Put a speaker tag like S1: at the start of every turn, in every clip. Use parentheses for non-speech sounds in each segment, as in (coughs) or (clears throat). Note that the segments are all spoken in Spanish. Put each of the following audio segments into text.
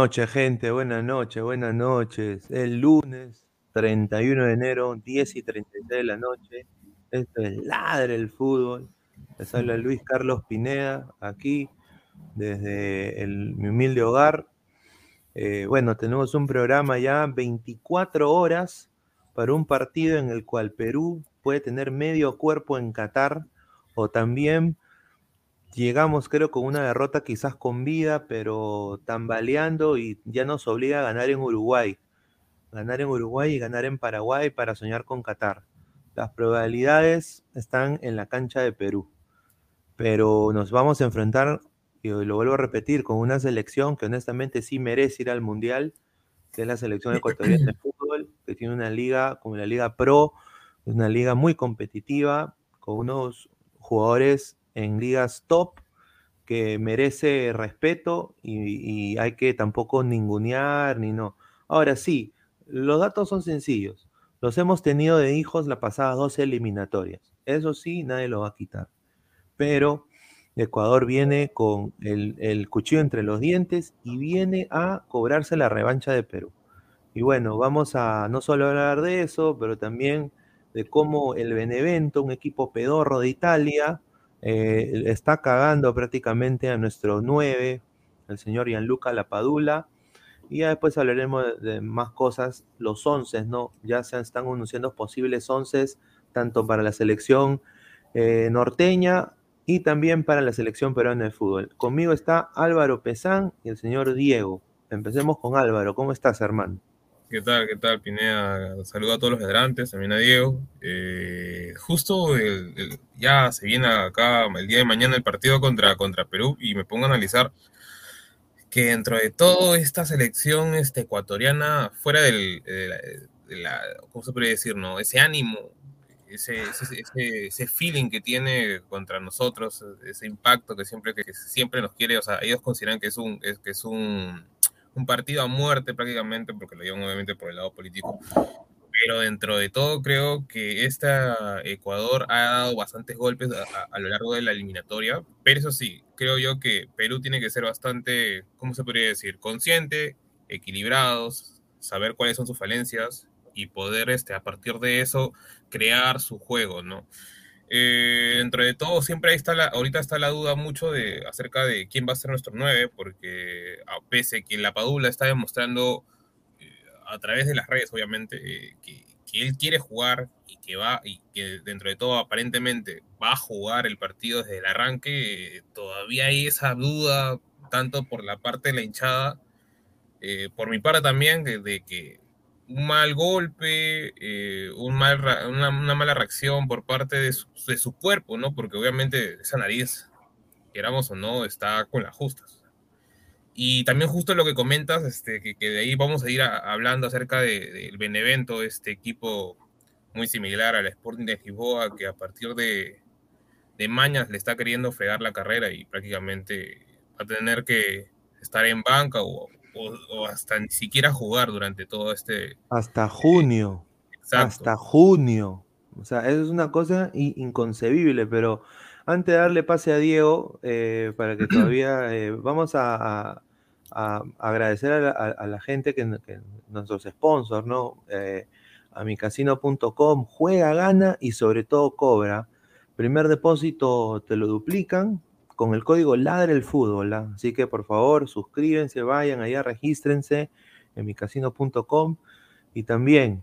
S1: Noches, gente. Buenas noches, buenas noches. El lunes 31 de enero, 10 y 36 de la noche. Esto es Ladre el Fútbol. Les habla Luis Carlos Pineda, aquí, desde mi humilde hogar. Eh, bueno, tenemos un programa ya 24 horas para un partido en el cual Perú puede tener medio cuerpo en Qatar o también llegamos creo con una derrota quizás con vida, pero tambaleando y ya nos obliga a ganar en Uruguay. Ganar en Uruguay y ganar en Paraguay para soñar con Qatar. Las probabilidades están en la cancha de Perú. Pero nos vamos a enfrentar, y lo vuelvo a repetir, con una selección que honestamente sí merece ir al Mundial, que es la selección ecuatoriana de (clears throat) fútbol, que tiene una liga como la Liga Pro, una liga muy competitiva, con unos jugadores en ligas top que merece respeto y, hay que tampoco ningunear ni no. Ahora sí, los datos son sencillos. Los hemos tenido de hijos las pasadas dos eliminatorias. Eso sí, nadie lo va a quitar. Pero Ecuador viene con el, el cuchillo entre los dientes y viene a cobrarse la revancha de Perú. Y bueno, vamos a no solo hablar de eso, pero también de cómo el Benevento, un equipo pedorro de Italia, eh, está cagando prácticamente a nuestro 9, el señor Gianluca Lapadula. Y ya después hablaremos de, más cosas, los 11, ¿no? Ya se están anunciando posibles 11, tanto para la selección eh, norteña y también para la selección peruana de fútbol. Conmigo está Álvaro Pesán y el señor Diego. Empecemos con Álvaro. ¿Cómo estás, hermano?
S2: ¿Qué tal? ¿Qué tal, Pineda? Saludo a todos los hidrantes, también a Diego. Eh, justo el- ya se viene acá el día de mañana el partido contra, contra Perú y me pongo a analizar que dentro de toda esta selección este, ecuatoriana, fuera del, de la, de ¿cómo se puede decir? No? Ese ánimo, ese, ese, ese, ese feeling que tiene contra nosotros, ese impacto que siempre, que siempre nos quiere, o sea, ellos consideran que es un, es, que es un, un partido a muerte prácticamente, porque lo llevan obviamente por el lado político. Pero dentro de todo creo que esta Ecuador ha dado bastantes golpes a, a- a lo largo de la eliminatoria. Pero eso sí, creo yo que Perú tiene que ser bastante, ¿cómo se podría decir? Consciente, equilibrados, saber cuáles son sus falencias y poder este, a partir de eso crear su juego, ¿no? Eh, dentro de todo, siempre ahí está la, ahorita está la duda mucho de, acerca de quién va a ser nuestro 9, porque a pese que la Padula está demostrando eh, a través de las redes, obviamente, eh, que, él quiere jugar y que va, y que dentro de todo aparentemente va a jugar el partido desde el arranque, todavía hay esa duda, tanto por la parte de la hinchada, por mi parte también, de que un mal golpe, eh, un mal, una, mala reacción por parte de su, de cuerpo, ¿no? Porque obviamente esa nariz, queramos o no, está con las justas. Y también justo lo que comentas, este, que, de ahí vamos a ir hablando acerca de- del Benevento, este equipo muy similar al Sporting de Lisboa, que a partir de, de Mañas le está queriendo fregar la carrera y prácticamente va a tener que estar en banca o, o- o hasta ni siquiera jugar durante todo este...
S1: Hasta junio.
S2: Exacto.
S1: Hasta junio. O sea, eso es una cosa inconcebible, pero antes de darle pase a Diego, eh, para que (clears throat) todavía eh, vamos a, a- a agradecer a la, a- a la gente que, que nuestros sponsors, ¿no? Eh, a micasino.com, juega, gana y sobre todo cobra. Primer depósito te lo duplican con el código LADRE el fútbol. ¿ah? Así que por favor, suscríbanse, vayan allá, regístrense en micasino.com y también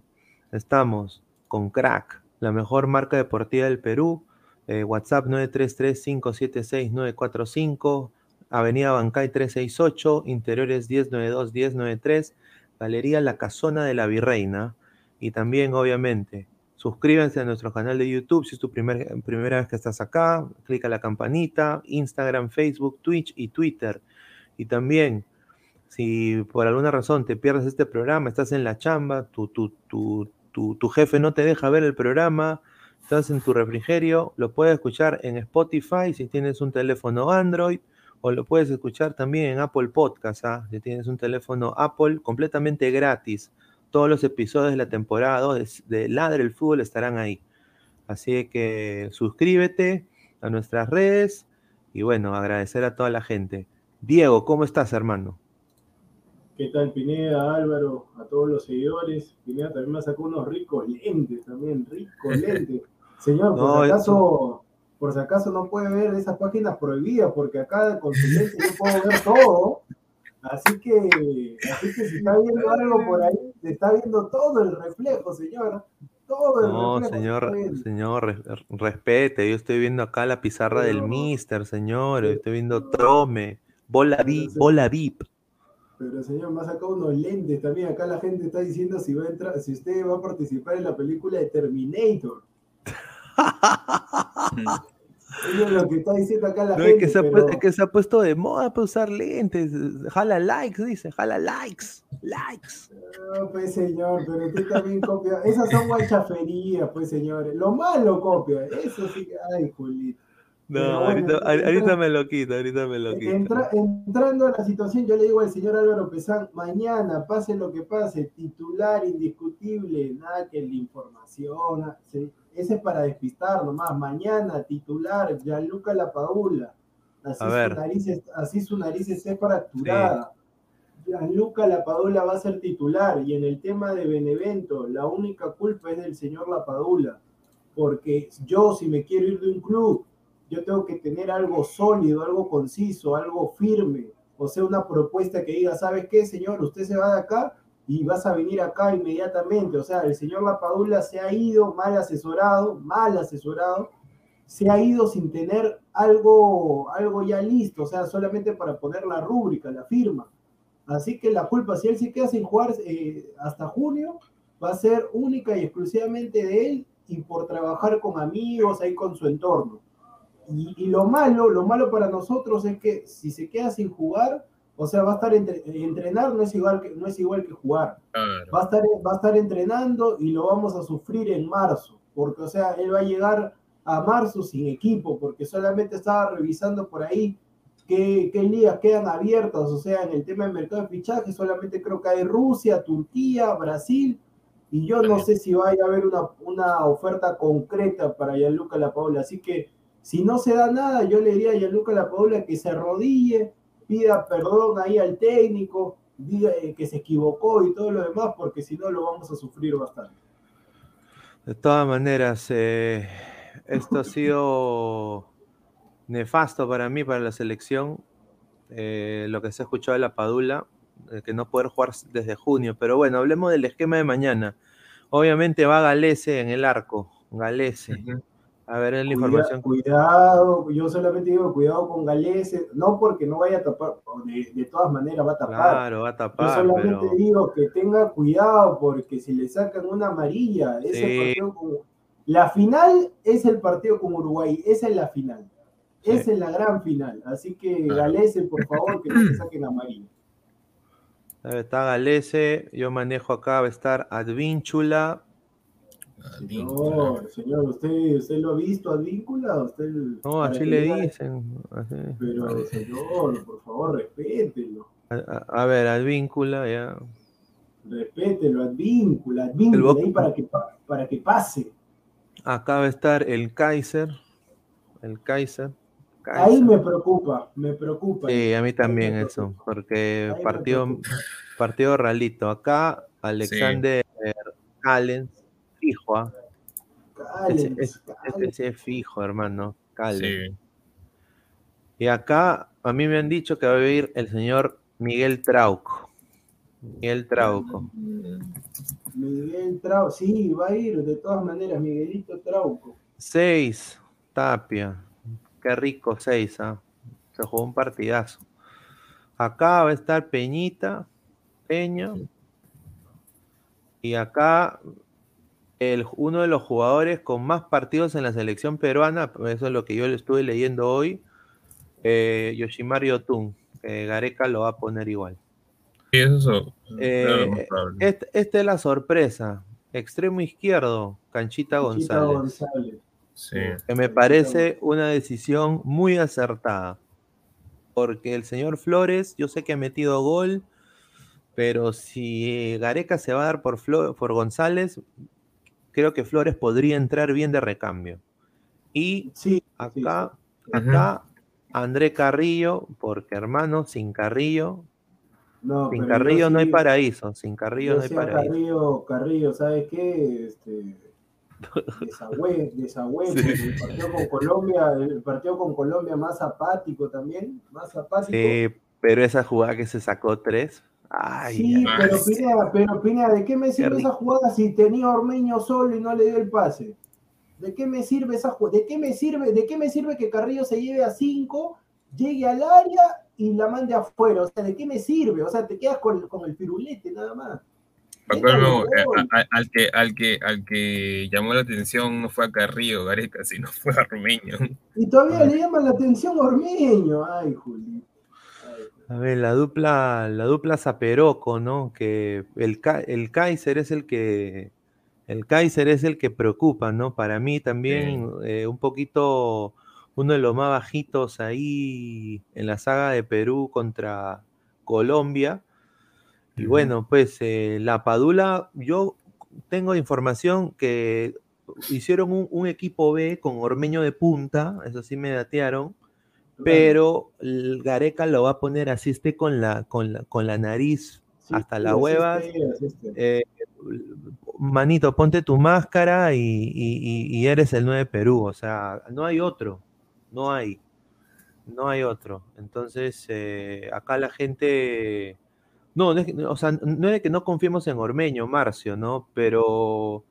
S1: estamos con Crack, la mejor marca deportiva del Perú. Eh, WhatsApp 933-576-945, Avenida Bancay 368, Interiores 1092-1093, Galería La Casona de la Virreina. Y también, obviamente, suscríbanse a nuestro canal de YouTube si es tu primer, primera vez que estás acá. Clica la campanita, Instagram, Facebook, Twitch y Twitter. Y también, si por alguna razón te pierdes este programa, estás en la chamba, tu, tu, tu, tu, jefe no te deja ver el programa, estás en tu refrigerio, lo puedes escuchar en Spotify si tienes un teléfono Android o lo puedes escuchar también en Apple Podcast, ¿ah? si tienes un teléfono Apple completamente gratis. Todos los episodios de la temporada 2 de, de Ladre el Fútbol estarán ahí. Así que suscríbete a nuestras redes y bueno, agradecer a toda la gente. Diego, ¿cómo estás, hermano?
S3: ¿Qué tal, Pineda, Álvaro, a todos los seguidores? Pineda también me sacó unos ricos lentes, también ricos (laughs) lentes. Señor, por
S1: No,
S3: si acaso, por si acaso no puede ver esas páginas prohibidas, porque acá con su lente yo puedo ver todo. Así que, así que si está viendo algo por ahí, se está viendo todo el reflejo, señor. Todo el
S1: No,
S3: reflejo. se
S1: señor, señor, res- respete. Yo estoy viendo acá la pizarra del Mister, señor.
S3: pero-
S1: Estoy viendo Trome, bola
S3: se-
S1: bola VIP.
S3: Pero señor, me ha sacado unos lentes también. Acá la gente está diciendo si va a entrar, si usted va a participar en la película de Terminator. (laughs) Eso es lo que está diciendo acá la
S1: No, es
S3: gente.
S1: que, se ha, pu-
S3: pero-
S1: es que se ha puesto de moda para usar lentes. Jala likes, dice, jala likes, likes.
S3: No, pues señor, pero usted también copia. Esas son guachaferías, pues señores. Lo malo copia. Eso sí que. Ay, Julito.
S1: No,
S3: bueno,
S1: ahorita,
S3: entra-
S1: ahorita me lo quito, ahorita me lo quito.
S3: Entra- entrando a la situación, yo le digo al señor Álvaro Pesán, mañana, pase lo que pase, titular indiscutible, nada que la información, sí, ese es para despistar nomás, mañana, titular, Gianluca Lapadula, Así,
S1: A
S3: su
S1: ver.
S3: nariz, es- así su nariz esté fracturada. Gianluca Lapadula va a ser titular y en el tema de Benevento, la única culpa es del señor Lapadula, porque yo si me quiero ir de un club, yo tengo que tener algo sólido, algo conciso, algo firme, o sea, una propuesta que diga, ¿sabes qué, señor? Usted se va de acá y vas a venir acá inmediatamente. O sea, el señor Lapadula se ha ido mal asesorado, mal asesorado, se ha ido sin tener algo, algo ya listo, o sea, solamente para poner la rúbrica, la firma. Así que la culpa, si él se queda sin jugar eh, hasta junio, va a ser única y exclusivamente de él y por trabajar con amigos, ahí con su entorno. Y, y lo malo, lo malo para nosotros es que si se queda sin jugar, o sea, va a estar entre- entrenar no es igual que no es igual que jugar.
S2: Claro.
S3: Va a estar va a estar entrenando y lo vamos a sufrir en marzo, porque o sea, él va a llegar a marzo sin equipo, porque solamente estaba revisando por ahí qué, qué ligas quedan abiertas, o sea, en el tema del mercado de fichaje, solamente creo que hay Rusia, Turquía, Brasil, y yo no sé si vaya a haber una, una oferta concreta para Gianluca Lapaola, así que si no se da nada, yo le diría a Gianluca Lapaola que se arrodille, pida perdón ahí al técnico, diga eh, que se equivocó y todo lo demás, porque si no lo vamos a sufrir bastante.
S1: De todas maneras, eh, esto ha sido nefasto para mí, para la selección. eh, lo que se ha escuchado de la Padula, eh, que no poder jugar desde junio. Pero bueno, hablemos del esquema de mañana. Obviamente va Galese en el arco. Galese. A ver, la información.
S3: Cuidado, yo solamente digo cuidado con Galese, no porque no vaya a tapar, de, de todas maneras va a tapar.
S1: Claro, va a
S3: Yo
S1: tapar,
S3: solamente
S1: pero.
S3: digo que tenga cuidado porque si le sacan una amarilla, ese
S1: Sí.
S3: partido con- la final es el partido con Uruguay, esa es la final.
S1: Sí.
S3: Esa es la gran final. Así que. Galese, por favor, que no le saquen amarilla.
S1: Está Galese, yo manejo acá, va a estar Advínchula.
S3: No, señor, ¿usted, usted lo ha visto Advíncula? ¿Usted,
S1: No, así le dicen. así.
S3: Pero, señor, por favor, respételo.
S1: A, a- a ver, Advíncula, ya.
S3: Respételo, Advíncula,
S1: El
S3: Advíncula, ahí para que, pa- para que pase.
S1: Acá va a estar el Kaiser. El Kaiser.
S3: Ahí me preocupa, me preocupa.
S1: Sí, a mí también eso, porque
S3: Ahí
S1: partido, ralito. Acá Alexander Callens, fijo, ¿ah? Este
S3: Callens.
S1: sí es fijo, hermano. Callens.
S2: Sí.
S1: Y acá a mí me han dicho que va a ir el señor Miguel Trauco. Miguel Trauco.
S3: Miguel Trauco, sí, va a ir, de todas maneras, Miguelito Trauco.
S1: Seis, Tapia. Qué rico, seis, ¿ah? Se jugó un partidazo. Acá va a estar Peñita, Peña. Y acá el, uno de los jugadores con más partidos en la selección peruana, eso es lo que yo le estuve leyendo hoy, eh, Yoshimari Otun, Gareca lo va a poner igual.
S2: Sí, eso es eso.
S1: Eh,
S2: Claro, probable.
S1: Este- Esta es la sorpresa. Extremo izquierdo, Canchita
S3: Chita
S1: González.
S3: González.
S2: Sí.
S1: que me parece una decisión muy acertada. Porque el señor Flores, yo sé que ha metido gol, pero si Gareca se va a dar por, Flo- por González, creo que Flores podría entrar bien de recambio. Y
S3: Sí,
S1: acá,
S2: sí.
S1: acá André Carrillo, porque hermano, sin Carrillo,
S3: no,
S1: sin Carrillo no hay
S3: sí-
S1: paraíso, sin Carrillo no hay
S3: sí
S1: paraíso.
S3: Carrillo, Carrillo, ¿sabes qué? Este, desagüe, desagüe, porque el partido con Colombia, el partido con Colombia más apático también, más apático.
S1: Sí, pero esa jugada que se sacó tres, ay,
S3: Sí,
S1: ay,
S3: pero Pineda, pero Pineda, ¿de qué me sirve esa jugada si tenía Ormeño solo y no le dio el pase? ¿De qué me sirve esa jugada? ¿De qué me sirve, de qué me sirve que Carrillo se lleve a 5, llegue al área y la mande afuera? O sea, ¿de qué me sirve? O sea, te quedas con, con el firulete nada más.
S2: Acuerdo, eh,
S3: gol.
S2: a- a- al, que, al, que, al que llamó la atención no fue a Carrillo Gareca, sino fue a Rumeño.
S3: Y todavía le llama la atención a Ormeño. Ay, Juli.
S1: A ver, la dupla, la dupla Zaperoco, ¿no? Que el, el Kaiser es el que el Kaiser es el que preocupa, ¿no? Para mí también eh, un poquito uno de los más bajitos ahí en la saga de Perú contra Colombia. Y bueno, pues eh, la Padula, yo tengo información que hicieron un, un equipo B con Ormeño de punta, eso sí me datearon, pero Gareca lo va a poner así, esté con la, con la, con la nariz
S3: Sí,
S1: hasta
S3: así esté.
S1: eh, manito, ponte tu máscara y, y- eres el 9 de Perú. O sea, no hay otro. No hay. No hay otro. Entonces, eh, acá la gente. No, no es o sea, no es que no confiemos en Ormeño, Marcio, ¿no? Pero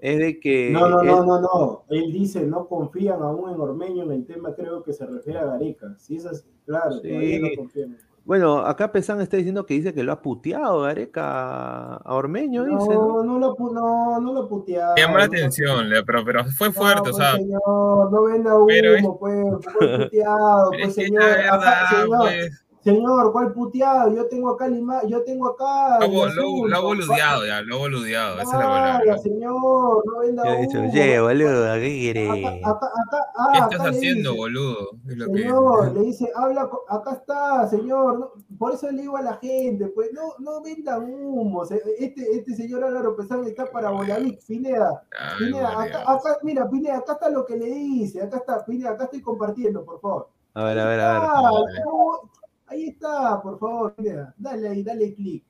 S1: es de que.
S3: No, no,
S1: él-
S3: no, no, no. Él dice no confían aún en Ormeño en el tema, creo que se refiere a Gareca. Sí, es así, claro,
S1: Sí.
S3: todavía no confían.
S1: Bueno, acá Pesán está diciendo que dice que lo ha puteado Gareca a Ormeño, dice.
S3: No,
S1: ¿no?
S3: no lo, no, no lo puteaba.
S2: Me llamó la
S3: no
S2: atención, Leo, pero, pero fue
S3: No,
S2: fuerte, o
S3: pues,
S2: sea,
S3: señor, no venda
S2: Pero es-
S3: humo, pues, ¿cuál (laughs) puteado?
S2: pero
S3: Pues, señor, acá,
S2: verdad,
S3: señor,
S2: pues.
S3: Señor, ¿cuál puteado? Yo tengo acá lima, yo tengo acá.
S2: Lo, lo- lo boludeado ya, lo ha boludeado, esa es la palabra.
S3: señor, no venda
S1: Yo he dicho,
S3: humo.
S1: oye, boludo, ¿qué
S3: Acá,
S1: querés?
S3: acá, acá, ah,
S2: ¿Qué estás haciendo,
S3: dice,
S2: boludo? Es lo que
S3: Señor, (laughs) le dice, habla, acá está, señor. no- por eso le digo a la gente, pues no, no vendan humo. Este, este señor Álvaro Pesán está para Bolavic, Pineda.
S2: Ay,
S3: Pineda, acá, acá, mira, Pineda, acá está lo que le dice, acá está, Pineda, acá estoy compartiendo, por favor.
S1: A ver, a ver, a ver.
S3: Ah, no, ahí está, por favor, dale ahí, dale clic.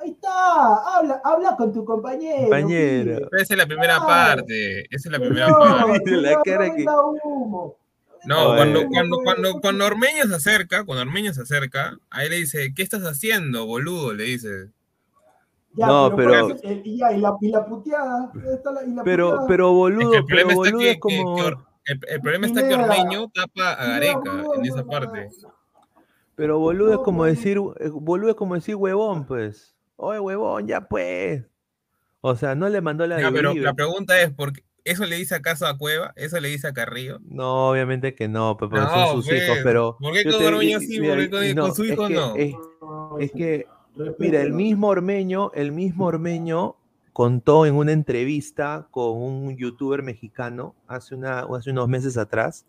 S3: Ahí está, habla, habla con tu compañero.
S1: Compañero.
S3: pibe.
S2: Pero Esa es la primera parte, esa es la primera parte.
S1: La
S3: señor,
S1: cara
S3: no
S1: que-
S3: humo.
S2: Cuando, cuando, cuando, cuando Ormeño se acerca, cuando Ormeño se acerca, ahí le dice, ¿qué estás haciendo, boludo? Le dice.
S3: Ya,
S1: No, pero-
S3: y, ya, y, la, y la puteada. ¿dónde está la- y la
S1: Pero,
S3: puteada?
S1: pero
S2: Es
S1: boludo,
S2: que el
S1: pero
S2: está que,
S1: es como.
S2: que- que Or- el, el problema está que. Ormeño tapa a
S3: No,
S2: Gareca
S3: boludo,
S2: en esa
S3: no,
S2: parte.
S1: Pero boludo es
S3: No,
S1: como
S3: pues.
S1: decir, eh, boludo es como decir huevón, pues. Oye, huevón, ya pues. O sea, no le mandó la
S2: Ya,
S1: de
S2: pero la pregunta es, ¿por qué? ¿eso le dice acaso a Cueva? ¿Eso le dice a Carrillo?
S1: No, obviamente que no, pues, porque
S2: No,
S1: son sus
S2: pues,
S1: hijos, pero.
S2: ¿por qué con Ormeño sí, por qué con- su
S1: es
S2: hijo
S1: que-
S2: no?
S1: Es,
S3: No,
S1: es que, mira, el mismo Ormeño, el mismo Ormeño contó en una entrevista con un youtuber mexicano hace, una, hace unos meses atrás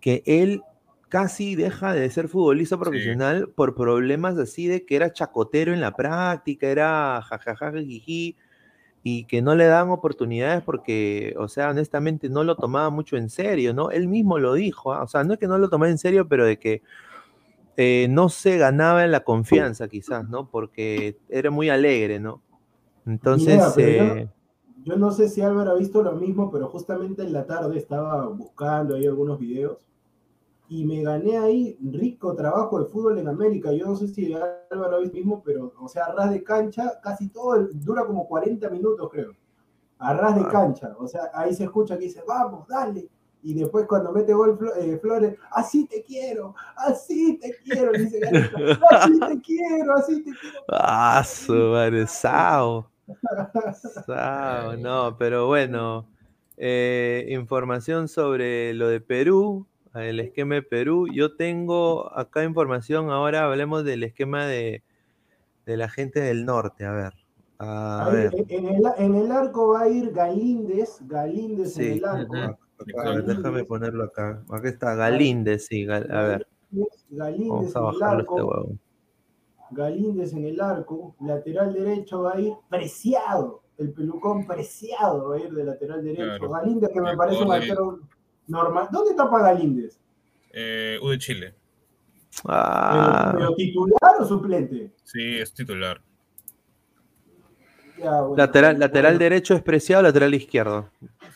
S1: que él casi deja de ser futbolista profesional por problemas así de que era chacotero en la práctica, era jajaja, jiji, y que no le dan oportunidades porque, o sea, honestamente no lo tomaba mucho en serio, ¿no? Él mismo lo dijo, ¿ah? o sea, no es que no lo tomaba en serio, pero de que eh, no se ganaba en la confianza quizás, ¿no? Porque era muy alegre, ¿no? Entonces,
S3: Mira, yo-
S1: eh,
S3: Yo no sé si Álvaro ha visto lo mismo, pero justamente en la tarde estaba buscando ahí algunos videos y me gané ahí rico trabajo de fútbol en América. Yo no sé si Álvaro lo mismo, pero, o sea, a ras de cancha, casi todo, el- dura como 40 minutos, creo. A ras de
S1: Ah.
S3: cancha. O sea, ahí se escucha que dice, vamos, dale. Y después cuando mete gol eh, Flores, así te quiero, así te quiero, dice así te quiero, así te quiero. (laughs)
S1: ah, su madre, Sao. Sao, no, pero bueno, eh, información sobre lo de Perú, el esquema de Perú. Yo tengo acá información, ahora hablemos del esquema de, de la gente del norte, a ver. A
S3: Ahí,
S1: ver,
S3: en, en el, en el arco va a ir Galíndez, Galíndez en el arco.
S1: A ver, déjame ponerlo acá. Acá está Galíndez, sí, Gal- a ver,
S3: Galíndez
S1: vamos a
S3: en el
S1: bajarlo este
S3: arco.
S1: huevo.
S3: Galíndez en el arco. Lateral derecho va a ir Preciado. El pelucón Preciado va a ir de lateral derecho.
S2: Claro.
S3: Galíndez, que me parece un normal. ¿Dónde tapa Galíndez?
S2: Eh, U de Chile.
S1: Ah,
S3: ¿Pero, pero titular o suplente?
S2: Sí, es titular.
S3: Ya, bueno.
S1: lateral, lateral
S3: Bueno,
S1: derecho es preciado, lateral izquierdo.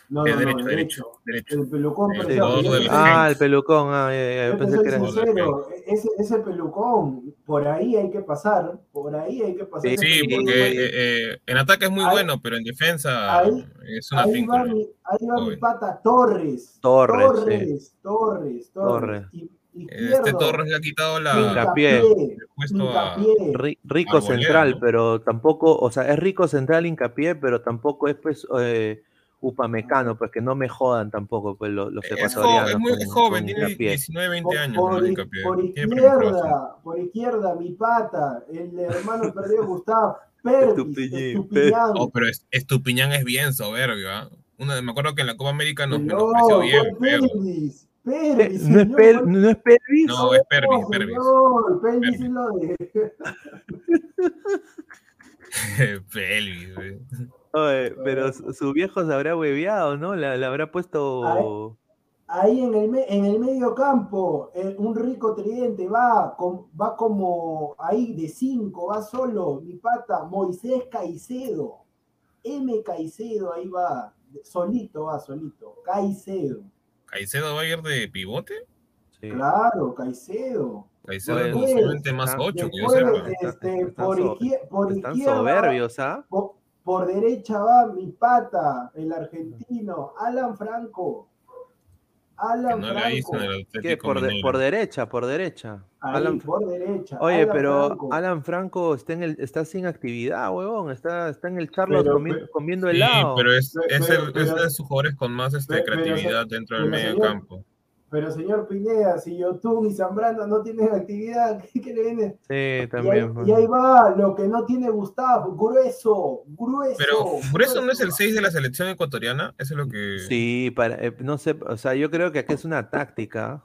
S3: No,
S2: Es
S3: no, no,
S2: derecho, derecho, derecho.
S3: El pelucón
S2: Sí, del
S3: te-
S1: Ah, el pelucón, ah, ya, yo
S3: te
S1: pensé que era.
S3: Sincero, ese, ese pelucón, por ahí hay que pasar, por ahí hay que pasar.
S1: Sí,
S2: Sí, porque eh, eh, en ataque es muy
S3: Ahí-
S2: bueno, pero en defensa
S3: ahí-
S2: es una
S3: ahí, va
S2: píncula.
S3: mi, ahí va mi
S2: Joven.
S3: pata Torres.
S1: Torres,
S3: Torres, Torres, Torres.
S1: Torres.
S3: Y-
S2: Este Torres le ha quitado la
S1: Hincapié.
S3: Hincapié,
S2: a,
S1: rico central,
S2: ¿no?
S1: pero tampoco, o sea, es rico central hincapié, pero tampoco es pues eh, upamecano, pues que no me jodan tampoco pues los, los
S2: es,
S1: ecuatorianos.
S2: joven, es muy
S1: con-
S2: es joven,
S1: con
S2: tiene
S1: Hincapié.
S2: 19, 20
S3: Por,
S2: años.
S3: por izquierda, por izquierda, mi pata, el hermano perdido (laughs) Gustavo, Pervis,
S1: Estupiñán,
S3: Estupiñán.
S2: Oh, pero es- Estupiñán es bien soberbio. ¿ah? Una- me acuerdo que en la Copa América nos
S3: No,
S2: menospreció bien. feo.
S3: Pervis,
S1: ¿No es,
S3: fue-
S1: ¿No es Pelvis?
S2: No, es Pervis, Pervis.
S3: Pervis
S2: Pervis.
S3: es lo de... (laughs)
S2: Pelvis, güey.
S1: Oye, pero su, viejo se habrá hueveado, ¿no? Le habrá puesto.
S3: Ahí en el, me- en el medio campo, eh, un rico tridente va, con- va como ahí de cinco, va solo, mi pata, Moisés Caicedo. M. Caicedo, ahí va, solito va, solito. Caicedo.
S2: ¿Caicedo va a ir de pivote?
S1: Sí.
S3: Claro, Caicedo.
S2: Caicedo
S1: Bueno,
S2: solamente más
S1: está-
S2: 8, que yo
S3: Después,
S2: sepa.
S3: este,
S1: Están
S3: por,
S1: so-
S3: izquier- por
S1: Están
S3: izquierda,
S1: soberbios, ¿ah?
S3: por, por derecha va mi pata, el argentino, Alan Franco.
S2: Que
S3: Alan
S2: no
S3: Franco.
S2: en el
S1: ¿Qué? Por, de- por derecha, por derecha.
S3: Ahí,
S1: Alan-
S3: por derecha.
S1: Oye,
S3: Alan
S1: pero
S3: Franco.
S1: Alan Franco está, en el, está sin actividad, huevón. Está, está en el Charlotte
S3: Pero-
S1: comi-
S3: pero-
S1: comiendo
S2: Sí,
S1: helado.
S2: pero es,
S3: Pero-
S2: es,
S3: pero-
S2: el,
S3: pero-
S2: es de sus jugadores con más este,
S3: pero- pero-
S2: creatividad dentro del medio
S3: señor,
S2: campo.
S3: Pero señor Pineda, si Yotun y Zambrano no tienen actividad, (laughs) ¿qué, qué le viene?
S1: Sí,
S3: Y ahí,
S1: también.
S3: y ahí va lo que no tiene Gustavo, grueso, grueso.
S2: Pero por eso no es el
S3: grueso.
S2: 6 de la selección ecuatoriana, eso es lo que...
S1: Sí, para, eh, no sé, o sea, yo creo que aquí es una táctica.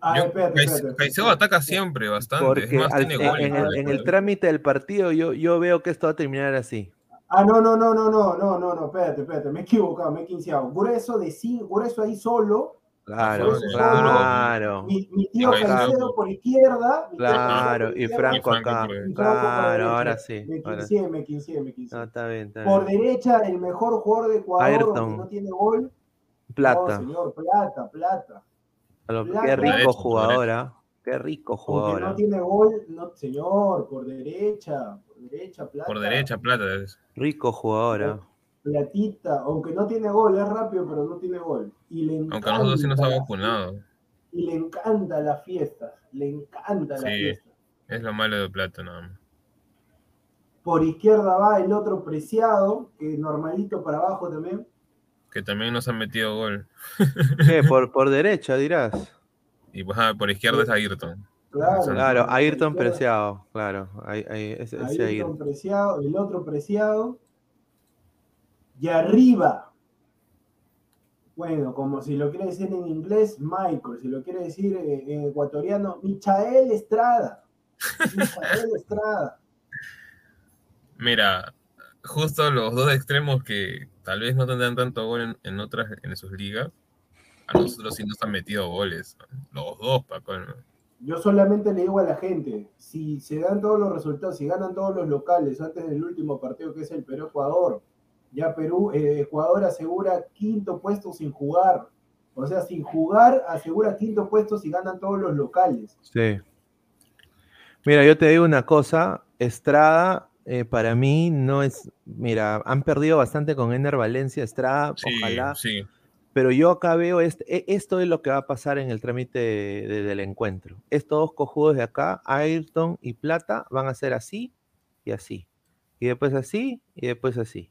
S3: A
S2: Yo-
S3: ver, espérate,
S2: Caice-
S3: espérate.
S2: Caicedo ataca siempre bastante,
S1: Porque
S2: es más,
S1: al-
S2: tiene
S1: en,
S2: goles.
S1: en el, en trámite del partido yo, yo veo que esto va a terminar así.
S3: Ah, no, no, no, no, no, no, no, no, espérate, espérate, me he equivocado, me he quinceado. Grueso de cinco, grueso ahí solo,
S1: Claro, claro,
S3: mi, mi tío Caicedo por izquierda, mi
S1: claro,
S3: por
S1: y Franco acá.
S2: por
S3: y Franco por
S1: Claro, ahora sí.
S3: Me quinceé, me quinceé, me quinceé.
S1: No, está bien, está
S3: Por
S1: bien.
S3: derecha, el mejor jugador de Ecuador, aunque no tiene gol. No,
S1: Plata.
S3: señor, plata, plata.
S1: A lo-
S3: Plata.
S1: Qué rico jugadora. Qué rico
S3: Aunque
S1: jugadora.
S3: no tiene gol, no, señor, por derecha, por derecha, plata.
S2: Por derecha, plata. es.
S1: Rico jugadora.
S3: Platita, aunque no tiene gol, es rápido, pero no tiene gol. Y le
S2: Aunque a nosotros sí nos ha vacunado.
S3: Y le encanta las fiestas, le encanta las
S2: Sí.
S3: fiestas.
S2: Es lo malo de plata, nada más.
S3: Por izquierda va el otro preciado, que normalito para abajo también.
S2: Que también nos han metido gol.
S1: ¿Qué? (laughs) Por, por derecha dirás.
S2: Y pues ah, por izquierda es Ayrton.
S3: Claro,
S1: Claro, Ayrton Preciado. Claro, ahí, ahí, ese, Ayrton.
S3: preciado, el otro preciado. Y arriba. Bueno, como si lo quiere decir en inglés, Michael. Si lo quiere decir eh, en ecuatoriano, Michael Estrada. Michael (laughs) Estrada.
S2: Mira, justo los dos extremos que tal vez no tendrán tanto gol en, en otras, en sus ligas, a nosotros sí nos han metido goles. Los dos, Paco.
S3: Yo solamente le digo a la gente, si se dan todos los resultados, si ganan todos los locales antes del último partido que es el Perú-Ecuador, ya Perú, eh, Ecuador asegura quinto puesto sin jugar. O sea, sin jugar asegura quinto puesto si ganan todos los locales.
S1: Sí. Mira, yo te digo una cosa, Estrada eh, para mí no es, mira, han perdido bastante con Ener Valencia, Estrada,
S2: Sí,
S1: ojalá,
S2: sí.
S1: pero yo acá veo, este, e- esto es lo que va a pasar en el trámite de- de- del encuentro. Estos dos cojudos de acá, Ayrton y Plata, van a ser así y así, y después así y después así.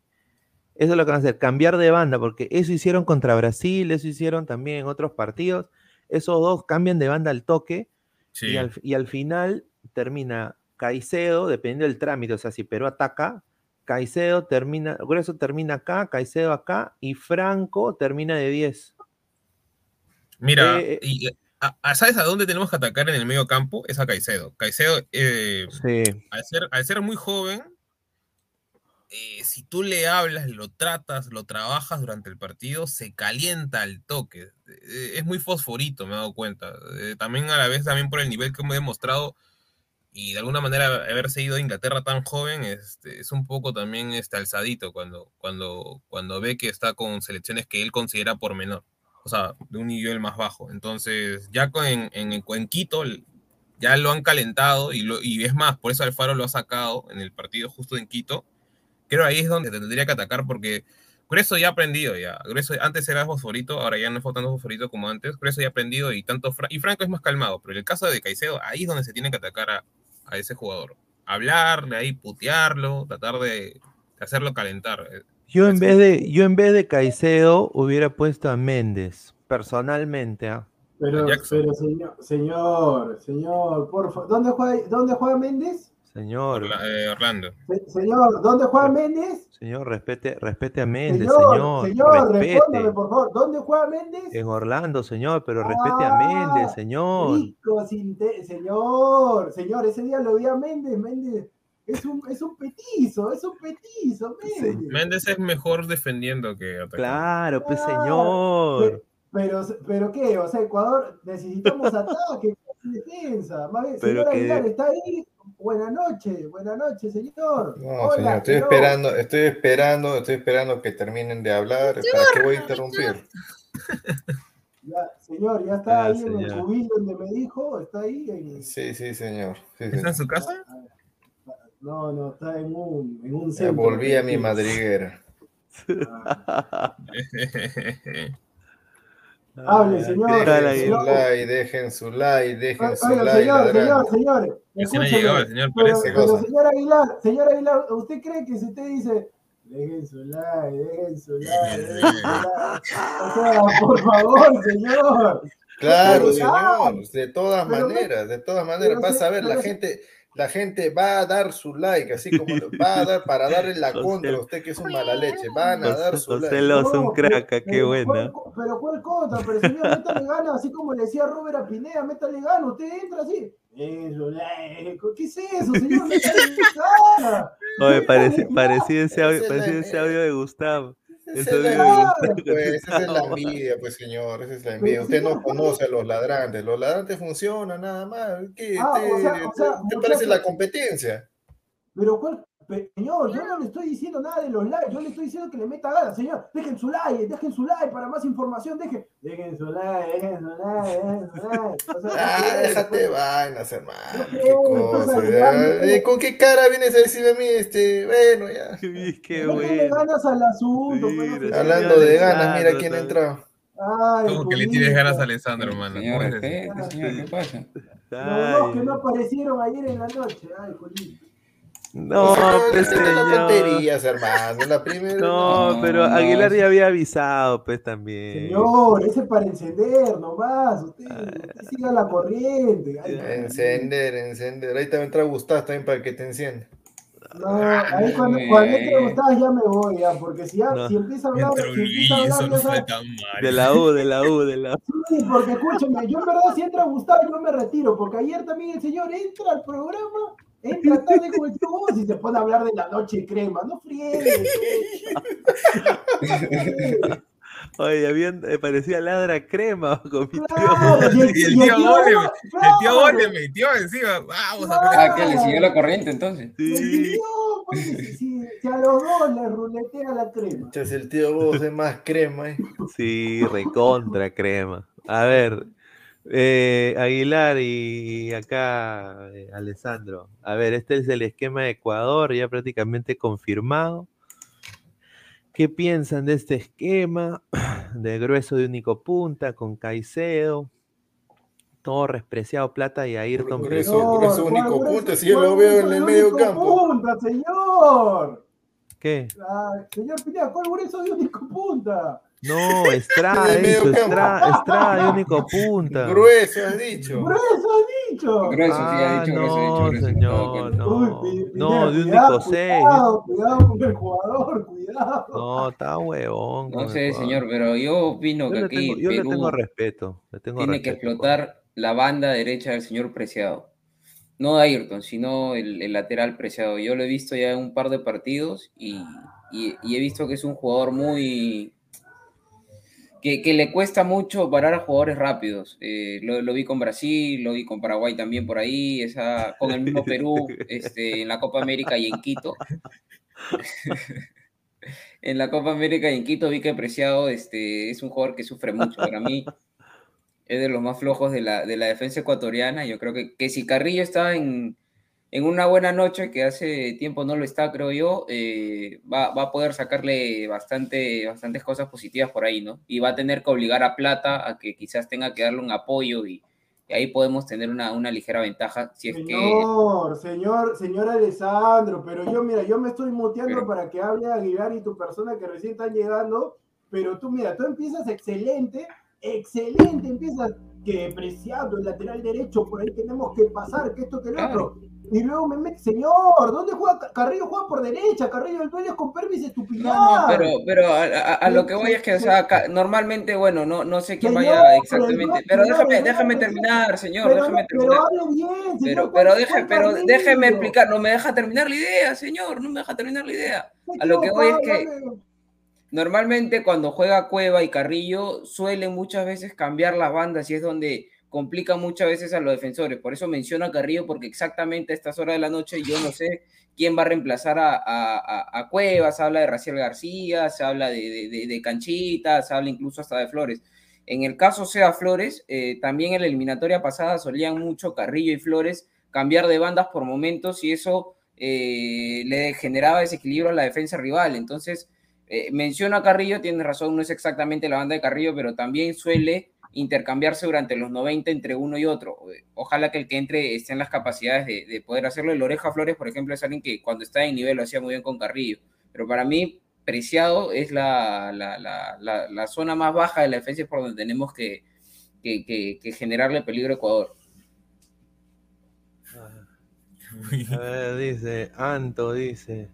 S1: Eso es lo que van a hacer, cambiar de banda, porque eso hicieron contra Brasil, eso hicieron también en otros partidos. Esos dos cambian de banda al toque
S2: sí.
S1: y, al, y al final termina Caicedo, dependiendo del trámite, o sea, si Perú ataca, Caicedo termina, Grueso termina acá, Caicedo acá y Franco termina de 10.
S2: Mira,
S1: Eh,
S2: y, eh, a- a- ¿sabes a dónde tenemos que atacar en el medio campo? Es a Caicedo. Caicedo, eh,
S1: Sí,
S2: al, ser, al ser muy joven, eh, si tú le hablas, lo tratas, lo trabajas durante el partido, se calienta al toque. Eh, es muy fosforito, me he dado cuenta. Eh, también a la vez, también por el nivel que me he demostrado y de alguna manera haberse ido a Inglaterra tan joven, este, es un poco también este, alzadito cuando, cuando, cuando ve que está con selecciones que él considera por menor, o sea, de un nivel más bajo. Entonces, ya con, en, en, en Quito ya lo han calentado y, lo, y es más, por eso Alfaro lo ha sacado en el partido justo en Quito. Creo ahí es donde tendría que atacar porque Grueso ya ha aprendido ya. Grueso antes era fosforito, ahora ya no fue tanto fosforito como antes. Grueso ya ha aprendido y tanto Fra y Franco es más calmado, pero en el caso de Caicedo, ahí es donde se tiene que atacar a, a ese jugador. Hablarle ahí, putearlo, tratar de, de hacerlo calentar.
S1: yo en, vez de, yo en vez de Caicedo hubiera puesto a Méndez, personalmente. ¿ah?
S3: Pero, pero señor, señor, señor, por favor, ¿dónde juega, ¿dónde juega Méndez?
S1: Señor,
S2: Orla- eh, Orlando.
S3: Se- señor, ¿dónde juega Méndez?
S1: señor, respete, respete a Méndez,
S3: Señor,
S1: señor.
S3: señor,
S1: respete.
S3: respóndame, por favor, ¿dónde juega Méndez?
S1: En Orlando, señor, pero respete a
S3: Ah,
S1: Méndez, señor.
S3: Rico, sin te- señor, señor, ese día lo vi a Méndez, Méndez es un, es un petizo, es un petizo, Méndez.
S2: Méndez es mejor defendiendo que atacando.
S1: Claro, pues
S3: Ah,
S1: señor.
S3: Pero, pero qué, o sea, Ecuador necesitamos (laughs) ataque, defensa. Más bien,
S1: Pero
S3: señor
S1: que-
S3: Aguilar, ¿está ahí? Buenas noches, buenas noches, señor.
S4: No,
S3: Hola,
S4: señor, estoy esperando, estoy esperando, estoy esperando que terminen de hablar. ¿Para qué voy a interrumpir?
S3: Ya, señor, ya está
S1: Ah,
S3: ahí en el cubil donde me dijo, está ahí. en-
S4: Sí, sí, señor. Sí,
S2: ¿Está
S4: señor.
S2: en su casa?
S3: No, no, está en un, en un
S4: Ya
S3: centro.
S4: volví a mi madriguera.
S3: Ah, (laughs) Hable, señor.
S1: ¿Qué tal,
S4: Dejen su like, dejen su like, dejen su like.
S3: señor, señor,
S4: ladrando.
S3: Señor.
S2: Recién ha
S3: escúcheme,
S2: llegado el señor,
S3: Pero,
S2: parece.
S3: pero,
S4: cosa.
S3: señor Aguilar, señor Aguilar, ¿usted cree que si usted dice, dejen su like, dejen su like, dejen su like? O sea, por favor, señor.
S4: Claro, señor, de todas
S3: pero-
S4: maneras, de todas maneras, vas a ver, la gente, la gente va a dar su like, así como lo- va a dar para darle la (laughs) contra a usted que es un mala leche, van a dar su
S1: José
S4: like.
S1: Un
S3: No,
S1: crack,
S3: pero-
S1: qué
S3: pero
S1: buena.
S3: ¿cuál- pero cuál contra, pero señor, métale gana, así como le decía Robert a Pineda, métale gana, usted entra así. Eso, ¿qué es eso, señor?
S1: Parecía ese audio, parecía ese audio de Gustavo.
S4: Esa
S1: Eso
S4: es la
S1: digo,
S4: envidia, pues, esa es la (laughs) envidia, pues señor, esa es la envidia. Usted no conoce a los ladrantes, los ladrantes funcionan nada más. ¿Qué,
S3: Ah,
S4: te,
S3: o sea, o sea,
S4: te
S3: o
S4: parece la competencia?
S3: Pero cuál, señor, yo no le estoy diciendo nada de los likes, yo le estoy diciendo que le meta ganas, señor, dejen su like, dejen su like para más información, dejen, dejen su like, dejen su like, dejen su like. (laughs) O sea,
S4: Ah,
S3: no
S4: déjate vainas, hermano. Qué cosa. ¿Con qué cara vienes a decirme a mí, este? Bueno, ya. (laughs)
S1: Qué bueno.
S3: ganas al asunto, sé.
S1: señor
S4: Hablando de ganas, mira quién ha entrado.
S3: Ay,
S2: Como que le tienes ganas a Alessandro, hermano.
S5: ¿qué pasa?
S3: Los dos que no aparecieron ayer en la noche, ay, Julito.
S1: No, pues
S4: las
S1: señor.
S4: tonterías, hermano. La primera.
S1: No,
S5: No,
S1: pero
S5: no,
S1: Aguilar ya había avisado, pues también.
S3: Señor, ese para encender nomás, usted, usted siga la corriente. ay,
S4: Encender, encender. Ahí te va a entrar Gustavo también para que te encienda.
S3: No, ahí cuando,
S5: Muy
S3: cuando entre
S5: bien.
S3: Gustavo ya me voy, ya, porque si, ya,
S1: No.
S3: si empieza a hablar, si empieza a hablar, ya.
S1: De la U, de la U, de la U.
S3: Sí, porque escúchame, yo en verdad si entra Gustavo yo me retiro, porque ayer también el señor entra al programa, entra tarde con el tío Vos y se pone a hablar de la noche crema, no friegue.
S1: Oye, habían, eh, parecía ladra crema con mi tío.
S3: Claro, y el,
S2: Y el
S3: y
S2: tío Gol,
S3: Gol,
S2: el tío
S3: claro,
S2: metió encima. Vamos a
S5: Ah, que le siguió la corriente entonces.
S1: Sí.
S3: si, si- si a los dos le ruletea la crema.
S4: Entonces el tío vos es más crema, ¿eh?
S1: Sí, recontra crema. A ver, eh, Aguilar y acá eh, Alessandro. A ver, este es el esquema de Ecuador, ya prácticamente confirmado. ¿Qué piensan de este esquema? (clears throat) De grueso de único punta, con Caicedo, Torres, Preciado, Plata y Ayrton.
S4: Grueso,
S3: ¿cuál
S4: único punta, si yo lo
S3: ¿Cuál
S4: veo en el medio campo.
S3: punta, señor!
S1: ¿Qué?
S3: Ah, señor Pineda, ¿cuál grueso de único punta?
S1: No, Estrada, (laughs) eso. Estrada, Estrada de único punta.
S4: Grueso, has dicho.
S3: ¡Grueso ha dicho!
S5: Grueso, sí, ha
S1: Ah,
S5: dicho grueso, ha dicho
S1: no,
S5: grueso.
S1: señor, no. No, de único seis.
S3: Cuidado, cuidado con el jugador, cuidado.
S1: No, está huevón.
S5: No sé, señor, pero yo opino
S1: Yo
S5: que aquí
S1: tengo, yo le tengo respeto. Le tengo
S5: tiene que explotar la banda derecha del señor Preciado. No Ayrton, sino el, el lateral Preciado. Yo lo he visto ya en un par de partidos y, y- y he visto que es un jugador muy... Que, que le cuesta mucho parar a jugadores rápidos. Eh, lo, lo vi con Brasil, lo vi con Paraguay también por ahí, esa, con el mismo Perú (laughs) este, en la Copa América y en Quito. (laughs) en la Copa América y en Quito vi que Preciado este, es un jugador que sufre mucho. Para mí es de los más flojos de la, de la defensa ecuatoriana. Yo creo que, que si Carrillo está en, en una buena noche, que hace tiempo no lo está, creo yo, eh, va, va a poder sacarle bastante, bastantes cosas positivas por ahí, ¿no? Y va a tener que obligar a Plata a que quizás tenga que darle un apoyo y, y ahí podemos tener una, una ligera ventaja si es que...
S3: Señor, señor, señor Alessandro, pero yo, mira, yo me estoy muteando
S5: Pero-
S3: para que hable Aguilar y tu persona que recién están llegando, pero tú, mira, tú empiezas excelente, excelente, empiezas que preciado el lateral derecho, por ahí tenemos que pasar, que esto, que lo
S5: Claro.
S3: otro. Y luego me mete, señor, ¿dónde juega Ca- Carrillo? Juega por derecha, Carrillo el dueño es con permis estupidez.
S5: No, no, pero, pero a, a- a lo que voy es que, o sea, ca- normalmente, bueno, no, no sé quién
S3: Señor,
S5: vaya exactamente,
S3: pero
S5: déjame, déjame terminar, señor,
S3: pero,
S5: déjame terminar.
S3: pero hable bien, señor.
S5: Pero,
S3: ¿cuál-
S5: pero, déjeme explicar, no me deja terminar la idea, señor, no me deja terminar la idea. A lo que voy es que- normalmente cuando juega Cueva y Carrillo suelen muchas veces cambiar las bandas y es donde complica muchas veces a los defensores. Por eso menciono a Carrillo porque exactamente a estas horas de la noche yo no sé quién va a reemplazar a, a, a Cueva, se habla de Raciel García, se habla de, de, de, Canchita, se habla incluso hasta de Flores. En el caso sea Flores, eh, también en la eliminatoria pasada solían mucho Carrillo y Flores cambiar de bandas por momentos y eso eh, le generaba desequilibrio a la defensa rival. Entonces, eh, menciono a Carrillo, tiene razón, no es exactamente la banda de Carrillo, pero también suele intercambiarse durante los 90 entre uno y otro. Ojalá que el que entre esté en las capacidades de, poder hacerlo. El Oreja Flores, por ejemplo, es alguien que cuando está en nivel lo hacía muy bien con Carrillo. Pero para mí, Preciado es la, zona más baja de la defensa por donde tenemos que, generarle peligro a Ecuador. (laughs)
S1: A ver, dice, Anto dice,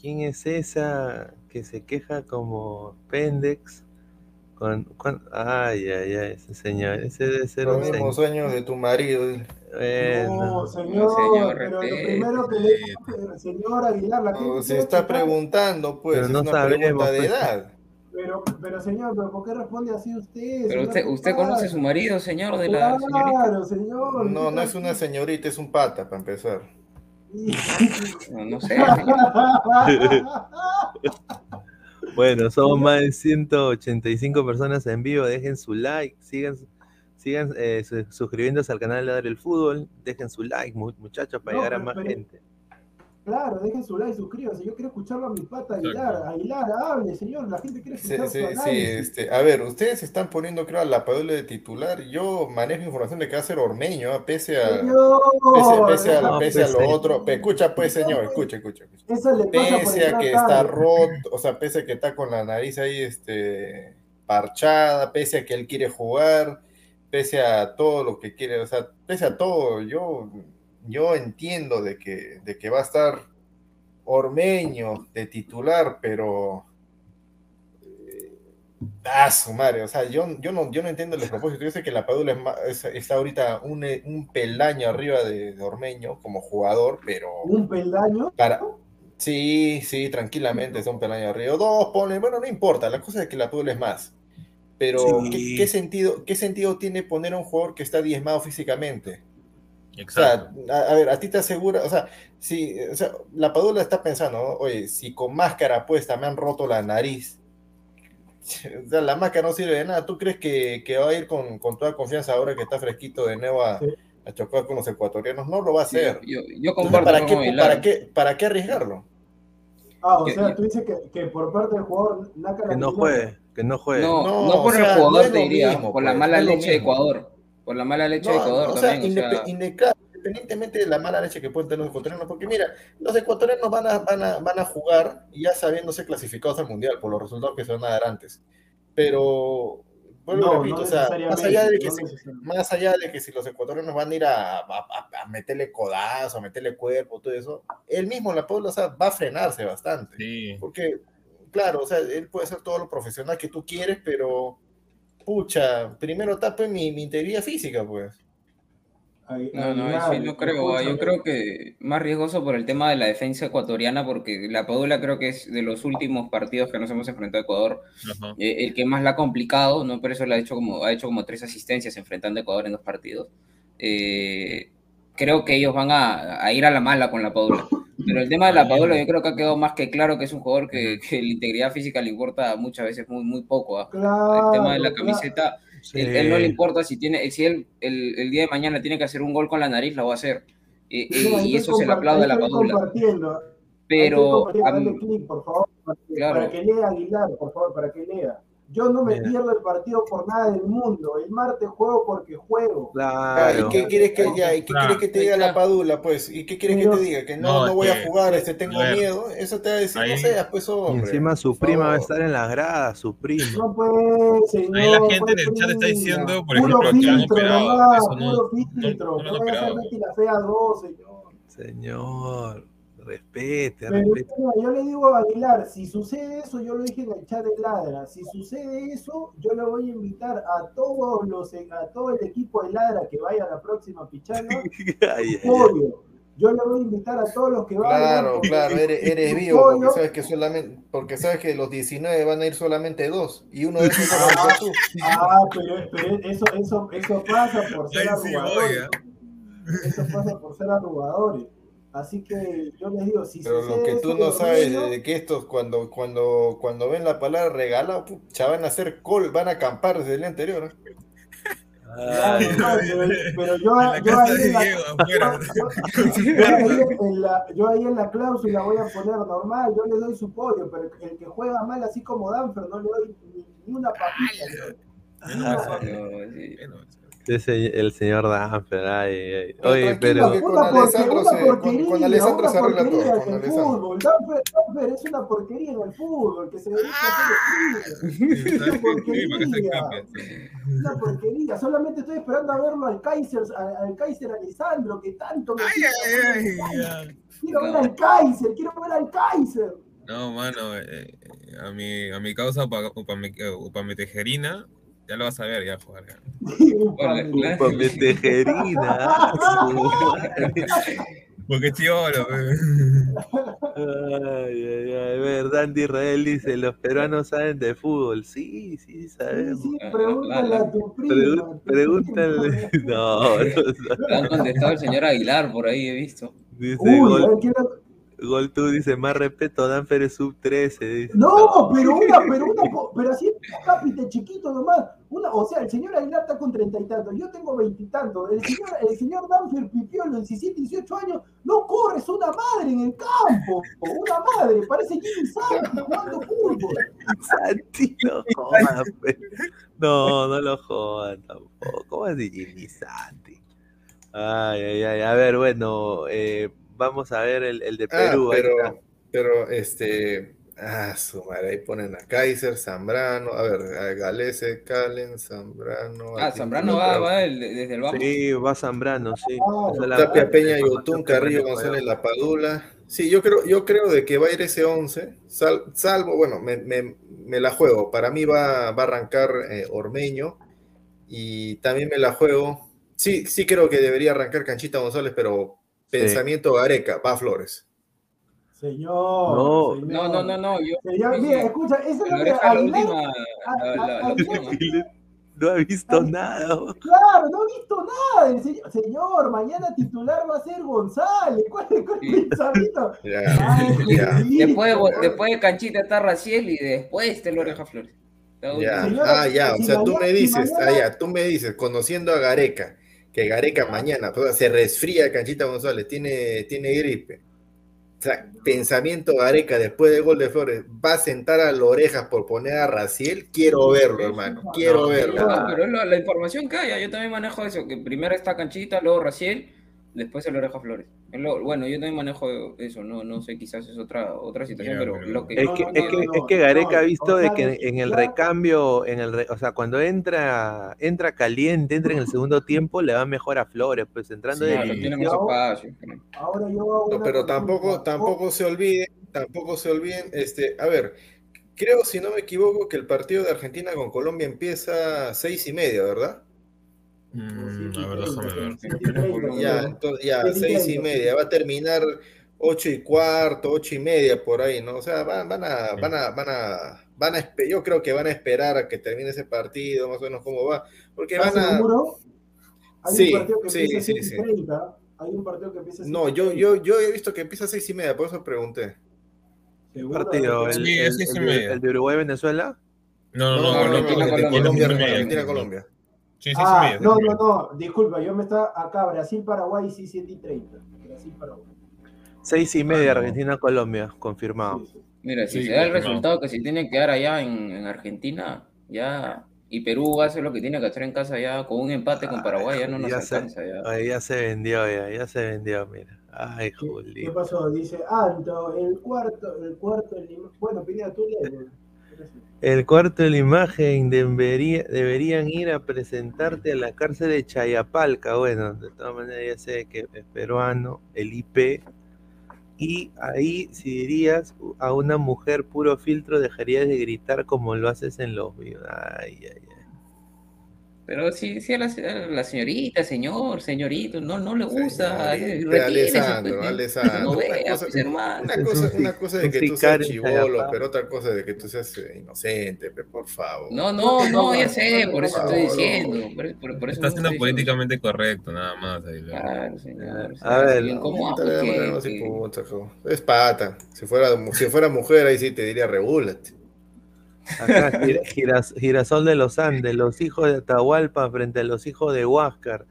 S1: ¿quién es esa que se queja como Pendex? Con, ay, ay, ay, ese señor, ese debe ser
S4: Los mismos sueños de tu marido.
S3: no, señor, señor pero lo primero que le señor Aguilar, la gente.
S4: se está preguntando, pues,
S1: pero no es una sabemos, pregunta de
S3: pues.
S4: edad.
S3: Pero, pero señor, ¿pero ¿por qué responde así usted?
S5: Pero usted, usted conoce a su marido, señor, de
S3: la
S5: claro, señorita.
S3: Claro, señor.
S4: No, no es una señorita, es un pata, para empezar.
S5: No, no sé. (laughs)
S1: bueno, somos más de 185 personas en vivo. Dejen su like, sigan, sigan eh, suscribiéndose al canal de Dar el Fútbol. Dejen su like, muchachos, para
S3: No,
S1: llegar a más
S3: pero-
S1: gente.
S3: Claro, dejen su like, suscríbanse. Yo quiero escucharlo a mi pata Aguilar. Aguilar, hable, señor. La gente quiere escuchar
S4: sí,
S3: su
S4: sí,
S3: análisis.
S4: este, a ver, ustedes están poniendo, creo, a la Padula de titular. Yo manejo información de que va a ser Ormeño, ¿ah? pese a,
S3: Señor,
S4: pese, pese a,
S1: No,
S4: pese a
S1: pues,
S4: lo
S1: sí.
S4: otro. Pe- Escucha, pues, señor, escucha, escucha. escucha.
S3: Eso le pasa por
S4: Pese a que está roto, o sea, pese a que está con la nariz ahí, este, parchada, pese a que él quiere jugar, pese a todo lo que quiere, o sea, pese a todo, yo, yo entiendo de que, de que va a estar Ormeño de titular, pero eh, ah, su madre, o sea, yo, yo, no, yo no entiendo el propósito. Yo sé que la Padula es es- está ahorita un, un peldaño arriba de, de Ormeño como jugador, pero
S3: Un peldaño.
S4: para, Sí, sí, tranquilamente son peldaños arriba. Dos, pone, bueno, no importa, la cosa es que la Padula es más. Pero,
S1: Sí.
S4: ¿qué, qué sentido, ¿qué sentido tiene poner a un jugador que está diezmado físicamente? O sea, a, a ver, a ti te asegura, o sea, si, o sea, la Padula está pensando, ¿no? Oye, si con máscara puesta me han roto la nariz, (laughs) o sea, la máscara no sirve de nada. ¿Tú crees que, que va a ir con, con toda confianza ahora que está fresquito de nuevo a,
S3: Sí.
S4: a chocar con los ecuatorianos? No lo va a hacer.
S5: Yo, yo
S4: Entonces,
S5: comparto
S4: ¿para,
S5: con
S4: qué. ¿para, qué, ¿Para qué arriesgarlo?
S3: Ah, o
S5: Que-
S3: sea, tú dices que, que por parte del jugador
S1: Que no juegue, que no juegue.
S5: No,
S4: No,
S5: no, por
S4: o
S5: el
S4: sea, no
S5: jugador,
S4: es
S5: te diría,
S4: mismo,
S5: por la
S4: pues,
S5: mala
S4: no
S5: leche de
S4: mismo.
S5: Ecuador. Por la mala leche de
S4: No,
S5: Ecuador
S4: o sea,
S5: también. o sea,
S4: independientemente de la mala leche que pueden tener los ecuatorianos, porque mira, los ecuatorianos van a, van a, van a jugar ya sabiéndose clasificados al mundial por los resultados que se van a dar antes. Pero, vuelvo
S3: No,
S4: repito,
S3: no
S4: o sea, más allá, de que
S3: no
S4: si, más allá de que si los ecuatorianos van a ir a, a- a- meterle codazo, a meterle cuerpo, todo eso, él mismo, la Paula, o sea, va a frenarse bastante.
S2: Sí.
S4: Porque, claro, o sea, él puede ser todo lo profesional que tú quieres, pero, pucha, primero tape mi, mi integridad física, pues.
S5: No, no, sí no creo. Yo creo que más riesgoso por el tema de la defensa ecuatoriana, porque la Padula creo que es de los últimos partidos que nos hemos enfrentado a Ecuador, eh, el que más la ha complicado, ¿no? Por eso le ha hecho como, ha hecho como tres asistencias enfrentando a Ecuador en dos partidos. Eh, creo que ellos van a, a ir a la mala con la Padula. Pero el tema de la Padula yo creo que ha quedado más que claro que es un jugador que, que la integridad física le importa muchas veces muy, muy poco. ¿ah?
S3: Claro,
S5: El tema de la
S3: claro.
S5: camiseta,
S1: Sí.
S5: él, él no le importa si tiene, si él el, el día de mañana tiene que hacer un gol con la nariz, lo va a hacer. Y, eso se le aplaude a la Padula. Pero
S3: compartiendo,
S5: a
S3: dale
S5: mí-
S3: clic, por favor,
S5: Claro.
S3: para que lea Aguilar, por favor, para que lea. Yo no me
S1: Mira.
S3: pierdo el partido por nada del mundo. El martes juego porque juego.
S1: Claro.
S4: ¿Y qué quieres que, ya, ¿y qué
S2: Claro.
S4: quieres que te diga la Padula, pues? ¿Y qué quieres que te diga? Que no,
S2: No,
S4: no, voy a
S2: que-
S4: jugar, este, tengo
S2: ver.
S4: miedo. Eso te va a decir,
S2: Ahí-
S4: no seas, pues,
S1: Y
S4: hombre.
S1: encima su prima va a estar en las gradas, su prima.
S3: No puede, señor.
S2: Ahí la gente
S3: ¿cuál
S2: en el chat está diciendo, por
S3: Puro
S2: ejemplo, que han
S3: filtro
S2: operado.
S3: nomás,
S2: Eso no-
S3: puro
S2: no-
S3: filtro.
S2: no han
S3: No vaya a ser
S2: operado.
S3: Betty la fea 2, señor.
S1: Señor, respete,
S3: Pero
S1: respete.
S3: mira, yo le digo a Aguilar, si sucede eso, yo lo dije en el chat de Ladra, si sucede eso, yo le voy a invitar a todos los, a todo el equipo de Ladra que vaya a la próxima (laughs)
S1: Ay, ay.
S3: pollo. yo le voy a invitar a todos los que vayan.
S4: Claro, (laughs) claro, eres, eres vivo, porque sabes que solamente, porque sabes que los 19 van a ir solamente dos, y uno de esos vas a ser tú.
S3: Ah, pero, pero eso, eso, eso pasa por ser
S2: sí,
S3: arrugadores.
S2: oiga.
S3: Eso pasa por ser arrugadores. Así que yo les digo, si
S4: Pero lo que tú no sabes de que estos cuando, cuando, cuando ven la palabra regalado, pucha, van a hacer call, van a acampar desde el día anterior. ¿no?
S3: no, pero, pero (laughs) yo, yo ahí en la, yo, ahí en la, cláusula voy a poner normal, yo le doy su pollo, pero el que juega mal así como Danfer no le doy ni, ni una papita. le doy. Ni una
S5: No,
S3: papita.
S5: sí.
S2: Bueno,
S1: Ese, el señor Danfer, ay, ay.
S4: Pero
S1: Oye, pero.
S4: que con
S3: Una porquería,
S4: Alessandro
S3: una
S4: se- con-
S3: porquería,
S4: con Alessandro
S3: una
S4: se arregla todo,
S3: porquería
S4: con
S3: en el
S4: Alessandro.
S3: fútbol. Danfer, Danfer es una porquería en el fútbol, que se dedica a hacer streaming. Una
S2: para se
S3: porquería. Una porquería. Solamente estoy esperando a verlo al Kaiser, al, al Kaiser Alessandro, que tanto me
S2: Ay, ay, ay.
S3: Quiero ver al Kaiser, quiero ver al Kaiser.
S2: No, mano, eh, eh, a mi, a mi causa upa- upame- eh, upametejerina, ya lo vas a ver, ya jugar.
S1: tejerina. ah.
S2: Porque chivolo.
S1: Ay, ay, ay. ver, Dandy Israel dice, los peruanos saben de fútbol. Sí, sí,
S3: Sí,
S1: sabemos.
S3: sí, pregúntale a tu prima.
S1: Pregu-
S3: a tu
S1: pregúntale.
S3: prima. (laughs)
S1: No, no, no.
S5: Le han contestado el señor Aguilar por ahí, he visto.
S1: Dice,
S3: Uy,
S1: gol,
S3: quiero-
S1: gol tú dice, más respeto, Danfer es sub 13. Dice.
S3: No, pero una, pero una, (laughs) pero así cápite chiquito nomás. Una, o sea, el señor Aguilar está con treinta y tantos, yo tengo veintitantos. El señor, el señor Danfer Pipiolo, 17, 18 años, no corre, es una madre en el campo. Una madre, parece Jimmy Santi jugando fútbol.
S1: Santi, no jodan, pe. No, no lo jodan tampoco. ¿Cómo así Jimmy Santi? Ay, ay, ay. A ver, bueno, eh, vamos a ver el, el de
S4: Ah,
S1: Perú.
S4: pero, pero este, ah, su madre, ahí ponen a Kaiser, Zambrano, a ver, a Galese, Calen, Zambrano.
S5: Ah, Zambrano va, va el- desde el vamos.
S1: Sí, va Zambrano, sí.
S3: Ah,
S4: Tapia, Peña,
S1: la
S4: Yotún,
S1: que
S4: Carrillo, González,
S1: yo.
S4: La Padula. Sí, yo creo, yo creo de que va a ir ese 11, sal- salvo, bueno, me, me- me la juego. Para mí va, va a arrancar eh, Ormeño y también me la juego. Sí, sí creo que debería arrancar Canchita González, pero
S1: Sí.
S4: pensamiento Gareca, va Flores.
S3: Señor.
S1: No.
S3: señor.
S5: No, no, no, no. Yo,
S3: Señor, mira, escucha, esa es
S5: la
S3: lo que.
S1: No ha visto nada.
S3: Claro, no he visto nada. El señor, señor, mañana titular va a ser González. ¿Cuál es cuál es el listo, (laughs)
S5: Después, después de Canchita está Raciel y después te lo oreja Flores.
S3: Señora,
S4: ah, ya, o
S3: si
S4: sea, tú
S3: mañana-
S4: me
S3: si
S4: dices, ah, ya, tú me dices, conociendo a Gareca, que Gareca mañana pues, se resfría Canchita González, tiene, tiene gripe. O sea, pensamiento Gareca después del gol de Flores, va a sentar a las orejas por poner a Raciel, quiero verlo, hermano, quiero
S1: No,
S4: verlo.
S5: No, pero la, la información que hay, yo también manejo eso, que primero está Canchita, luego Raciel, después el Oreja Flores. Es lo- bueno, yo también manejo eso, no, no sé, quizás es otra, otra situación, pero
S2: pero-
S5: lo que...
S1: Es
S3: No,
S1: que,
S3: no,
S1: es
S3: no,
S1: que,
S3: no,
S1: es que
S3: no,
S1: Gareca ha visto de que en el recambio, en el re- o sea, cuando entra, entra caliente, entra en el segundo (laughs) tiempo, le va mejor a Flores, pues entrando
S2: Sí,
S1: de
S5: Claro, tiene más espacio.
S3: Ahora yo
S4: pero tampoco, tampoco se olviden, tampoco se olviden, este, a ver, creo, si no me equivoco, que el partido de Argentina con Colombia empieza a seis y media, ¿verdad?
S2: Mm, a ver, déjame ver.
S4: Ya, entonces, ya, seis y
S3: media.
S4: va a terminar ocho y cuarto, ocho y media por ahí, ¿no? O sea, van, van a, van a, van a, van a, yo creo que van a esperar a que termine ese partido, más o menos cómo va, porque
S3: ¿Estás
S4: van a,
S3: seguro? Hay
S4: Sí,
S3: un partido que
S4: sí,
S3: empieza a
S4: sí,
S3: 7 y
S4: sí.
S3: 30. Hay un partido que empieza a
S4: no,
S3: 7 y
S4: yo,
S3: 30.
S4: yo, yo he visto que empieza a seis y media, por eso pregunté.
S3: ¿Seguro?
S1: partido, el, el- el de- el Uruguay-Venezuela.
S2: No,
S4: No,
S2: no,
S4: no,
S2: no, Sí, sí,
S3: Ah,
S2: sí,
S3: no,
S2: sí,
S3: no, no, disculpa, yo me estaba acá, Brasil-Paraguay, sí, 7 y 30. Brasil-Paraguay.
S1: Seis y media,
S2: Ah.
S1: Argentina-Colombia, confirmado.
S3: Sí, sí.
S5: Mira, si
S2: Sí,
S5: se da el
S2: confirmado.
S5: resultado que se tiene que dar allá en, en Argentina, ya... Y Perú hace lo que tiene que hacer en casa ya con un empate con Paraguay, ya no nos
S1: Ya se-
S5: alcanza. Ya.
S1: Ay, ya se vendió, ya, ya se vendió, mira. Ay,
S3: ¿Qué,
S1: Juli.
S3: qué pasó? Dice Alto, el cuarto, el cuarto, el bueno, Pineda, tú lees. (laughs)
S1: El cuarto de la imagen debería, deberían ir a presentarte a la cárcel de Chayapalca. Bueno, de todas maneras ya sé que es peruano, el IP. Y ahí, si dirías a una mujer puro filtro, dejarías de gritar como lo haces en los. Ay, ay, ay.
S5: Pero sí, sí a la, a la señorita, señor, señorito, no, no le gusta. Eh,
S4: Alessandro,
S5: pues,
S4: Alessandro,
S5: No
S4: una
S5: vea,
S4: cosa-
S5: pues.
S4: Una cosa, una de que tú seas chivolo, pero otra cosa de que tú seas eh, inocente, pe, por favor.
S5: No, no, no, ya sé, por eso estoy diciendo. Por, por- por eso
S2: Está
S5: mismo
S2: siendo
S5: estoy diciendo.
S2: políticamente correcto, nada más. ahí,
S5: Claro, señor.
S1: A ver,
S5: si
S4: No,
S5: ¿cómo
S4: puta, le
S5: hago
S4: damos
S5: que-
S4: así,
S5: que-
S4: puta, jo. Es pata. Si fuera, si fuera mujer, ahí sí te diría regúlate.
S1: Acá, (laughs) Gir- Giras- Girasol de los Andes, los hijos de Atahualpa frente a los hijos de Huáscar.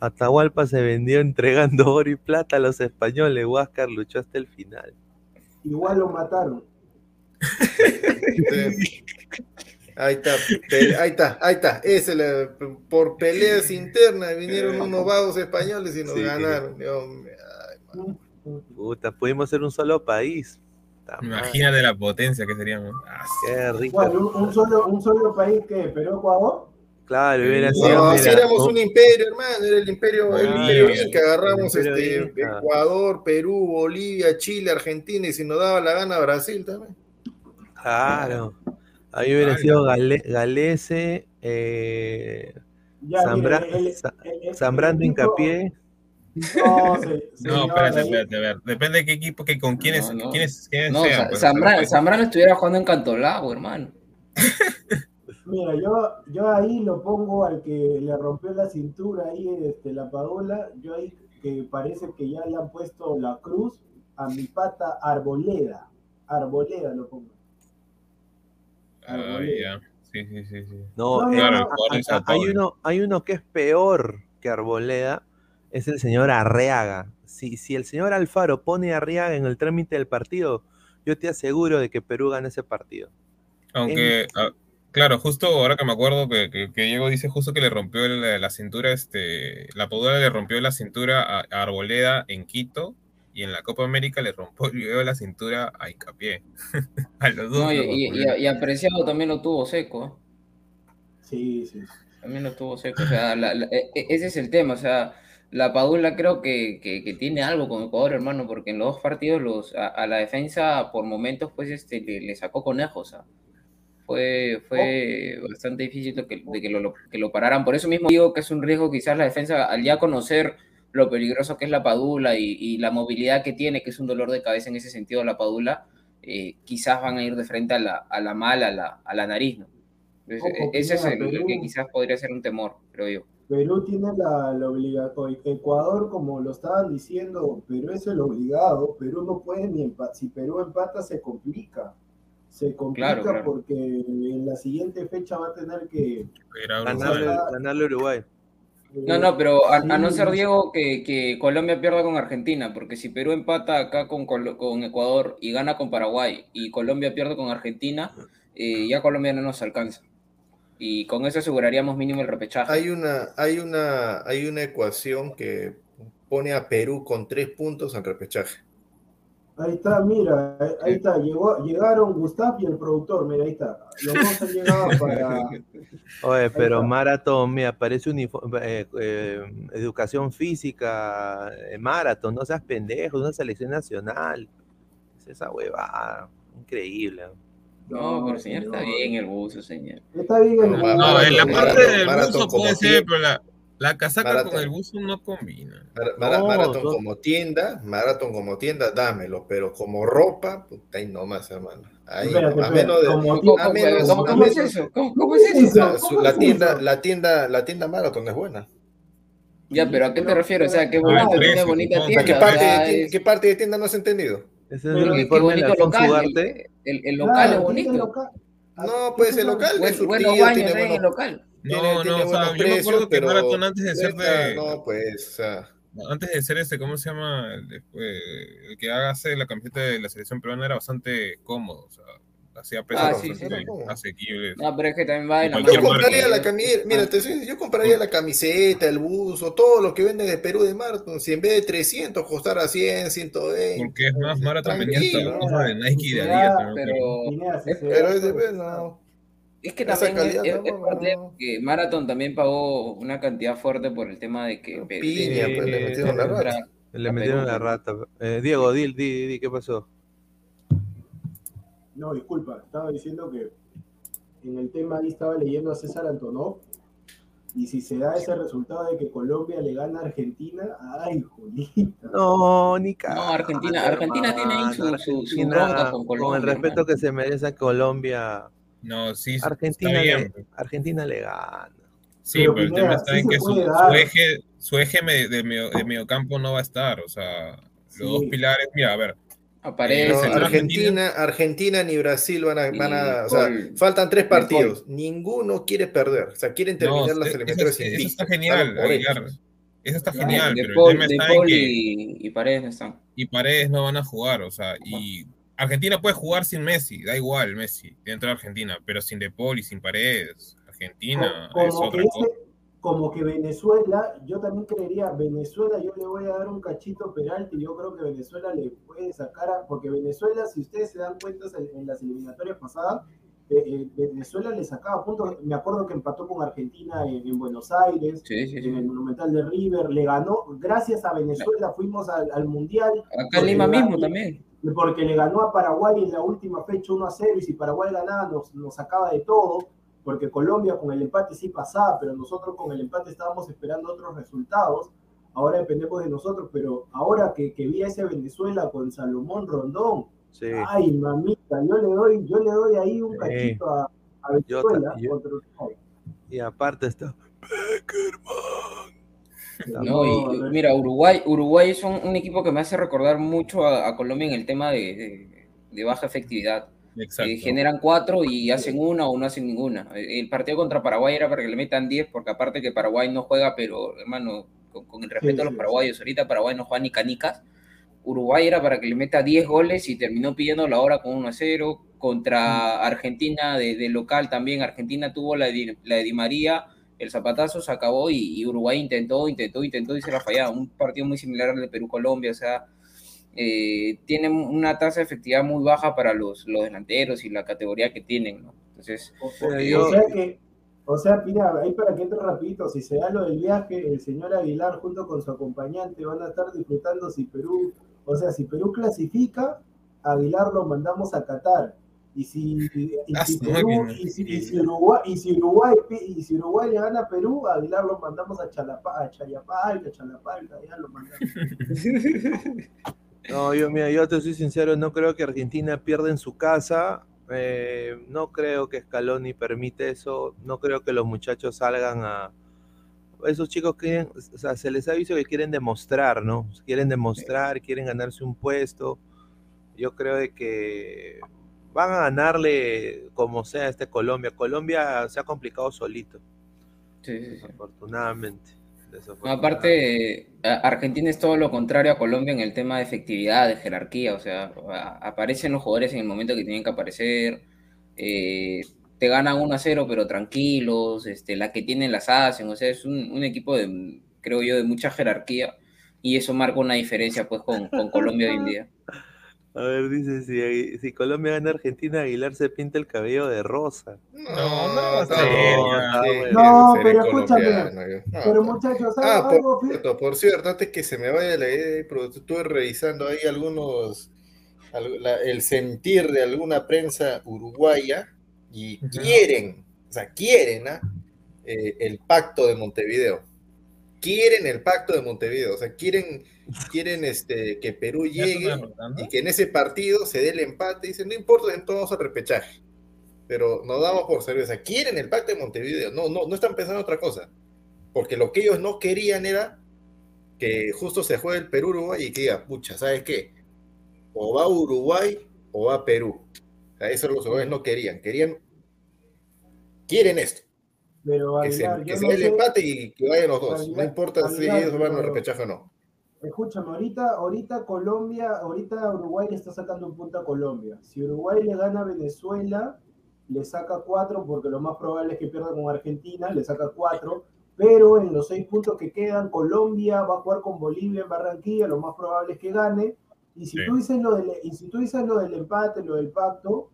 S1: Atahualpa se vendió entregando (laughs) oro y plata a los españoles. Huáscar luchó hasta el final.
S3: Igual lo mataron. (laughs)
S4: Ahí está, ahí está, ahí está. Ese la- por peleas internas vinieron unos vagos españoles y nos
S1: Sí.
S4: ganaron. Dios ay, man.
S1: Puta, pudimos ser un solo país.
S2: Imagínate la potencia que seríamos. Ah,
S1: Qué rico.
S3: Bueno, un, un solo, un solo país que Perú, Ecuador.
S1: Claro, hubiera sido.
S4: No, si éramos
S1: un-
S4: un imperio, hermano, era el imperio, el
S2: Ah,
S4: imperio
S2: bien.
S4: Inca, agarramos
S1: El imperio
S4: este,
S1: Inca.
S4: Ecuador, Perú, Bolivia, Chile, Argentina y si nos daba la gana Brasil también.
S1: Claro. Ahí hubiera
S2: Claro.
S1: sido Gale- Galese, eh,
S3: el- el- el-
S1: Zambrano
S3: el equipo-
S1: Hincapié.
S3: No,
S2: espérate, espérate, a ver. Depende de qué equipo, que con quiénes,
S5: No, no.
S2: quiénes, quiénes
S5: No,
S2: sean. Pues, o sea,
S5: Zambrano estuviera jugando en Cantolao, hermano.
S3: Mira, yo, yo ahí lo pongo al que le rompió la cintura ahí, este, la Padula, yo ahí que parece que ya le han puesto la cruz a mi pata Arboleda. Arboleda lo pongo.
S2: Ah, ya. Sí, sí, sí, sí.
S1: No,
S3: No,
S1: eh,
S2: Claro,
S1: hay uno, hay uno que es peor que Arboleda, es el señor Arriaga. Si, si el señor Alfaro pone a Arriaga en el trámite del partido, yo te aseguro de que Perú gana ese partido.
S2: Aunque, ah, claro, justo ahora que me acuerdo que, que, que Diego dice justo que le rompió la cintura, este, la Padula le rompió la cintura a, a Arboleda en Quito y en la Copa América le rompió la cintura a Hincapié. (laughs) a los dos.
S5: No, y, y-
S2: rompió.
S5: y- y apreciado también lo tuvo seco. ¿eh?
S3: Sí, sí.
S5: También lo tuvo seco. O sea, la- la- e- e- ese es el tema. O sea, la Padula creo que, que- que tiene algo con Ecuador, hermano, porque en los dos partidos los, a, a la defensa por momentos pues este, le, le sacó conejos. Sea, fue, fue bastante difícil de que, de que lo, que lo pararan. Por eso mismo digo que es un riesgo quizás la defensa, al ya conocer lo peligroso que es la Padula y, y la movilidad que tiene, que es un dolor de cabeza en ese sentido la Padula, eh, quizás van a ir de frente a la, a la mala, a la, a la nariz, ¿no? Entonces,
S3: Ojo,
S5: ese es el, el que quizás podría ser un temor, creo yo.
S3: Perú tiene la, la obligación. Ecuador, como lo estaban diciendo, Perú es el obligado. Perú no puede ni empatar. Si Perú empata, se complica. Se complica
S5: Claro, claro.
S3: porque en la siguiente fecha va a tener que.
S1: Ganarle, Uruguay.
S5: No, no, pero a, a no ser Diego que, que Colombia pierda con Argentina, porque si Perú empata acá con, Colo- con Ecuador y gana con Paraguay y Colombia pierde con Argentina, eh, ya Colombia no nos alcanza. Y con eso aseguraríamos mínimo el repechaje.
S4: Hay una, hay una, hay una ecuación que pone a Perú con tres puntos en repechaje.
S3: Ahí está, mira, ahí- ahí está. Llegó, llegaron Gustav y el productor, mira, ahí está. Los dos han llegado (laughs) para.
S1: Oye, pero. Maratón, mira, parece uniforme, eh, eh, educación física, eh, Maratón, no seas pendejo, una selección nacional. Es esa huevada, increíble.
S5: No, pero señor,
S3: señor.
S5: está bien el buzo, señor.
S3: Está bien el
S4: No,
S2: No, en la parte del buzo puede ser, pero la, la casaca
S4: Maratón.
S2: con el buzo no combina.
S4: Mar-
S1: No,
S4: maratón
S1: no.
S4: como tienda, maratón como tienda, dámelo, pero como ropa, puta, ahí nomás, hermano. Ahí,
S3: Espérate,
S4: a menos de,
S5: ¿Cómo,
S4: a menos-
S5: cómo- cómo es eso? ¿Cómo, cómo es
S3: ¿Qué es
S5: eso?
S4: la, su-
S3: ¿Cómo
S4: la
S3: es
S4: tienda, la tienda, la tienda maratón es buena.
S5: Ya, pero ¿a qué te refieres? O sea, qué
S2: Ah,
S5: bonita, tienda.
S4: ¿Qué
S5: o
S4: parte,
S5: sea,
S4: de, ti-
S5: es-
S4: qué parte de tienda no has entendido?
S1: Ese es el uniforme de Alfonso.
S5: El, el, el local
S3: Claro,
S5: es bonito.
S3: local.
S4: No, pues el local es
S5: Buen-
S4: surtido,
S5: buenos baños
S4: tiene
S5: hay en el
S4: buenos,
S5: local.
S4: tiene-
S2: No,
S4: tiene
S2: no, o sea, yo me acuerdo que
S4: pero
S2: Maratón antes de ser de,
S4: No, pues, o sea,
S2: antes de ser ese, ¿cómo se llama? El, eh, el que hace la camiseta de la selección peruana era bastante cómodo, o sea, hacía precios
S5: Ah,
S2: bastante
S5: sí, sí.
S4: Era cómodo.
S2: asequibles.
S5: No, pero es que también va
S4: Yo
S5: mano.
S2: marca.
S4: compraría la mira, te soy- yo compraría la camiseta, el buzo, todo lo que vende de Perú de Marathon. Si en vez de 300 costara 100, 120.
S2: Porque es más, la cosa de Nike de Adidas. También,
S5: Pero es-
S4: de pues, no.
S5: es que también es,
S4: calidad
S5: es-
S4: tampoco,
S5: es parte
S4: no.
S5: que Marathon también pagó una cantidad fuerte por el tema de que
S4: Piña,
S5: de-
S4: pues, le metieron la
S5: de-
S4: rata.
S1: Le
S5: a
S1: metieron
S5: Perú,
S1: la
S5: ¿no?
S1: rata. Eh, Diego, di, di, di, ¿qué pasó?
S3: No, disculpa, estaba diciendo que en el tema ahí estaba leyendo a César Antonov Y si se da ese resultado de que Colombia le gana a Argentina, ay, Julita.
S1: No, ni
S5: No, Argentina, Argentina tiene ahí su, su, su bronca con Colombia.
S1: Con el respeto
S5: hermano.
S1: que se merece a Colombia,
S2: No, sí,
S1: Argentina, le. Argentina le gana.
S2: Sí,
S3: Pero,
S2: pero el tema está
S3: sí
S2: en que su, su eje, su eje de, medio, de mediocampo no va a estar. O sea, los
S3: Sí.
S2: dos pilares, mira, a ver,
S4: Argentina, Argentina ni Brasil van a, van a- o sea, faltan tres partidos. Ninguno quiere perder. O sea, quieren terminar
S2: no,
S4: las eliminatorias
S2: eso está genial. Eso está genial,
S5: De
S2: pero
S5: Paul,
S2: el tema está en que
S5: y, y Paredes no están.
S2: y Paredes no van a jugar, o sea, y Argentina puede jugar sin Messi, da igual Messi, dentro de Argentina, pero sin De Paul y sin Paredes, Argentina
S3: como,
S2: es otra cosa.
S3: Como que Venezuela, yo también creería, Venezuela yo le voy a dar un cachito Peralta y yo creo que Venezuela le puede sacar a, porque Venezuela, si ustedes se dan cuenta en, las eliminatorias pasadas, eh, eh, Venezuela le sacaba puntos, me acuerdo que empató con Argentina en, en Buenos Aires,
S5: Sí, sí,
S3: en el Monumental de River, le ganó, gracias a Venezuela fuimos al, al Mundial,
S5: Acá en Lima mismo también.
S3: porque le ganó a Paraguay en la última fecha 1 a 0 y si Paraguay ganaba nos, nos sacaba de todo, porque Colombia con el empate sí pasaba, pero nosotros con el empate estábamos esperando otros resultados, ahora dependemos de nosotros, pero ahora que, que vi a ese Venezuela con Salomón Rondón,
S1: Sí.
S3: ay mamita, yo le doy, yo le doy ahí un
S1: Sí.
S3: cachito a, a Venezuela
S1: yo-
S3: contra Uruguay.
S1: Y aparte está Peckerman.
S5: No, y mira, Uruguay, Uruguay es un, un equipo que me hace recordar mucho a, a Colombia en el tema de, de- de baja efectividad.
S2: Exacto.
S5: Eh, generan cuatro y hacen una o no hacen ninguna. Eh, El partido contra Paraguay era para que le metan 10, porque aparte que Paraguay no juega, pero hermano, con, con el respeto
S3: Sí,
S5: a los
S3: sí,
S5: paraguayos, ahorita Paraguay no juega ni canicas. Uruguay era para que le meta 10 goles y terminó pidiendo la hora con 1 a 0. Contra Argentina de, de local también, Argentina tuvo la de, la de Di María, el zapatazo se acabó y, y Uruguay intentó, intentó, intentó y se la fallaba. Un partido muy similar al de Perú-Colombia, o sea, eh, tienen una tasa de efectividad muy baja para los, los delanteros y la categoría que tienen, ¿no? Entonces,
S3: O,
S1: yo-
S3: sea que, o sea, mira, ahí para que entre rapidito, si se da lo del viaje, el señor Aguilar junto con su acompañante van a estar disfrutando si Perú, o sea, si Perú clasifica, Aguilar lo mandamos a Qatar. Y si, y
S2: Ah,
S3: si Perú, y si, y si Uruguay, y si Uruguay, y si Uruguay le gana a Perú, Aguilar lo mandamos a Chalapa, a Chayapalca, Chalapalca, ya lo mandamos. (laughs)
S1: No, yo, mira, yo te soy sincero, no creo que Argentina pierda en su casa. eh, no creo que Scaloni permite eso. No creo que los muchachos salgan a. Esos chicos quieren, o sea, se les ha visto que quieren demostrar, ¿no? Quieren demostrar, quieren ganarse un puesto. Yo creo de que van a ganarle como sea a este Colombia. Colombia se ha complicado solito,
S5: sí, sí, sí.
S1: desafortunadamente.
S5: Aparte, a- Argentina es todo lo contrario a Colombia en el tema de efectividad, de jerarquía, o sea, aparecen los jugadores en el momento que tienen que aparecer, eh, te ganan 1 a 0 pero tranquilos, este, la que tienen las hacen, o sea, es un, un equipo de, creo yo, de mucha jerarquía y eso marca una diferencia pues con, con Colombia hoy en día.
S1: A ver, dice, si, si Colombia gana a Argentina, Aguilar se pinta el cabello de rosa.
S2: No, no,
S4: ya. Sí,
S3: No,
S4: seré
S3: pero escúchame,
S4: yo. No,
S3: Pero
S4: no.
S3: muchachos,
S4: Ah,
S3: algo, algo
S4: por cierto, por cierto, antes que se me vaya la idea, pero estuve revisando ahí algunos, al- la- el sentir de alguna prensa uruguaya y quieren, o sea, quieren ¿ah? Eh, el pacto de Montevideo. Quieren el pacto de Montevideo, o sea, quieren, quieren este, que Perú
S2: ¿Ya están
S4: llegue y que en ese partido se dé el empate. Dicen, no importa, entonces vamos al repechaje. Pero nos damos por cerveza. Quieren el pacto de Montevideo. No, no, no están pensando en otra cosa. Porque lo que ellos no querían era que justo se juegue el Perú-Uruguay y que diga, pucha, ¿sabes qué? O va Uruguay o va Perú. O sea, eso los uruguayos no querían. Querían, quieren esto.
S3: Pero
S4: Que se, que se
S3: no
S4: dé el
S3: sé-
S4: empate y que vayan los dos. No
S3: Aguilar,
S4: importa si ellos van al
S3: pero-
S4: repechaje o no.
S3: Escúchame, ahorita, ahorita Colombia, ahorita Uruguay le está sacando un punto a Colombia. Si Uruguay le gana a Venezuela, le saca cuatro, porque lo más probable es que pierda con Argentina, le saca cuatro. Pero en los seis puntos que quedan, Colombia va a jugar con Bolivia en Barranquilla, lo más probable es que gane. Y si,
S2: Sí.
S3: tú, dices lo del, y si tú dices lo del empate, lo del pacto,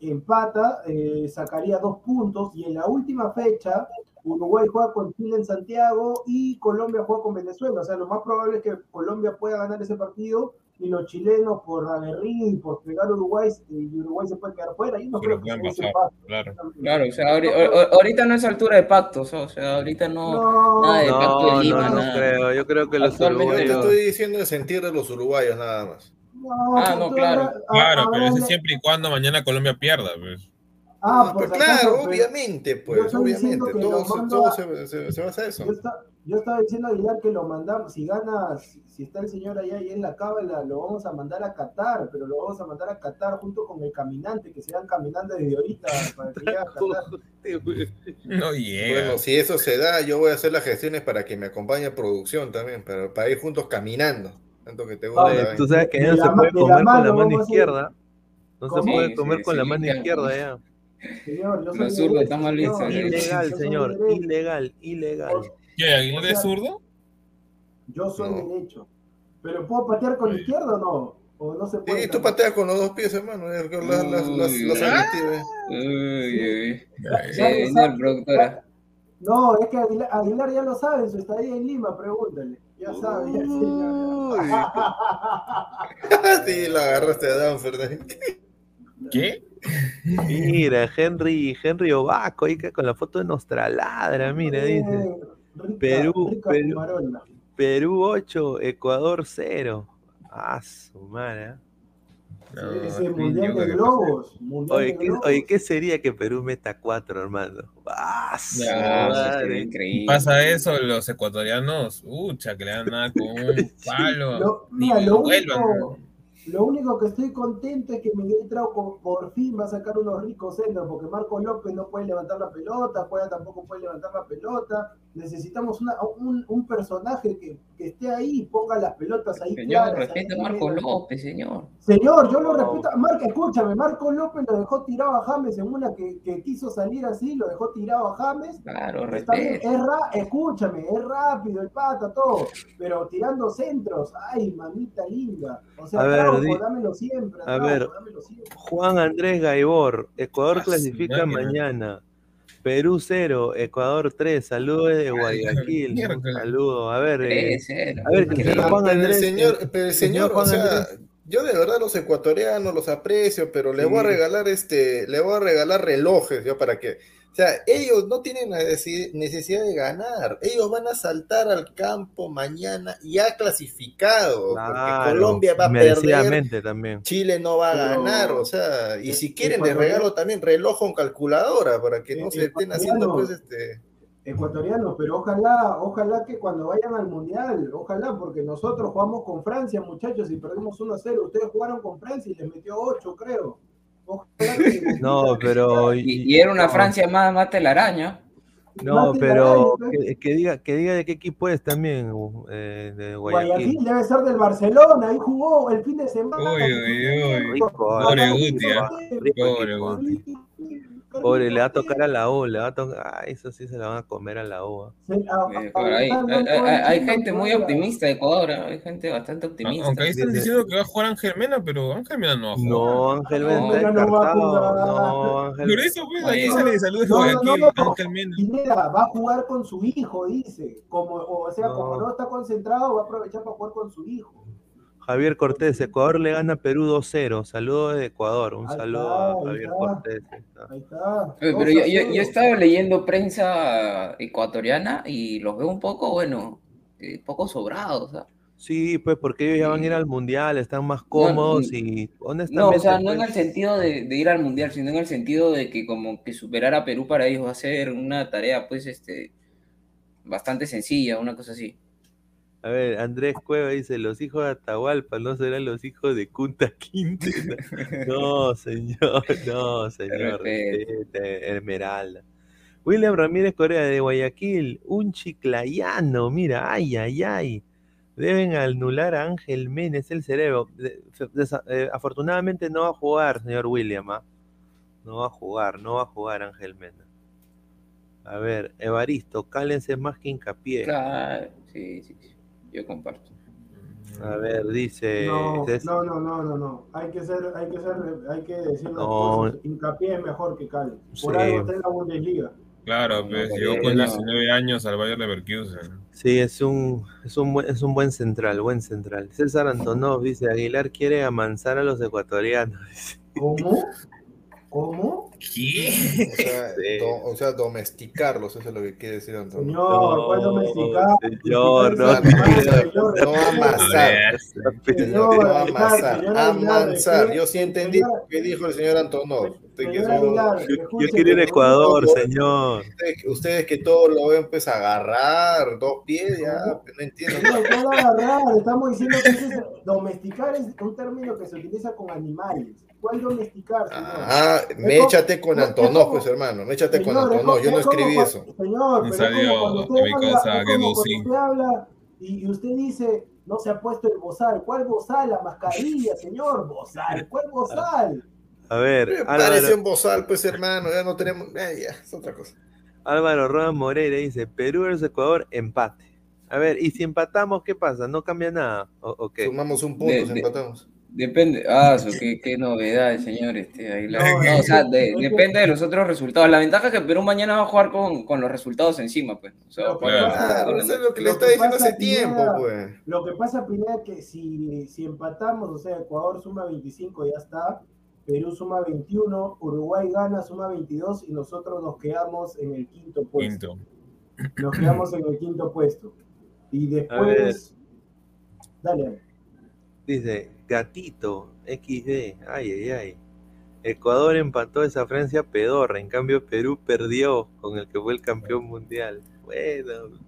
S3: empata, eh, sacaría dos puntos. Y en la última fecha, Uruguay juega con Chile en Santiago y Colombia juega con Venezuela. O sea, lo más probable es que Colombia pueda ganar ese partido y los chilenos por aguerrido y por pegar a Uruguay, y Uruguay se puede quedar fuera. Yo no creo que
S2: pasar,
S3: pacto.
S2: claro.
S5: Claro, o sea, ahori- ahor- ahorita no es altura de pactos, o sea, ahorita no,
S3: No,
S5: nada de pacto de
S1: No,
S5: Lima,
S1: no, no
S5: nada.
S1: creo. Yo creo que los
S5: Actualmente
S4: Yo te
S1: uruguayos.
S4: estoy diciendo el sentir de los uruguayos nada más.
S3: No,
S5: Ah, no, claro.
S2: Claro, pero
S3: ahora
S2: eso
S3: no-
S2: siempre y cuando mañana Colombia pierda, pues.
S3: Ah,
S4: Pues
S3: acaso,
S4: claro, obviamente, pues, obviamente. Todo, se-
S3: mando
S4: todo
S3: a-
S4: se, se- se basa en eso.
S3: Yo, está- yo estaba diciendo a Aguilar que lo mandamos, si gana, si, si está el señor allá y en la cábala, lo vamos a mandar a Qatar, pero lo vamos a mandar a Qatar junto con el caminante, que se van caminando desde ahorita para que llegue a (laughs) Qatar.
S2: No llega.
S4: Bueno, si eso se da, yo voy a hacer las gestiones para que me acompañe a producción también, para, para ir juntos caminando. Tanto que te gusta.
S1: Tú sabes que ya no se puede comer con la
S3: mano
S1: izquierda. No se puede
S5: Sí,
S1: comer
S5: sí,
S1: con la
S5: sí,
S1: mano
S5: ya.
S1: izquierda ya.
S3: Señor, yo soy
S5: Los zurdos
S3: derecho,
S5: están mal
S3: señor.
S5: vistos.
S1: Ilegal, señor. Ilegal, ilegal.
S2: ¿Qué? ¿Aguilar es zurdo?
S3: Yo soy
S4: No.
S3: derecho. ¿Pero puedo patear con la izquierda o no? ¿O no se puede?
S4: Y tú pateas con los dos pies, hermano. Las, las, las, las
S5: Sí.
S3: No, es que Aguilar, Aguilar ya lo sabe, en su estadía en Lima, pregúntale. Ya sabe, ya, señor.
S4: sí, la (laughs) agarraste a Dan Fernández.
S2: ¿Qué?
S1: Mira, Henry, Henry Obaco, ahí que con la foto de nuestra ladra, mira, dice.
S3: Eh, rica-
S1: Perú,
S3: rica
S1: Perú. Perú 8, Ecuador 0. Ah, su madre.
S3: Mundial de globos. Mundial
S1: Oye
S3: de
S1: ¿qué,
S3: globos.
S1: oye, ¿qué sería que Perú meta 4, hermano? Ah,
S5: increíble.
S2: Pasa eso, los ecuatorianos, ucha, que le dan nada con un (laughs) palo.
S3: Lo, mira, lo
S2: vuelvan.
S3: único, lo único que estoy contento es que Miguel Trauco por fin va a sacar unos ricos centros, porque Marco López no puede levantar la pelota, Juega tampoco puede levantar la pelota. Necesitamos una- un, un personaje que, que esté ahí y ponga las pelotas ahí
S5: Señor,
S3: claras.
S5: respeta
S3: ahí
S5: a Marco. López, señor.
S3: Señor, yo lo
S1: No.
S3: respeto. Marco, escúchame, Marco López lo dejó tirado a James en una que, que quiso salir así, lo dejó tirado a James.
S5: Claro, respeta.
S3: es ra- escúchame, es rápido el pata, todo, pero tirando centros, ay, mamita linda. O sea,
S1: A ver, di-
S3: dámelo siempre.
S1: a
S3: Trauco,
S1: ver.
S3: dámelo siempre.
S1: Juan Andrés Gaibor, Ecuador
S2: Ah,
S1: clasifica mañana. Perú 0, Ecuador 3, saludos desde Guayaquil. Un saludo. A ver, eh, a ver, que señor Juan
S4: Pero el
S1: Andrés.
S4: señor, pero el señor,
S1: Juan
S4: o sea,
S1: Andrés.
S4: yo de verdad los ecuatorianos los aprecio, pero le
S1: Sí.
S4: voy a regalar este, le voy a regalar relojes, yo para que, o sea, ellos no tienen necesidad de ganar, ellos van a saltar al campo mañana ya clasificados, porque Colombia va a perder,
S1: también.
S4: Chile no va a
S3: Pero-
S4: ganar, o sea, y si quieren les regalo también reloj con calculadora para que no
S3: Eh,
S4: se estén haciendo pues este
S3: Ecuatorianos, pero ojalá, ojalá que cuando vayan al mundial, ojalá, porque nosotros jugamos con Francia, muchachos, y perdimos 1 a 0. Ustedes jugaron con Francia y les metió 8, creo.
S1: No, pero.
S5: Y, y era una
S1: no,
S5: Francia más, más telaraña.
S1: No, pero que, que diga, que diga de qué equipo es también, eh, de
S3: Guayaquil
S1: Guayaquil.
S3: debe ser del Barcelona, ahí jugó el fin de semana.
S2: Uy, uy, uy.
S1: Rico,
S2: Pobre
S1: rico,
S2: Guti,
S1: rico
S2: Pobre. Guti.
S1: Pobre, le va a tocar a la U, le va a tocar. Ah, eso sí se la van a comer a la U. ah.
S3: Se- a-
S5: Eh,
S3: a-
S5: claro, hay,
S3: a-
S5: hay- hay- hay
S3: chino,
S5: gente muy optimista de Ecuador, hay gente bastante optimista.
S2: Aunque ahí están diciendo que va a jugar Ángel Mena, pero Ángel Mena no va a jugar.
S1: No, Ángel Mena
S5: No,
S1: está
S3: ya no va a
S1: descartado.
S3: jugar.
S1: No, Ángel
S2: Por eso, pues, ahí sale de
S3: no, no,
S2: Guayaquil,
S3: no, no.
S2: Ángel Mena.
S3: Pineda va a jugar con su hijo, dice. Como, o sea,
S1: No.
S3: como no está concentrado, va a aprovechar para jugar con su hijo.
S1: Javier Cortés, Ecuador le gana a Perú 2-0. Saludos de Ecuador. Un
S3: Ahí
S1: saludo
S3: está,
S1: a Javier
S3: está.
S1: Cortés. ahí está.
S3: Ahí está.
S5: Oye, Pero yo, he estado leyendo prensa ecuatoriana y los veo un poco, bueno, eh, poco sobrados. ¿ah?
S1: Sí, pues porque ellos ya van a ir al mundial, están más cómodos y honestamente.
S5: No, o sea, no en
S1: pues,
S5: el sentido de, de ir al mundial, sino en el sentido de que como que superar a Perú para ellos va a ser una tarea, pues, este, bastante sencilla, una cosa así.
S1: A ver, Andrés Cueva dice: Los hijos de Atahualpa no serán los hijos de Kunta (laughs) Quintana. No, señor, (laughs) no, señor. Esmeralda. William Ramírez Corea de Guayaquil, un chiclayano, mira, ay, ay, ay. Deben anular a Ángel Menes el cerebro. Eh, afortunadamente no va a jugar, señor William. ¿ah? No va a jugar, no va a jugar Ángel Menes. A ver, Evaristo, cálense más que hincapié.
S5: Claro, sí, sí, sí, yo comparto.
S1: A ver, dice.
S3: No, no, no, no, no, no. Hay que ser, hay que ser, hay que decir las
S1: No.
S3: cosas. Hincapié es mejor que Cali. Por
S1: Sí.
S3: algo está en la Bundesliga.
S2: Claro, pues llegó con
S5: no.
S2: 19 años al Bayern Leverkusen.
S1: Sí, es un, es un buen, es un buen central, buen central. César Antonov dice, Aguilar quiere amansar a los ecuatorianos. (laughs)
S3: ¿Cómo? ¿Cómo?
S2: ¿Qué?
S4: O sea,
S1: Sí.
S4: do- o sea, domesticarlos, eso es lo que quiere decir Antonio.
S3: Señor, ¿cuál
S1: No,
S3: domesticar?
S1: señor, no,
S4: no, no
S2: A
S4: amasar.
S3: Señor,
S4: No amasar,
S3: señor
S4: amansar. Yo sí entendí
S3: señor-
S4: lo que dijo el señor
S3: Aguilar,
S1: yo, quiero ir a Ecuador, señor.
S4: ustedes, ustedes que todo lo ven pues agarrar, dos pies, ya, pues, no entiendo.
S3: No, ¿cuál agarrar? Estamos diciendo que es- domesticar es un término que se utiliza con animales. ¿Cuál domesticar, señor?
S4: Ah, méchate con
S3: Es
S4: Antonov, pues hermano, méchate con
S3: Señor, es
S4: Antonov, yo no escribí eso.
S3: Señor, pero
S2: saludo
S3: cuando usted
S2: mi
S3: habla, usted y, y usted dice, no se ha puesto el bozal. ¿Cuál bozal? La mascarilla, señor. Bozal. ¿Cuál bozal?
S1: A ver,
S4: Me parece un bozal, pues hermano, ya no tenemos, eh, ya, es otra cosa.
S1: Álvaro Rodas Moreira dice, Perú versus Ecuador, empate. A ver, y si empatamos, ¿qué pasa? ¿No cambia nada? ¿O, o qué?
S4: Sumamos un punto,
S5: De-
S4: si
S5: de-
S4: empatamos.
S5: Depende, ah, su- qué, qué novedad, señor este, Aguilar.
S3: No,
S5: No, o sea, de- depende de los otros resultados. La ventaja es que Perú mañana va a jugar con, con los resultados encima, pues. O sea,
S3: Lo que
S5: juega-
S3: pasa-
S4: Claro, eso es lo que le está diciendo hace tiempo, pues.
S3: Lo que pasa, Pineda, es que si, si empatamos, o sea, Ecuador suma 25, ya está. Perú suma 21, Uruguay gana, suma 22 y nosotros nos quedamos en el quinto puesto.
S2: Quinto.
S3: Nos quedamos en el quinto puesto. Y después. Dale.
S1: Dice, gatito, XD, ay, ay, ay. Ecuador empató esa Francia pedorra, en cambio Perú perdió con el que fue el campeón mundial. Bueno,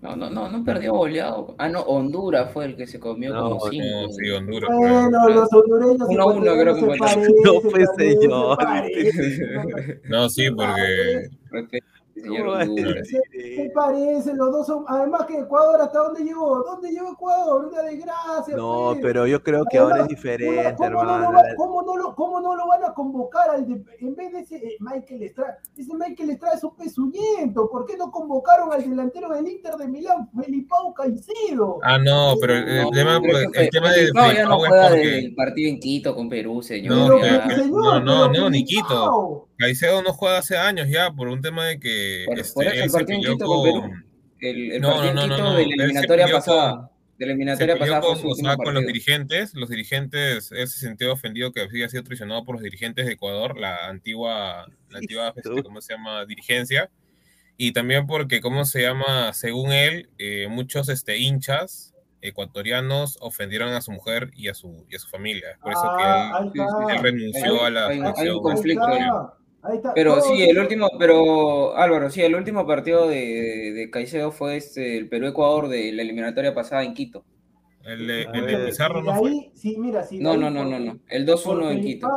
S5: No, no, no, no perdió goleado. Ah, no, Honduras fue el que se comió
S1: No,
S5: como cinco.
S2: No, sí, Honduras.
S3: Bueno, los hondureños
S5: Uno a uno, creo que fue.
S1: No,
S3: se
S1: señor.
S2: No, sí, porque (laughs)
S5: señor
S1: ¿cómo va a
S5: Honduras.
S1: decir
S3: Se
S1: eso?
S3: parecen, los dos son. Además que Ecuador, ¿hasta dónde llegó? ¿Dónde llegó Ecuador? Una desgracia.
S1: No,
S3: pues.
S1: pero yo creo que ahora es diferente,
S3: ¿cómo no, lo
S1: hermano.
S3: va- cómo, no lo, ¿Cómo no lo van a convocar al de- en vez de ese eh, Michael Estrada? Ese Michael Estrada es un pezuñento. ¿Por qué no convocaron al delantero del Inter de Milán, Felipao Caicedo?
S2: Ah, no, pero el, el
S5: No,
S2: tema, pues, el tema de
S5: no, ya no juega
S2: porque
S5: desde el partido en Quito con Perú, señor.
S2: No,
S5: ya.
S2: que-
S3: señor,
S2: no, no, no, ni
S3: Felipao.
S2: Caicedo no juega hace años ya por un tema de que
S5: Por,
S2: este,
S5: por eso el partido en Quito con Perú. El, el
S2: No,
S5: partido
S2: no,
S5: en
S2: no,
S5: Quito
S2: no,
S5: de la eliminatoria pasada.
S2: con-
S5: de la eliminatoria pasada fue
S2: con,
S5: su
S2: o sea, con los dirigentes, los dirigentes, él se sintió ofendido que había sido traicionado por los dirigentes de Ecuador, la antigua, la antigua, este, ¿cómo se llama? Dirigencia, y también porque, ¿cómo se llama? Según él, eh, muchos este, hinchas ecuatorianos ofendieron a su mujer y a su, y a su familia, es por eso
S3: Ah,
S2: que
S3: está.
S2: él, él renunció a la
S5: Hay- hay un conflicto
S3: Ahí está.
S5: Pero
S3: Todo
S5: sí, el último, pero Álvaro, sí, el último partido de, Caicedo fue este, el Perú-Ecuador de la eliminatoria pasada en Quito.
S2: El de, el de Pizarro no fue.
S3: ahí- sí, mira, de
S5: No,
S3: ahí
S5: no, no, no, no. El
S3: por
S5: 2-1 en Quito.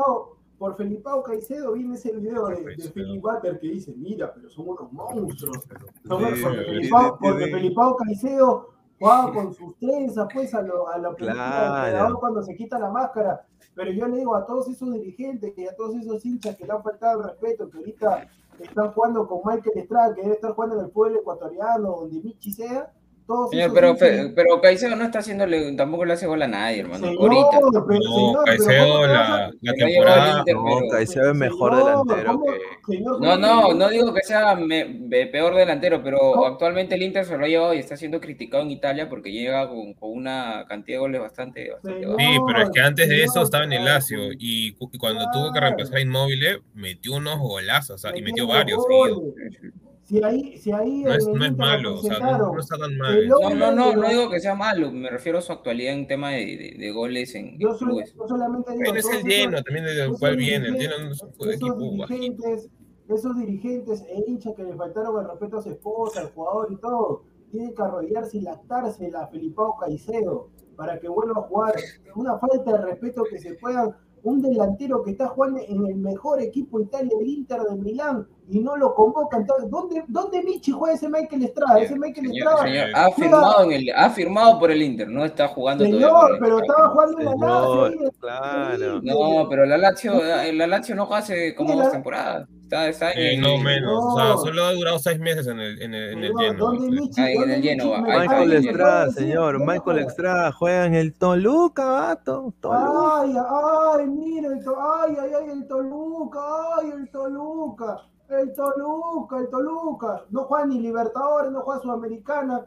S3: Por Felipao Caicedo viene ese video de, de Butter que dice, mira, pero son unos monstruos. Son-
S1: Sí,
S3: porque,
S1: sí,
S3: Felipao,
S1: sí,
S3: porque
S1: sí.
S3: Felipao Caicedo jugaba con sus trenzas, pues, a, lo, a la
S1: Claro.
S3: cuando se quita la máscara. Pero yo le digo a todos esos dirigentes y a todos esos hinchas que le han faltado el respeto, que ahorita están jugando con Michael Estrada, que debe estar jugando en el pueblo ecuatoriano, donde Michi sea, todos
S5: Señor, pero, Fe- pero Caicedo no está haciéndole, tampoco le hace gol a nadie, hermano.
S3: Señor,
S5: Ahorita.
S3: pero,
S2: No,
S3: señor,
S2: Caicedo
S3: ¿cómo te vas a-
S2: la, la
S5: Que no llegó al
S2: temporada,
S5: Inter,
S1: No,
S5: pero-
S1: Caicedo es mejor
S3: Señor,
S1: delantero
S3: ¿cómo-
S1: que...
S3: señor,
S5: No,
S3: ¿cómo
S5: no, no digo que sea me- peor delantero, pero
S3: ¿Cómo?
S5: actualmente el Inter se lo ha llevado y está siendo criticado en Italia porque llega con, con una cantidad de goles bastante, bastante.
S2: Sí, pero es que antes de eso estaba en el. Lazio y, cu- y cuando tuvo que reemplazar a Inmóvil, metió unos golazos, o sea, y metió varios seguidos.
S3: Si ahí, si ahí
S2: No es, no es malo, o sea, no, no está tan mal.
S5: No,
S3: hombre
S5: no, no, no
S3: los-
S5: digo que sea malo, me refiero a su actualidad en tema de, de- de goles en,
S3: Yo, soy-
S5: clubes.
S3: yo solamente digo.
S2: Bueno, es el
S3: esos-
S2: lleno también del cual viene. El
S3: dirigentes-
S2: lleno no es un
S3: esos
S2: equipo bajito.
S3: dirigentes, esos dirigentes e hinchas que le faltaron el respeto a su esposa, al jugador y todo, tienen que arrodillarse y lactarse a Felipao Caicedo para que vuelva a jugar. Una falta de respeto que se puedan. Un delantero que está jugando en el mejor equipo de Italia, el Inter de Milán, y no lo convocan. Entonces, ¿Dónde, ¿Dónde Michi juega ese Michael Estrada? Ese Michael
S5: Señor,
S3: Estrada.
S5: señor, ha firmado en el, ha firmado por el Inter, no está jugando todavía
S3: Señor,
S5: el
S3: pero estaba jugando en la Lazio.
S1: Claro.
S5: No, pero la Lazio, la Lazio no juega hace como dos temporadas. Está, está en
S2: Eh,
S5: el-
S2: no menos, o sea, solo ha durado seis meses en el, en el, en el lleno.
S1: Michael Estrada, señor,
S3: ¿dónde
S1: Michael? Estrada juega en el Toluca, vato. Toluca.
S3: Ay, ay, mira, el to- ay, ay, ay, el Toluca, ay, el Toluca. El Toluca, el Toluca. No juega ni Libertadores, no juega Sudamericana.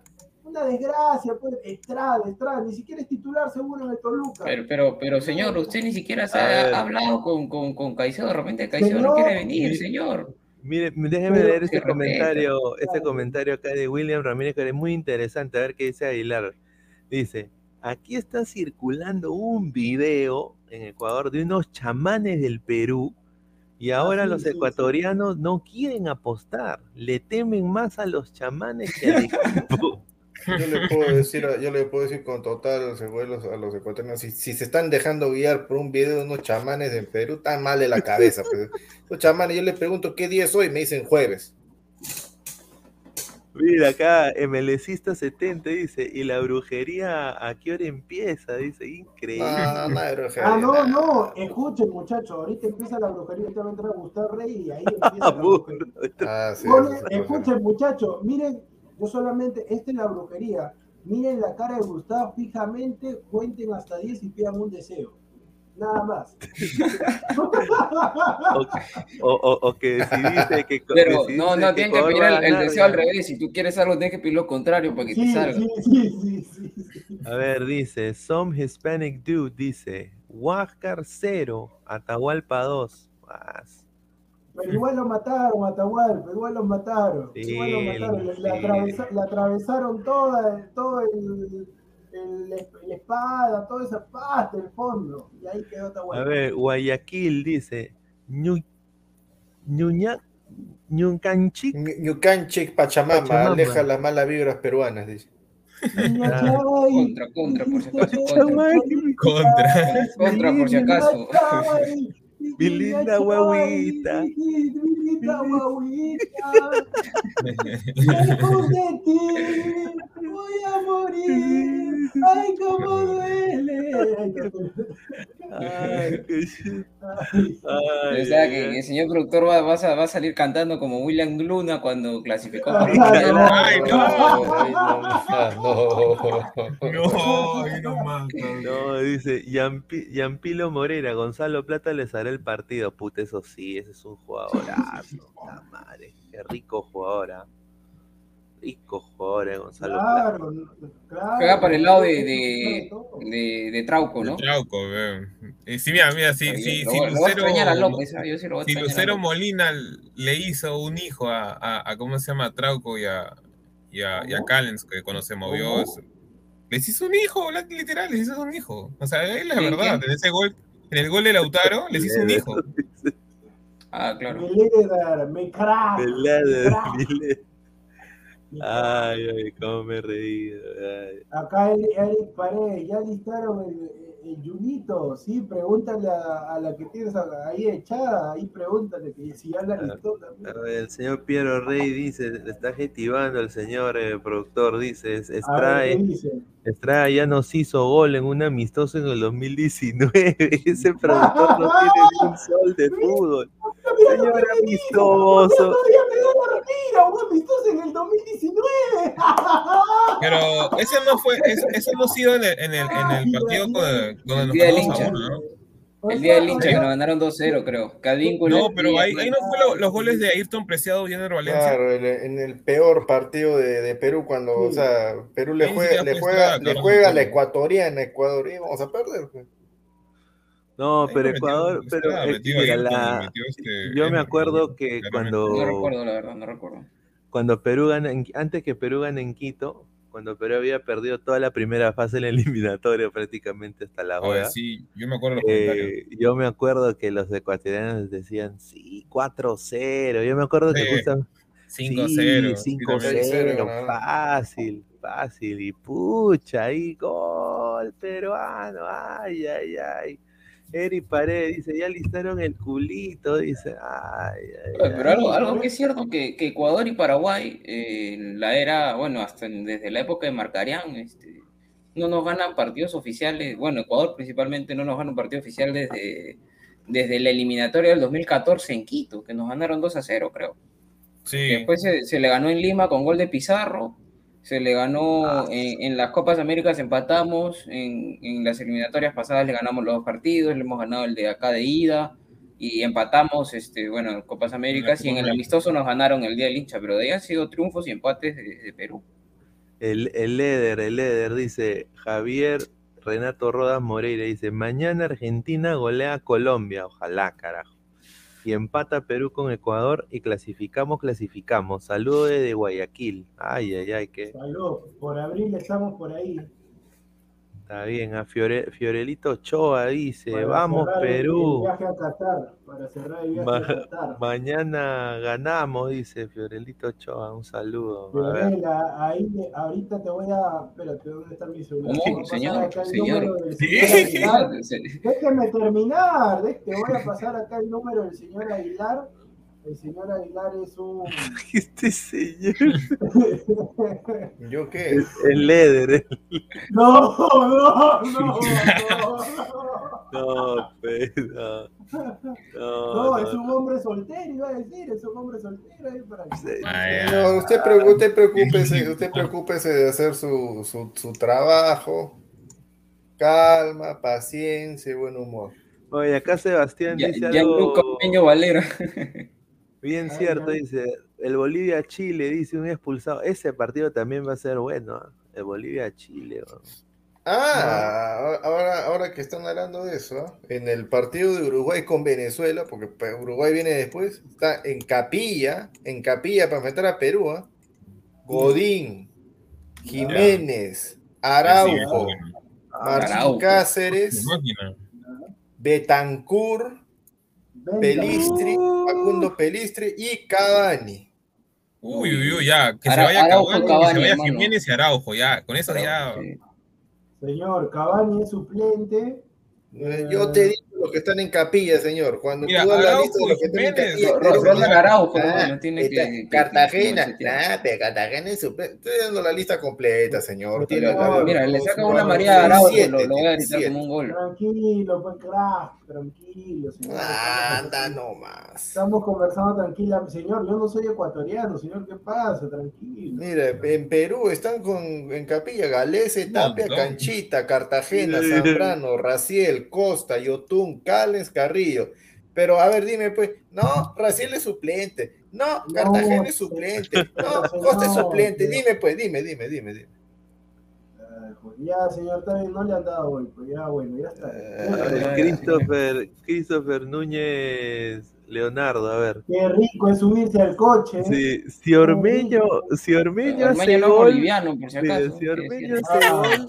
S3: Una desgracia, pues. Estrada, Estrada. Ni siquiera es titular seguro en el Toluca.
S5: Pero, pero, pero señor, usted ni siquiera se ha hablado con, con, con Caicedo. De repente Caicedo no quiere venir, señor.
S1: Mire, déjeme leer este comentario, este comentario acá de William Ramírez, que es muy interesante, a ver qué dice Aguilar. Dice, aquí está circulando un video en Ecuador de unos chamanes del Perú y ahora
S3: sí,
S1: los
S3: sí, sí.
S1: ecuatorianos no quieren apostar, le temen más a los chamanes que al equipo. (laughs)
S4: Yo le puedo decir, a- yo le puedo decir con total a los, a los ecuatorianos, si, si se están dejando guiar por un video de unos chamanes en Perú, están mal de la cabeza. Pues. Los chamanes, yo les pregunto qué día es hoy, me dicen jueves.
S1: Mira acá, MLCista 70 dice, ¿y la brujería a qué hora empieza? Dice, increíble.
S4: No, no brujería,
S3: Ah, no, no, escuchen muchachos, ahorita empieza la brujería, ahorita va a entrar Gustavo Rey y ahí (laughs) empieza la brujería.
S4: Ah, sí,
S3: Pone- escuchen muchachos, miren, yo solamente, esta es la brujería, miren la cara de Gustavo fijamente, cuenten hasta 10 y pidan un deseo. Nada más.
S1: O, o- o que decidiste que...
S5: Pero
S1: decidiste
S5: no, no, tienen que
S1: Ecuador
S5: pedir el, deseo al revés. Si tú quieres algo, tienes que pedir lo contrario para que te salga.
S3: sí, sí, sí, sí, sí.
S1: A ver, dice, some Hispanic dude, dice, Huáscar 0, Atahualpa 2. Más.
S3: Pero igual lo mataron, Atahualpa, igual lo mataron.
S1: Sí,
S3: igual lo mataron. Le, le
S1: sí.
S3: atravesa- le atravesaron toda, todo el, el- la espada, toda esa pasta, el fondo. Y ahí quedó
S1: A
S3: Atahualpa.
S1: ver, Guayaquil dice, Ñu- Ñuña- Ñuncanchic,
S4: Ñu- Ñucanchic, Pachamama,
S1: Pachamama.
S4: aleja las malas vibras peruanas, dice.
S5: Contra, contra, por si acaso, contra.
S2: Contra.
S5: Contra, por si acaso.
S1: Mi linda guaguita.
S3: Mi linda guaguita. Lejos de ti voy a morir. Ay, cómo duele.
S1: Ay, qué.
S3: Ay,
S5: O sea que el señor productor va, va a, va a salir cantando como William Luna cuando clasificó
S3: Ay, no.
S2: Ay, no.
S4: No, no.
S2: No,
S1: dice Yampi- Yampilo Morera, Gonzalo Plata les hará el partido. Puta, eso sí, ese es un jugadorazo. (laughs) La madre, qué rico jugador. ¿ah? Rico jugador, eh, Gonzalo Plata.
S3: Claro, claro.
S5: Juega para el lado de, de, de, de Trauco, ¿no?
S2: Trauco. Eh, sí, mira, mira, si, Lucero,
S5: extrañar a López, yo sí lo voy a
S2: si Lucero. Molina le hizo un hijo a, a, a ¿cómo se llama? A Trauco y a, y a, y. Callens, que cuando se eso. Les hizo un hijo, literal, les hizo un hijo. O sea, es la
S5: ¿Quién,
S2: verdad. En ese gol, en el gol de Lautaro, les hizo un hijo.
S5: Ah, claro.
S3: Me líder, me crack.
S1: Ay, ay, cómo me he reído. ay.
S3: Acá Eric Paredes, ya listaron el, el Junito, sí, pregúntale a, a la que tienes ahí echada, ahí pregúntale que si ya la listó también.
S1: A ver, el señor Piero Rey dice, le está jetivando el señor eh, productor, dice,
S3: A ver,
S1: Estrada,
S3: ¿qué dice?
S1: Estrada ya nos hizo gol en un amistoso en el 2019. (laughs) Ese productor no tiene ni un sol de (laughs) fútbol. Señor amistoso.
S3: Un amistoso en el 2019. (laughs)
S2: Pero ese no fue, ese, ese no ha sido en el, en el, en el partido con- donde
S5: El
S2: nos
S5: día del hincha.
S2: ¿no?
S5: El día del hincha que nos ganaron 2-0, creo.
S2: No, pero ahí, ahí no fue lo- los goles de Ayrton Preciado y Jenner Valencia.
S4: Claro, el- en el peor partido de, de Perú, cuando, o sea, Perú le juega, le juega, le juega a la ecuatoriana, Ecuador, y vamos a perder. pues.
S1: No,
S2: Ahí
S1: pero
S2: metió-
S1: Ecuador, pero eh, mira,
S2: y
S1: la-
S2: este
S1: yo me acuerdo que
S2: claramente.
S1: cuando,
S5: No recuerdo, la verdad, no recuerdo.
S1: cuando Perú gana, en- antes que Perú gane en Quito, cuando Perú había perdido toda la primera fase en la (laughs) eliminatoria prácticamente hasta la hora.
S2: sí, yo me acuerdo los comentarios.
S1: Eh, yo me acuerdo que los ecuatorianos decían, sí, 4-0. Yo me acuerdo que
S2: Sí,
S1: justamente
S2: 5-0.
S1: Sí,
S2: sí, también.
S1: 5-0,
S4: 6-0,
S1: fácil, fácil. Y pucha, ahí gol peruano, ay, ay, ay. Eri Paredes dice, ya listaron el culito, dice, ay, ay,
S5: Pero algo, algo que es cierto que, que Ecuador y Paraguay, eh, en la era, bueno, hasta en- desde la época de Marcarián, este, no nos ganan partidos oficiales, bueno, Ecuador principalmente no nos gana un partido oficial desde, desde la eliminatoria del 2014 en Quito, que nos ganaron 2 a 0, creo.
S2: Sí.
S5: Después se, se le ganó en Lima con gol de Pizarro, se le ganó
S1: Ah.
S5: en, en las Copas Américas, empatamos, en, en las eliminatorias pasadas le ganamos los dos partidos, le hemos ganado el de acá de ida, y empatamos, este, bueno, en Copas Américas y en el amistoso nos ganaron el día del hincha, pero de ahí han sido triunfos y empates de, de Perú.
S1: El, el Leder, el Leder dice, Javier Renato Rodas Moreira dice, mañana Argentina golea a Colombia, ojalá, carajo. Empata Perú con Ecuador y clasificamos, clasificamos. Saludo desde Guayaquil. Ay, ay, ay, que
S3: Saludos. Por abril estamos por ahí.
S1: Está bien. A Fiore- Fiorelito Ochoa dice,
S3: para
S1: vamos
S3: cerrar el-
S1: Perú.
S3: viaje a Qatar. Para cerrar el viaje
S1: Ma-
S3: a Qatar.
S1: Mañana ganamos, dice Fiorelito Ochoa. Un salulo. A ver.
S3: Fiorella, ahí, ahorita te voy a. Espérate, ¿dónde está mi celular?
S5: ¿Cómo?
S3: Voy a pasar
S5: Señor,
S3: acá el
S5: señor.
S3: número del señor Aguilar. (laughs)
S5: Se-
S3: Déjeme terminar, te voy a pasar acá el número del señor Aguilar. El señor Aguilar es un. (laughs)
S1: Este señor.
S4: ¿Yo qué?
S1: El, el Leder. el-
S3: No, no, no, no.
S1: No, pero. No,
S3: No, es un hombre soltero, iba a decir, es un hombre soltero. ahí para que-
S2: Vaya.
S4: No, usted, usted preocúpese, usted preocúpese de hacer su, su, su trabajo. Calma, paciencia y buen humor.
S1: Oye, acá Sebastián
S5: Ya,
S1: dice
S5: ya
S1: algo
S5: Valera.
S1: Bien
S3: Ay,
S1: cierto, dice, el Bolivia-Chile, dice un expulsado, ese partido también va a ser bueno, ¿ah? el Bolivia-Chile. ¿no?
S4: Ah, ahora, ahora que están hablando de eso, en el partido de Uruguay con Venezuela, porque pues, Uruguay viene después, está en Capilla, en Capilla para enfrentar a Perú, ¿ah? Godín, Jiménez, Araujo, Martín. Cáceres. Betancur,
S3: Venga.
S4: Pelistri, Facundo Pelistri y Cavani.
S2: Uy, uy, uy, ya. Que se vaya
S5: Araujo,
S2: Cavani, que se vaya
S5: hermano.
S2: Jiménez y Araujo, ya. Con eso ya.
S5: Sí.
S3: Señor, Cavani es suplente.
S4: Eh, Yo te digo los que están en Capilla, señor. Cuando
S2: Mira,
S4: tú das la
S2: Araujo
S4: lista de los que están en Capilla,
S5: Ronald
S4: mira,
S5: Araujo,
S4: ah,
S5: no tiene
S4: está
S5: que- que-
S4: Cartagena,
S5: que- que-
S4: nah, pero Cartagena es suplente. Estoy dando la lista completa, señor.
S5: Mira, le saca una María Araujo, lo, voy a gritar como un gol.
S3: Tranquilo, pues crack, tranquilo, señor.
S4: Anda nomás.
S3: Estamos conversando tranquila, señor. Yo no soy ecuatoriano, señor. ¿Qué pasa? Tranquilo.
S4: Mira, en Perú están con, en Capilla Galese, Tapia. Canchita, Cartagena, Zambrano, Raciel, Costa, Yotún, Cales, Carrillo. Pero a ver, dime pues, no, Raciel es suplente, no,
S3: No,
S4: Cartagena es suplente, (laughs) no, Costa es suplente, dime pues, dime, dime, dime, dime.
S3: Pues, Ya, señor, está bien, no le han dado hoy. Pues ya, bueno, ya está.
S4: Eh,
S1: A ver,
S5: Ah,
S1: Christopher, Christopher Núñez Leonardo, a ver.
S3: Qué rico es subirse al coche. ¿eh?
S1: Si, si Ormeño, si Ormeño hace
S5: Ormeño no es
S1: gol,
S5: boliviano, por si acaso.
S1: Ormeño hace
S3: Ah.
S1: gol,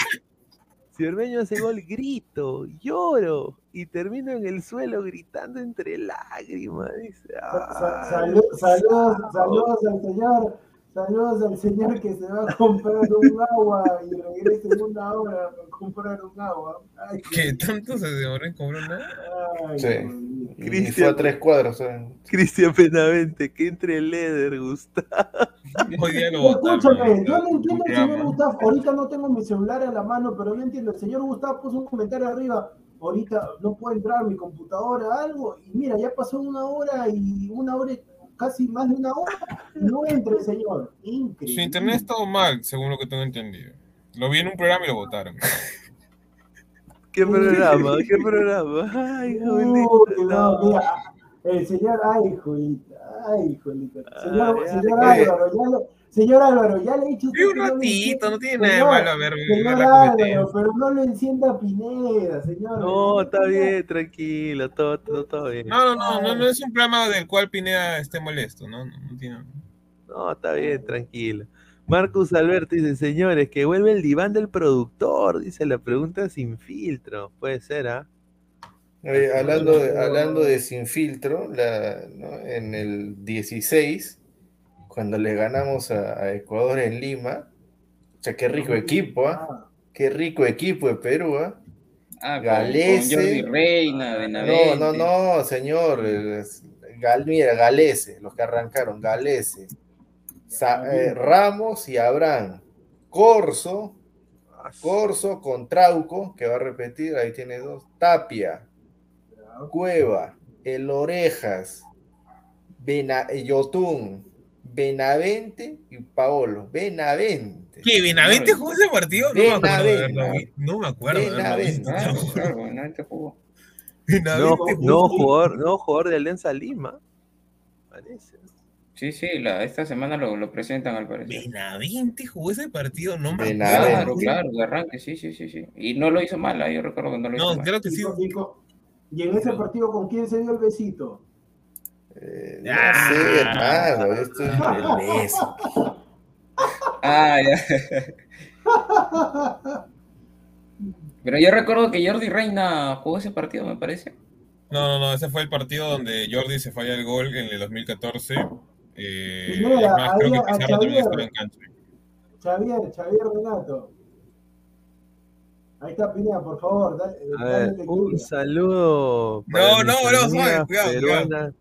S1: si Ormeño hace gol, grito, lloro y termino en el suelo gritando entre lágrimas. Dice,
S3: Sa- sa-
S1: "Ay,
S3: salu- saludos,
S1: chao".
S3: saludos al señor. Saludos al señor que se va a comprar un agua y regresa en una hora para comprar un agua. Ay, (laughs)
S2: ¿Qué tanto se demoró en comprar una?
S3: ay,
S4: Sí.
S1: Cristian.
S4: fue a tres cuadros. ¿eh?
S1: Cristian Penavente, que entre Leder, Gustavo. (laughs)
S2: Hoy día lo.
S3: Escúchame, yo no entiendo el señor. Gustavo. Ahorita no tengo mi celular en la mano, pero no entiendo. El señor Gustavo puso un comentario arriba. Ahorita no puedo entrar a mi computadora, algo. Y mira, ya pasó una hora y una hora, y casi más de una hora. No entra el señor. Increíble.
S2: Su internet estaba mal, según lo que tengo entendido. Lo vi en un programa y lo votaron.
S1: ¿Qué programa? ¿Qué programa? Ay,
S3: Uy,
S1: Julito,
S3: no,
S1: no.
S3: mira, el señor, ay, Julita, ay, Julita. Señor,
S1: Ay,
S3: señor
S4: ay.
S3: Álvaro, ya le, señor Álvaro, ya le he dicho a usted
S2: un
S3: no
S2: ratito, no tiene nada de malo ver
S3: Señor Álvaro, pero no lo encienda Pineda, señor.
S1: No, está bien, tranquilo, todo, todo, todo bien.
S2: No, no, no, no, no es un programa del cual Pineda esté molesto, ¿no? No, no tiene.
S1: No, está bien, tranquilo. Marcus Alberto dice, señores, que vuelve el diván del productor, dice la pregunta sin filtro. Puede ser, ¿ah?
S4: Hablando, de, hablando de sin filtro, la- ¿no? en el 16, cuando le ganamos a, a Ecuador en Lima, o sea, qué rico equipo, ¿ah?
S3: Ah,
S4: Qué rico equipo de Perú, ¿ah?
S5: Ah, con-
S4: Galese.
S5: con Jordi Reina,
S4: No,
S5: Benavente.
S4: no, no, señor. es- Gal, mira, Galese, los que arrancaron, Galese, Sa- eh, Ramos y Abraham, Corso, Corso con Trauco, que va a repetir, ahí tiene dos, Tapia, Cueva, El Orejas, Bena, eh, Yotun, Benavente y Paolo. Benavente.
S2: ¿Qué? ¿Benavente jugó ese partido? No me acuerdo. No me acuerdo
S4: Benavente.
S2: visto.
S5: Claro, claro, Benavente jugó.
S1: No, no jugador, no jugador de Alianza Lima. Parece.
S5: Sí, sí, la, esta semana lo, lo presentan al parecer.
S2: Benavente jugó ese partido, no me.
S5: Claro,
S2: acuerdo.
S5: claro, de arranque, sí, sí, sí, sí. Y no lo hizo mal, ah, yo recuerdo que no lo hizo
S2: No,
S5: mal.
S2: creo que sí.
S3: Y en ese partido, ¿con quién se dio el besito?
S4: Eh, no
S2: Ah.
S4: sé, hermano. Esto es el beso.
S5: Ah, ya. Pero yo recuerdo que Jordi Reina jugó ese partido, me parece.
S2: No, no, no, ese fue el partido donde Jordi se falla el gol en el 2014. Eh,
S3: mira,
S2: es más, creo
S3: ahí
S2: que Pizarro también
S3: Xavier.
S2: estaba en cancha.
S3: Xavier, Xavier Renato. Ahí está Pineda, por favor, dale,
S1: A
S3: dale
S1: ver, un saludo.
S2: No, no, no, suave, cuidado,
S1: peruanas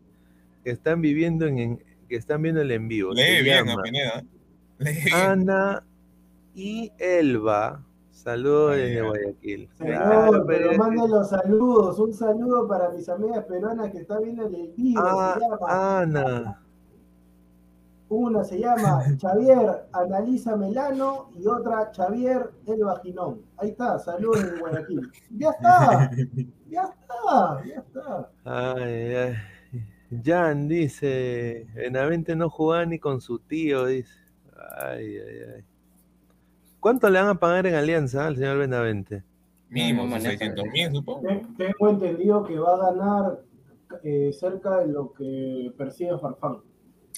S1: que están viviendo en, en- que están viendo el en vivo.
S2: Lee
S1: Se
S2: bien a
S1: llama
S2: Pineda. Lee bien.
S1: Ana y Elba. Saludos
S2: Ay,
S1: desde
S2: ya.
S1: Guayaquil.
S3: Señor,
S1: Claro,
S3: pero
S1: pero-
S3: manden los saludos. Un saludo para mis amigas peruanas que están viendo el vivo.
S1: Ah,
S3: se llama,
S1: Ana.
S3: Una se llama Xavier Analiza Melano y otra Xavier El Vaginón. Ahí está, saludos en Guayaquil. Ya está, ya está, ya está.
S1: Ay, ay. Jan dice, Benavente no jugaba ni con su tío, dice. Ay, ay, ay. ¿Cuánto le van a pagar en Alianza al señor Benavente?
S2: Mínimo,
S5: No, no maneja.
S2: 600 mil, supongo.
S3: Te- Tengo entendido que va a ganar eh, cerca de lo que persigue Farfán.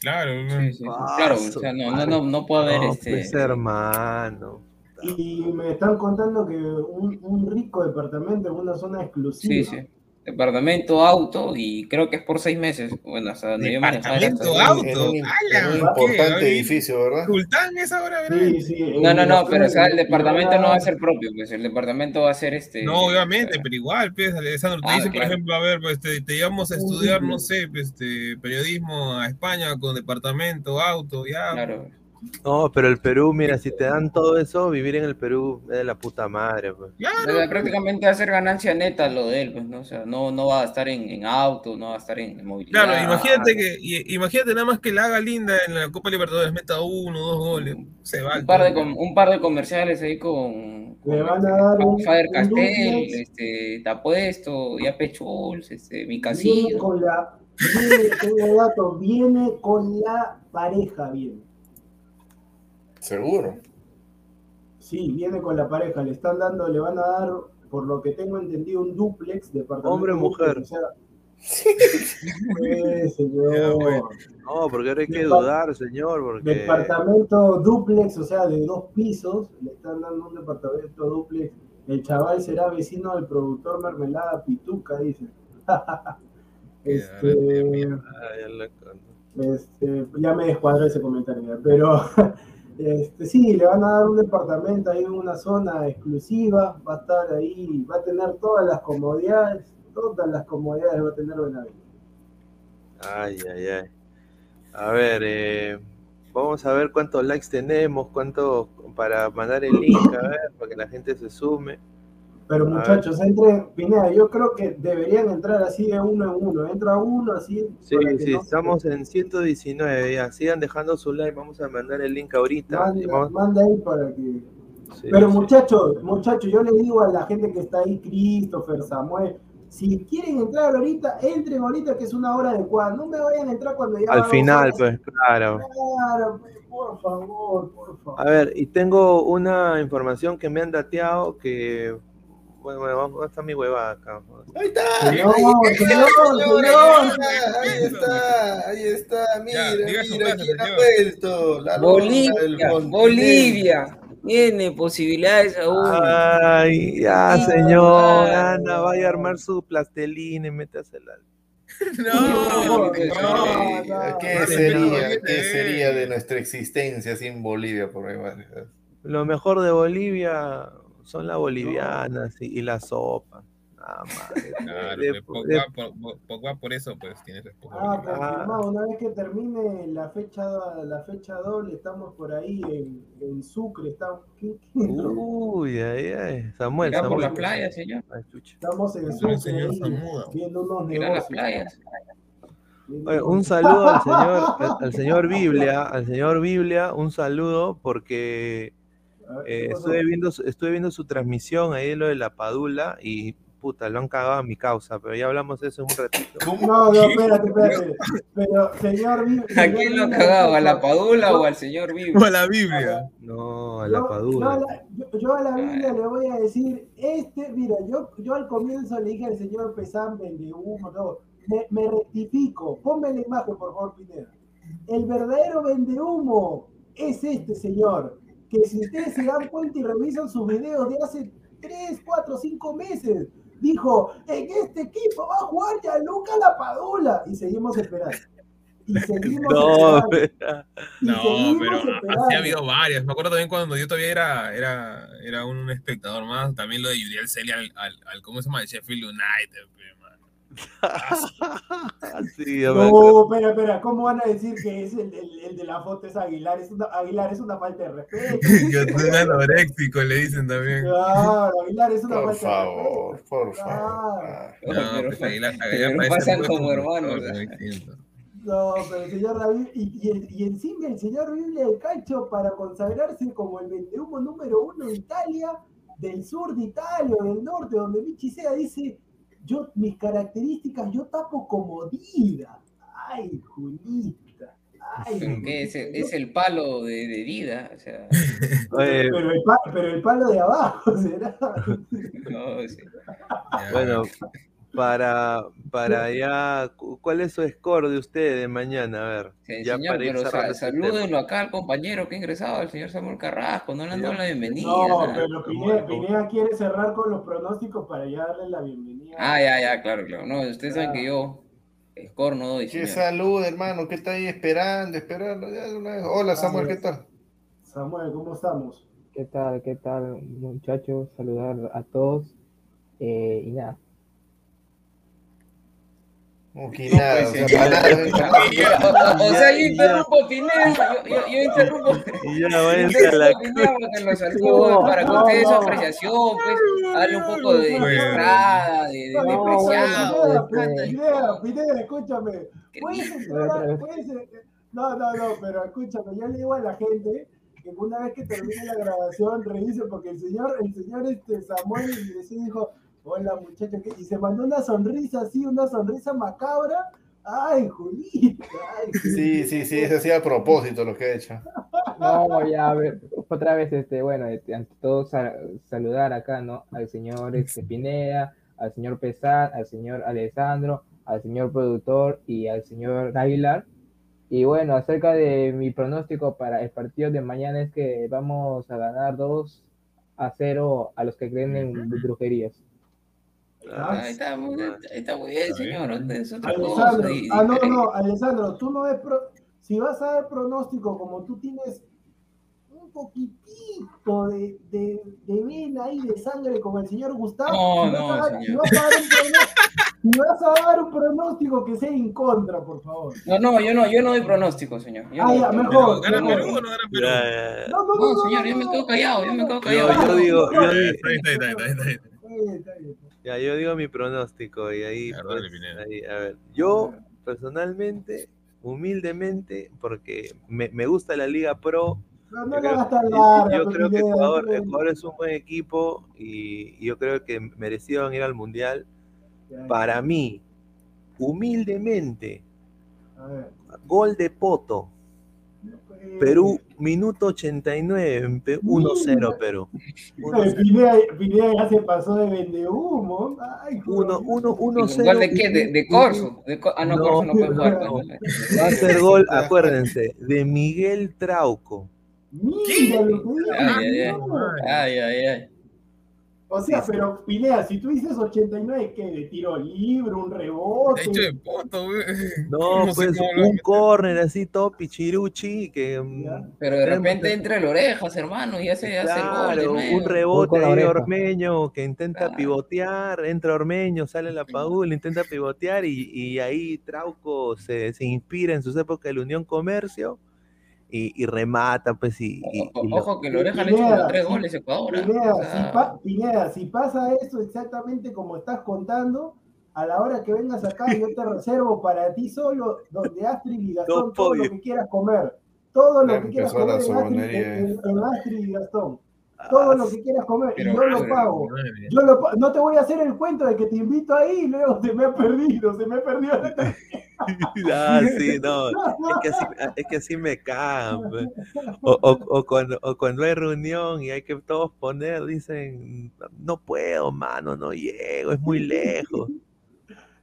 S2: Claro,
S5: Sí, sí, Claro, o sea, no, no, no, no puede haber
S1: No,
S5: este.
S1: pues hermano.
S3: Y me están contando que un, un rico departamento en una zona exclusiva.
S5: Sí, sí. Departamento, auto, y creo que es por seis meses. Bueno, hasta donde yo manejaba. era hasta
S2: Departamento, auto.
S5: meses.
S4: En un,
S2: ¡Hala!
S4: en un
S2: ¿Qué?
S4: importante
S2: Ay,
S4: edificio, ¿verdad?
S2: Sultán es ahora, ¿verdad?
S3: Sí, sí, en
S5: No, no, no, pero o sea, el departamento no va a ser propio, pues el departamento va a ser este.
S2: No, obviamente, pero igual, pues, Alessandro, te
S5: Ah,
S2: dicen, por ejemplo, a ver, pues, te, te llevamos a estudiar, no sé, pues, este, periodismo a España con departamento, auto, ya.
S5: Claro.
S1: No, pero el Perú, mira, si te dan todo eso, vivir en el Perú es de la puta madre, pues.
S5: O
S2: Claro,
S5: sea, prácticamente va a ser ganancia neta lo de él, pues, ¿no? O sea, no, no va a estar en, en auto, no va a estar en movilidad.
S2: claro, imagínate que, y- imagínate nada más que la haga linda en la Copa Libertadores, meta uno, dos goles, se va.
S5: Un par, de, un par de comerciales ahí con, con
S3: van a dar un-
S5: Fader
S3: un
S5: Castell,
S3: duplex.
S5: este, te apuesto, ya Pechuls, este, mi
S3: Viene
S5: casino.
S3: con la, viene, dato, viene con la pareja, viene.
S4: Seguro.
S3: Sí, viene con la pareja, le están dando, le van a dar, por lo que tengo entendido, un duplex, departamento.
S1: Hombre o mujer.
S3: duplex, o sea, (laughs) señor.
S2: Ya, bueno.
S1: No, porque ahora hay que dudar, señor, porque...
S3: Departamento duplex, o sea, de dos pisos, le están dando un departamento duplex. El chaval será vecino del productor Mermelada Pituca, dice. (laughs) este, este, ya me descuadró ese comentario, pero (laughs) este, sí, le van a dar un departamento ahí en una zona exclusiva, va a estar ahí, va a tener todas las comodidades, todas las comodidades va a tener Benavente.
S1: Ay, ay, ay. A ver, eh, vamos a ver cuántos likes tenemos, cuánto para mandar el link, a ver, para que la gente se sume.
S3: Pero muchachos, entre, Pineda, yo creo que deberían entrar así de uno en uno. Entra uno así.
S1: Sí, sí,
S3: no-
S1: estamos en 119, ya, sigan dejando su like, vamos a mandar el link ahorita.
S3: Manda,
S1: vamos-
S3: manda ahí para que.
S1: sí,
S3: Pero
S1: sí.
S3: muchachos, muchachos, yo les digo a la gente que está ahí, Christopher, Samuel, si quieren entrar ahorita, entren ahorita que es una hora adecuada. No me vayan a entrar cuando ya.
S1: Al final, pues, claro.
S3: Claro, pues, por favor, por favor.
S1: A ver, y tengo una información que me han dateado que... Bueno, bueno, ¿dónde está mi huevada acá?
S4: Ahí está.
S3: Señor,
S4: ahí está,
S3: señor.
S4: Ahí está, ahí está, mira,
S2: Ya,
S4: mira quién ha vuelto. La
S5: Bolivia. Bolivia. Tiene posibilidades aún.
S1: Ay, ya,
S5: Sí,
S1: señor. Ana, vaya a armar su plastelina y métase la... (laughs)
S2: No,
S5: No,
S4: ¿Qué,
S3: no, no.
S4: qué sería, qué sería de nuestra existencia sin Bolivia, por mi madre?
S1: Lo mejor de Bolivia son las bolivianas y, y la sopa. Nada más. (laughs)
S2: Claro,
S1: De-
S2: pues,
S1: de-
S2: por, eso, pues, tiene esposa.
S3: Ah, confirmado, una vez que termine la fecha la fecha doble, estamos por ahí en, en Sucre, estamos, (laughs) ¿qué- qué?
S1: Uy, ay, ay. Samuel,
S5: Irá por
S1: Samuel.
S5: las playas, señor.
S3: Estamos en
S2: El
S3: Sucre
S2: señor
S3: ahí, viendo unos
S5: las playas.
S1: Oye, un saludo al (laughs) señor, al, al señor Biblia, al señor Biblia, un saludo porque eh, estuve viendo, su- estuve viendo su transmisión ahí lo de la Padula y puta, lo han cagado a mi causa, pero ya hablamos de eso en un ratito.
S3: No, no, espérate, espérate. (laughs) Pero, señor
S5: ¿A quién lo ha
S3: Villa,
S5: cagado? ¿A la Padula o al señor Vivo?
S2: O a la Biblia.
S1: No, a
S3: yo-
S1: la
S3: yo
S1: padura.
S3: a la- yo- yo a la Biblia le voy a decir, este, mira, yo, yo al comienzo le dije al señor Pesán, vende humo, todo. Me, me rectifico, ponme la imagen, por favor, Pineda. El verdadero vende humo es este señor, que si ustedes se dan cuenta y revisan sus videos de hace 3, 4, 5 meses, dijo, en este equipo va a jugar Gianluca Lapadula. Y seguimos esperando. Y seguimos
S1: No,
S3: esperando. Y
S2: No,
S3: seguimos
S2: pero
S3: esperando.
S2: así ha habido varias. Me acuerdo también cuando yo todavía era, era, era un espectador más, también lo de Yuriel Celia al, al, al- ¿cómo se llama? El Sheffield United, pe, mano. (laughs)
S1: sí.
S3: No, espera, espera, ¿cómo van a decir que es el, el- el de la foto es Aguilar? Es una, Aguilar es una falta de respeto. (laughs)
S2: Yo soy un anoréxico, le dicen también.
S3: Claro, Aguilar es una
S4: Por
S3: falta de
S4: favor,
S3: respeto.
S4: por
S3: Claro.
S4: favor. Ah.
S2: No,
S5: pero,
S2: pues, Aguilar-
S5: pero pasan como hermanos.
S3: No, pero el señor David, y, y, y encima el señor Biblia del Calcio para consagrarse como el 21 número uno de Italia, del sur de Italia o del norte, donde Michi sea, dice, yo, mis características, yo tapo como Dida. Ay, Julita. Ay,
S5: es, el palo de, de Dida, o sea,
S1: Oye, (laughs)
S3: pero, el pa- pero el palo de abajo (laughs) será.
S5: no, sí.
S1: Bueno, para, para ya, cu- ¿cuál es su score de ustedes de mañana? A ver,
S5: Sí,
S1: ya
S5: señor,
S1: para
S5: pero sa-
S1: cerrando este
S5: salúdenlo acá al compañero que ha ingresado, al señor Samuel Carrasco, no le han dado la bienvenida.
S3: No,
S5: nada.
S3: pero Pineda, Pineda quiere cerrar con los pronósticos para ya darle la bienvenida.
S5: Ah, ya, ya, claro, claro. No, ustedes saben que yo score no doy,
S4: Qué
S5: señor.
S4: salud, hermano, ¿qué está ahí esperando, esperando? Ya de una vez. Hola, Samuel, ¿qué tal?
S3: Samuel, ¿cómo estamos?
S6: ¿Qué tal? ¿Qué tal, muchachos? Saludar a todos. Eh, y nada,
S4: O
S5: pues,
S4: sea, (laughs)
S5: O, o- yo interrumpo Pineda, yo, yo, yo interrumpo.
S1: Y váyanse a la
S3: No,
S5: para que
S3: no,
S5: ustedes su
S3: no.
S5: apreciación, pues, darle un poco de entrada, de,
S3: No, No, no, no, pero escúchame, yo le digo a la gente que una vez que termine la grabación revise porque el señor, el señor este Samuel dijo, hola muchachos, ¿qué?". y se mandó una sonrisa así, una sonrisa macabra. Ay, Julita. ay,
S4: Sí, sí, sí, eso sí a propósito lo que he hecho.
S6: no, ya, a ver, otra vez, este, bueno, este, ante todo sa- saludar acá, ¿no? Al señor este, Pineda, al señor Pesán, al señor Alessandro, al señor productor y al señor Aguilar. Y bueno, acerca de mi pronóstico para el partido de mañana es que vamos a ganar 2 a 0 a los que creen en brujerías.
S5: Ah, Ahí está, muy, ahí está muy bien, señor. Es otra cosa.
S3: Alessandro, ah, no, no, Alessandro, tú no ves, pro- si vas a dar pronóstico como tú tienes un poquitito de, de, de vena ahí, de sangre como el señor Gustavo,
S5: No,
S3: si, vas
S5: no,
S3: a dar, si
S5: señor.
S3: vas pronóstico, si vas a dar un pronóstico que sea en contra, por favor.
S5: No, no, yo no, yo no doy pronóstico, señor. Yo
S3: Ah, ya, mejor.
S2: ¿Gana
S5: No,
S2: Perú
S5: no,
S2: o no gana Perú?
S1: Ya, ya, ya.
S3: No, no, no,
S5: señor,
S3: no,
S5: yo me quedo callado, yo me quedo callado.
S1: Yo, yo digo, yo,
S2: Está
S1: di-
S2: bien, está bien, está bien, está bien.
S1: Ya, yo digo mi pronóstico y ahí, pues, ahí, a ver, yo personalmente, humildemente, porque me, me gusta la Liga Pro,
S3: No, no
S1: Yo creo-
S3: hagas tan larga,
S1: yo creo que Ecuador, Ecuador es un buen equipo y y yo creo que merecieron ir al Mundial. Para mí, humildemente,
S3: a ver.
S1: gol de Poto, Perú, minuto 89, pe- 1-0 Perú.
S3: eh, Pineda, ya se pasó de vende humo. Ay,
S1: 1 1
S5: ¿Un
S1: 1-0.
S5: gol de qué? ¿De, de Corso? De ah, no,
S1: No,
S5: Corso no puede jugar.
S1: no. Va a ser gol, (laughs) acuérdense, de Miguel Trauco.
S3: Mira
S5: Ay, ay. Ay, ay, ay.
S3: O sea, pero Pineda, si tú dices 89, ¿qué? ¿De tiro libre, un rebote?
S2: Hecho de poto, güey.
S1: No, (laughs) pues un córner así, todo pichiruchi, que mm.
S5: Pero de repente entre las orejas, hermano, y hace, hace el gol de
S1: Claro, un rebote
S6: oreja.
S1: Ormeño que intenta
S5: Claro.
S1: pivotear, entra Ormeño, sale la Paul, intenta pivotear y, y ahí Trauco se, se inspira en sus épocas de la Unión Comercio y, y remata, pues, y, y-
S5: O-
S1: y lo-
S5: Ojo que le ha hecho como tres goles Ecuador. ¿ah?
S3: Pineda,
S5: O sea,
S3: si pa- Pineda, si pasa eso exactamente como estás contando, a la hora que vengas acá yo te reservo para ti solo donde Astrid y Gastón todo lo que quieras comer. Todo lo que quieras comer en Astrid, en Astrid y Gastón. Todo lo que quieras comer y
S5: Pero-
S3: yo lo pago. Yo lo no te voy a hacer el cuento de que te invito ahí y luego se me ha perdido, se me ha perdido. (laughs)
S1: Ah, sí, no. Es que así, es que así me cagan. pues. O, o, o cuando, o cuando hay reunión y hay que todos poner, dicen, no puedo, mano, no llego, es muy lejos.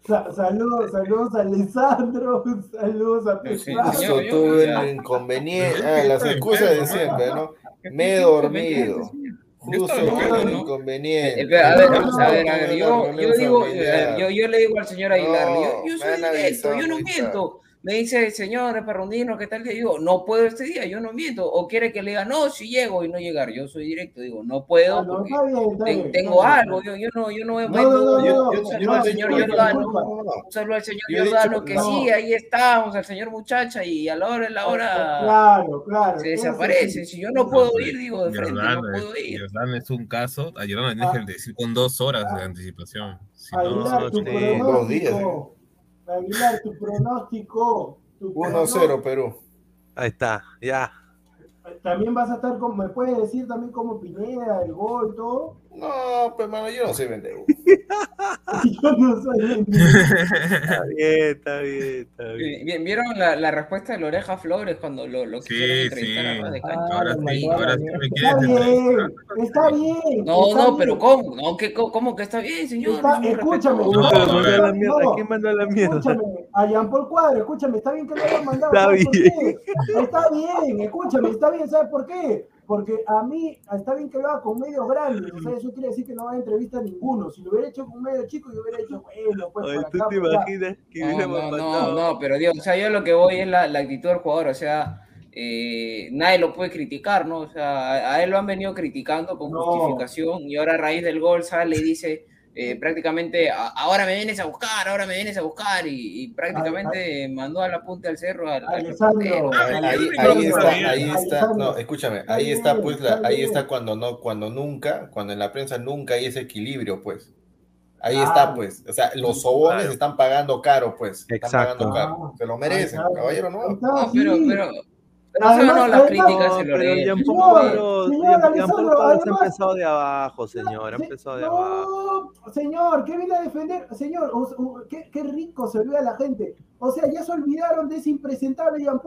S3: Sa- saludos, saludos a Alessandro, saludos a
S5: Sí,
S3: Pesado.
S5: señor.
S4: Justo
S5: yo-
S4: un inconveniente. (laughs) Ah, las excusas de siempre,
S2: ¿no?
S4: ¿No?
S5: ¿Qué-
S4: Me he dormido. Justo un
S2: ¿no?
S4: inconveniente.
S5: Eh, a ver,
S3: No,
S5: a ver, a ver,
S4: tuve
S5: yo,
S4: una
S5: yo
S4: reunión
S5: digo,
S4: familiar.
S5: yo, yo le digo al señor Aguilar, yo,
S4: No,
S5: yo soy
S4: avisado
S5: yo no miento. Me dice, señor Perrondino, ¿qué tal día? Digo, no puedo este día, yo no miento. O quiere que le diga, no, si llego y no llegar. Yo soy directo, digo, no puedo
S3: Ah, no,
S5: porque ten-
S3: bien,
S5: tengo
S3: bien.
S5: algo. Yo, yo no, yo no me
S3: No, no, no,
S4: Yo-
S3: no,
S4: yo-
S5: saludo
S4: no
S5: al
S4: he
S5: señor Giordano.
S4: no, no, no.
S5: Saludo al señor Giordano,
S4: que
S3: no.
S5: sí, ahí estamos, al señor muchacha, y a la hora, a la hora
S3: Claro, claro.
S5: se desaparece. Si yo no puedo ir, digo de frente, no
S2: Jordano,
S5: puedo ir.
S2: Jordano es un caso. A Jordano le tienes
S3: Ah.
S2: que decir con dos horas de anticipación. Si no,
S3: pronóstico.
S4: Dos días,
S3: Aguilar, tu pronóstico. tu
S4: 1-0 Perú.
S1: Ahí está, ya.
S3: También vas a estar como, me puedes decir también como Pineda, el gol, todo.
S4: No, pues hermano, yo no soy vendedor. (laughs)
S3: Yo no soy (laughs)
S1: Está bien, está bien, está bien.
S5: ¿Vieron la, la respuesta de la oreja Flores cuando lo, lo
S2: Sí,
S5: quisieron entrevistar
S2: sí.
S5: a?
S6: Ah,
S2: ahora sí, ahora sí me
S3: Está bien, está bien.
S5: No,
S3: está
S5: no,
S3: bien.
S5: pero ¿cómo? No, ¿qué, co- ¿Cómo que está bien, señor?
S3: Está-
S5: Es muy
S3: escúchame.
S1: No,
S2: No,
S1: pero
S2: a
S1: la mierda.
S3: No.
S1: ¿Quién mandó a la mierda?
S3: Escúchame, a Jean Paul Cuadro, escúchame, está bien que lo hayan mandado.
S1: Está
S3: ¿sabes por
S1: bien.
S3: qué? Está bien, escúchame, está bien, ¿sabes por qué? Porque a mí está bien que lo haga con medios grandes, o sea, eso quiere decir que no va a entrevista a ninguno. Si lo hubiera hecho con medio chico, yo hubiera hecho, bueno, pues
S1: Oye, ¿tú
S3: acá,
S1: te imaginas que
S5: No,
S1: hubiéramos
S5: no, no, no, pero Dios, o sea, yo lo que voy es la, la actitud del jugador, o sea, eh, nadie lo puede criticar, ¿no? O sea, a, a él lo han venido criticando con
S3: No.
S5: justificación y ahora a raíz del gol sale y dice eh, prácticamente, "A- ahora me vienes a buscar, ahora me vienes a buscar y, y prácticamente mandó a la punta del cerro al, al
S3: Alessandro.
S2: Ah,
S4: Ahí, está, ahí está, no, escúchame, ahí está pues la, ahí está cuando no, cuando nunca, cuando en la prensa nunca hay ese equilibrio, pues. Ahí está, pues. O sea, los sobones
S2: Claro.
S4: están pagando caro, pues. Están
S1: Exacto.
S4: pagando caro. Se lo merecen,
S3: Ahí está.
S4: caballero, no.
S5: No, pero, pero
S3: Además-
S5: no, las críticas
S1: No,
S5: se lo
S1: pero
S5: leen.
S1: Jean Paul
S3: Señor, señor Alessandro, además-
S1: empezado de abajo, señor, ha
S3: Se-
S1: empezado de abajo.
S3: no, señor, ¿qué viene a defender? Señor, o- o- qué, qué rico se olvida la gente. O sea, ya se olvidaron de ese impresentable de Jean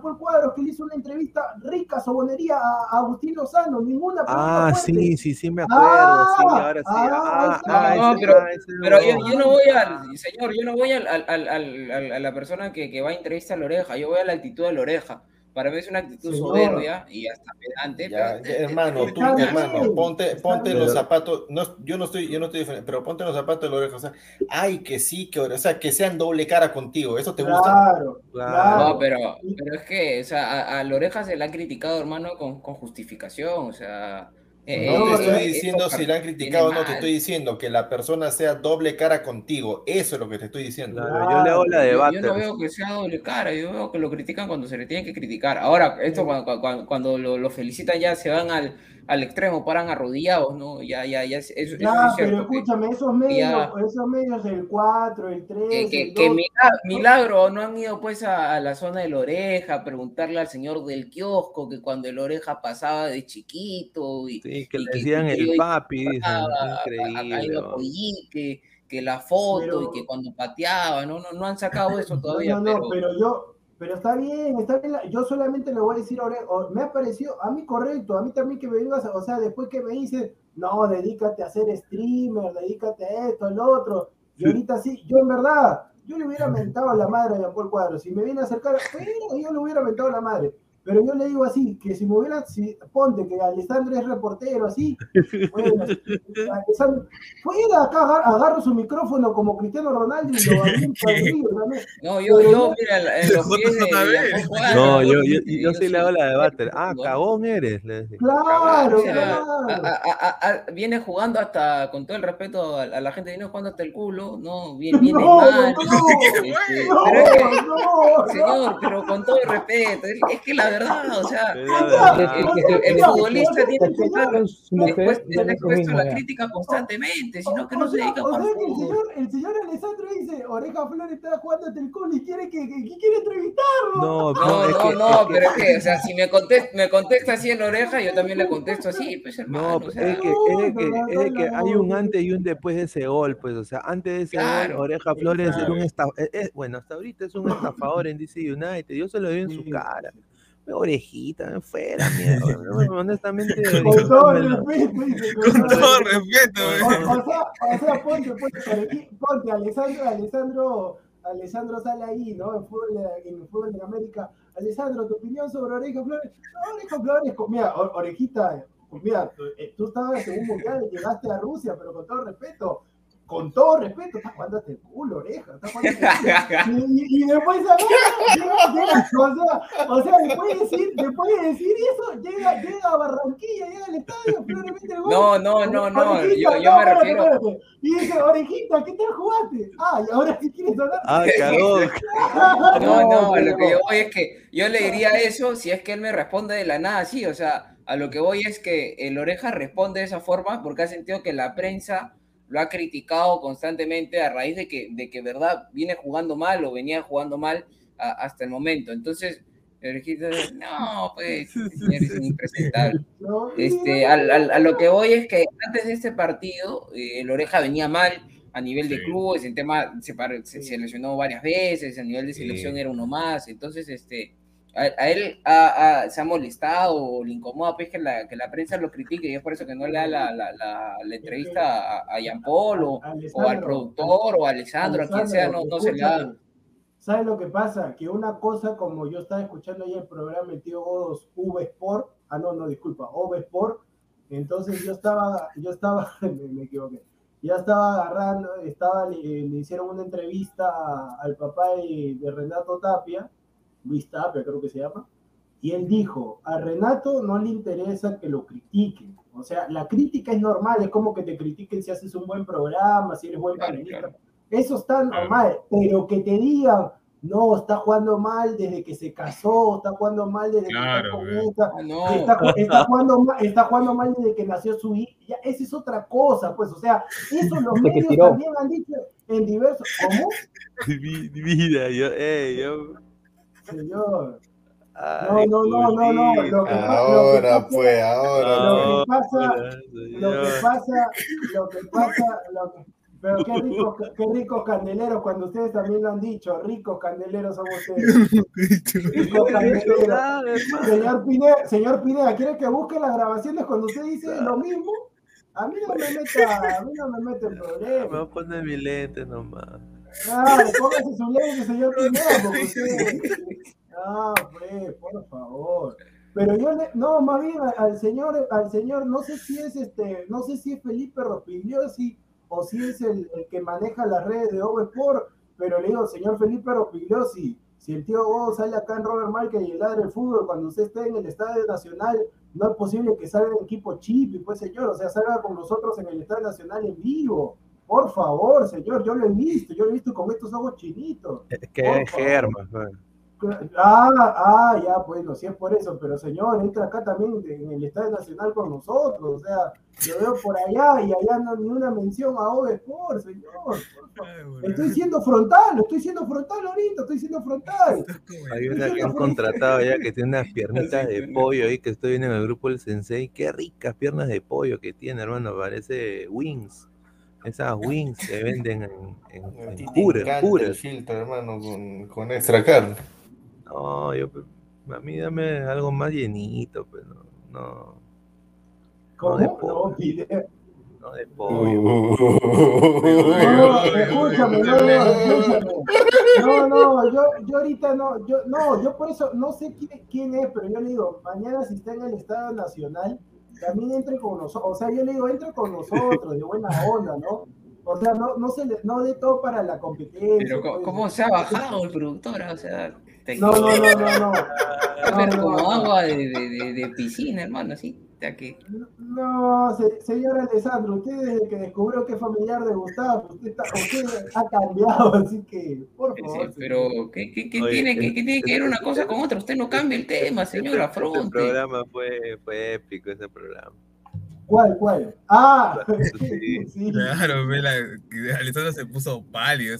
S3: Paul Cuadros que le hizo una entrevista rica, sobonería a, a Agustín Lozano. Ninguna pregunta
S1: Ah,
S3: fuerte.
S1: sí, sí, sí me acuerdo,
S3: Ah,
S1: sí, ahora sí.
S3: ah,
S1: Ah,
S5: No, pero- yo, no voy al, señor, yo no voy al, al- al- al- al- a la persona que, que va a entrevistar a la oreja, yo voy a la actitud de la oreja. Para mí es una actitud
S3: Señor.
S5: soberbia y hasta pedante.
S4: Ya,
S5: pero-
S4: ya, hermano, tú,
S3: bien,
S4: hermano, ponte, ponte los zapatos, no, yo no estoy, yo no estoy diferente, pero ponte los zapatos de la oreja, o sea, ay, que sí, que, o sea, que sean doble cara contigo, ¿eso te gusta?
S3: Claro,
S1: Claro.
S3: claro.
S5: No, pero, pero es que, o sea, a, a la oreja se la han criticado, hermano, con, con justificación, o sea... eh,
S4: No te estoy diciendo si la han criticado o no, te estoy diciendo que la persona sea doble cara contigo, eso es lo que te estoy diciendo.
S1: Claro, yo le hago la de
S5: Yo, yo no veo que sea doble cara, yo veo que lo critican cuando se le tiene que criticar. Ahora, esto cuando, cuando, cuando lo, lo felicitan ya se van al, al extremo, paran arrodillados, ¿no? Ya, ya, ya, eso, eso
S3: Ya,
S5: es cierto.
S3: pero
S5: que-
S3: escúchame, esos medios,
S5: ya-
S3: esos medios del 4, el 3,
S5: que, que,
S3: el
S5: que
S3: 2,
S5: mila- milagro, no han ido pues a, a la zona de la oreja a preguntarle al señor del kiosco que cuando el oreja pasaba de chiquito y,
S1: Sí, que
S5: y
S1: le
S5: que-
S1: decían
S5: que
S1: el papi, dicen.
S5: a, a- a
S1: Increíble.
S5: a. Pollí, que, que la foto
S3: Pero-
S5: y que cuando pateaba, no, no, no han sacado eso todavía, (laughs)
S3: No, no, no,
S5: pero,
S3: pero yo, pero está bien, está bien. la- Yo solamente le voy a decir ahora, o- me ha parecido, a mí correcto, a mí también que me vengas, o sea, después que me dices, no, dedícate a ser streamer, dedícate a esto, al otro, y ahorita sí, yo en verdad, yo le hubiera mentado a la madre a Jean Paul Cuadro, si me viene a acercar, bueno, yo le hubiera mentado a la madre. Pero yo le digo así, que si me hubiera, si, ponte que Alessandro es reportero, así, bueno, Alessandro, fuera acá, agar- agarro su micrófono como Cristiano Ronaldo y lo (laughs) aviento
S5: no, yo,
S3: pero
S5: yo, mira, en los pies de,
S1: No, yo, yo, (laughs) yo sí le hago la de Butter. Ah, cagón eres. le decía.
S3: Claro,
S5: O sea,
S3: claro.
S5: a- a- a- a- viene jugando hasta, con todo el respeto a, a la gente, viene jugando hasta el culo, ¿no? Viene, viene (laughs)
S3: No,
S5: mal.
S3: no,
S5: este,
S3: no,
S5: pero es que,
S3: no, no.
S5: señor, pero con todo el respeto, es, es que la verdad, o sea, el, futbolista tiene que estar
S3: señor-
S6: Su mujer
S5: expuesto, a la crítica constantemente, sino que no se dedica
S3: sea
S5: el
S3: señor, Alessandro dice, Oreja Flores está jugando el culo y quiere que, quiere entrevistarlo.
S1: No, (laughs)
S5: No, no, pero es que, o sea, si me contesta, me contesta así en oreja, yo también le contesto así, pues hermano,
S1: No,
S5: sea,
S1: es que, hay un antes y un después de ese gol, pues, o sea, antes de ese gol, Oreja Flores era un estafador, bueno, hasta ahorita es un estafador en DC United, yo se lo vi en su cara, orejita, fuera, mierda, honestamente,
S3: Con todo respeto, con todo respeto. O, sea, o sea, ponte, ponte, ponte, Alessandro, Alessandro, Alessandro sale ahí, ¿no? En fútbol, en el fútbol de América. Alessandro, tu opinión sobre Oreja Flores. No, Oreja Flores, mira, orejita, mira, tú, eh, tú estabas en un mundial, llegaste a Rusia, pero con todo respeto, con todo respeto, estás jugando hasta el culo, oreja, estás jugando hasta el culo. Y, y- después llega, o sea, o sea, después de decir, después de decir eso, llega, llega a Barranquilla, llega al estadio, el gol.
S5: no, no, no, no, yo, yo
S3: no,
S5: me refiero,
S3: espérate. Y dice, orejita, ¿qué tal jugaste? Ah, y ahora sí quieres hablar.
S1: Ah, (laughs) cagó.
S5: no, no, a lo que yo voy es que yo le diría eso si es que él me responde de la nada, sí, o sea, a lo que voy es que el oreja responde de esa forma porque ha sentido que la prensa lo ha criticado constantemente a raíz de que, de que verdad viene jugando mal o venía jugando mal a- hasta el momento. Entonces, no, pues, señor es un impresentable. (laughs) Este, al- al- a lo que voy es que antes de este partido, eh, el Oreja venía mal a nivel de
S2: Sí.
S5: clubes, en tema, se, par- se, se lesionó varias veces, a nivel de
S2: Sí.
S5: selección era uno más, entonces, este, a, a él ha- se ha molestado o le incomoda pues, que, la, que la prensa lo critique y es por eso que no le da la, la, la- la entrevista a, a Jean Paul o, o al productor o a Alessandro, a quien sea, no, no se le da.
S3: ¿Sabes lo que pasa? Que una cosa, como yo estaba escuchando ahí el programa, el tío Godos, V Sport, ah, no, no, disculpa, OV Sport, entonces yo estaba, yo estaba, (laughs) me, me equivoqué, ya estaba agarrando, estaba, le, le hicieron una entrevista al papá de, de Renato Tapia, Luis Tapia creo que se llama, y él dijo, a Renato no le interesa que lo critiquen, o sea, la crítica es normal, es como que te critiquen si haces un buen programa, si eres buen
S5: Claro,
S3: panelista,
S5: claro.
S3: eso está normal, pero que te digan, no, está jugando mal desde que se casó, está jugando mal desde
S2: Claro,
S3: que está con
S2: güey.
S3: esta,
S5: Ah, no.
S3: está, está jugando mal, está jugando mal desde que nació su hija, esa es otra cosa, pues, o sea, eso los medios también han dicho en diversos, ¿cómo? (laughs)
S1: Mi vida, yo, ey, yo.
S3: Señor,
S1: ay,
S3: no, no, no, no,
S1: culito.
S3: lo que, pa- lo que
S4: Ahora,
S3: pasa-
S4: pues, ahora.
S3: lo
S4: pues.
S3: que pasa,
S1: Ahora,
S3: lo que pasa, lo que pasa, lo que- pero qué ricos, qué ricos candeleros, cuando ustedes también lo han dicho, ricos candeleros son ustedes. (laughs) Ricos candeleros. Señor Pineda, señor Pineda, ¿quiere que busque las grabaciones cuando usted dice lo mismo? A mí no me meta, a mí no me mete en
S1: Me voy a poner mi lente nomás.
S3: Claro, póngase su lente, señor (laughs) Pineda, porque usted. Ah, pues, por favor. Pero yo le, no, más bien al, señor, al señor, no sé si es este, no sé si es Felipe Rospigliosi o si es el, el que maneja las redes de Sport, pero le digo, señor Felipe Rospigliosi, si el tío Godo sale acá en Robert Market y el ladre el fútbol, cuando usted esté en el Estadio Nacional, no es posible que salga el equipo chip, y pues señor, o sea, salga con nosotros en el Estadio Nacional en vivo. Por favor, señor, yo lo he visto, yo lo he visto con estos ojos chinitos.
S1: Es que
S3: Por
S1: es pues.
S3: Ah, ah, ya, bueno, si es por eso, pero señor, entra acá también en el Estadio Nacional con nosotros, o sea, lo veo por allá y allá no ni una mención a Ove Sport, señor. por favor. Estoy siendo frontal, estoy siendo frontal ahorita, estoy siendo frontal.
S1: Hay una que han contratado ya que tiene unas (laughs) piernitas de pollo ahí que estoy viendo en el grupo del Sensei. Qué ricas piernas de pollo que tiene, hermano. Parece wings. Esas wings se venden en, en,
S4: A
S1: en Cura,
S4: el filtro, hermano, con, con extra carne.
S1: No, yo, a mí dame algo más llenito, pero no,
S3: ¿Cómo?
S1: de
S3: No,
S1: pollo.
S3: video.
S1: no de pollo.
S3: No, escúchame, no, no, escúchame. No, no, yo, yo ahorita no, yo, no, yo por eso no sé quién, quién es, pero yo le digo, mañana si está en el Estado Nacional, también entre con nosotros, o sea, yo le digo, entre con nosotros, de buena onda, ¿no? O sea, no, no se le, no de todo para la competencia.
S5: Pero ¿cómo,
S3: pues.
S5: cómo se ha bajado el productor? O sea, te-
S3: No, no, no, no, no. No,
S5: como agua de, de, de, de piscina, hermano, así. Que.
S3: No, se- señor Alessandro, usted desde que descubrió que es familiar de Gustavo, usted, está, usted ha cambiado, (laughs) así que, por
S5: Sí,
S3: favor.
S5: pero, ¿qué, qué, qué
S1: Oye,
S5: tiene, qué, qué tiene que ver una
S1: este-
S5: cosa con otra? Usted no cambia el tema, señor, (laughs)
S1: Ese
S5: afronte.
S1: programa fue, fue épico, ese programa.
S3: ¿Cuál, cuál? Ah, (laughs) (laughs)
S1: Sí.
S3: sí.
S2: Claro, ve la, Alessandro se puso pálido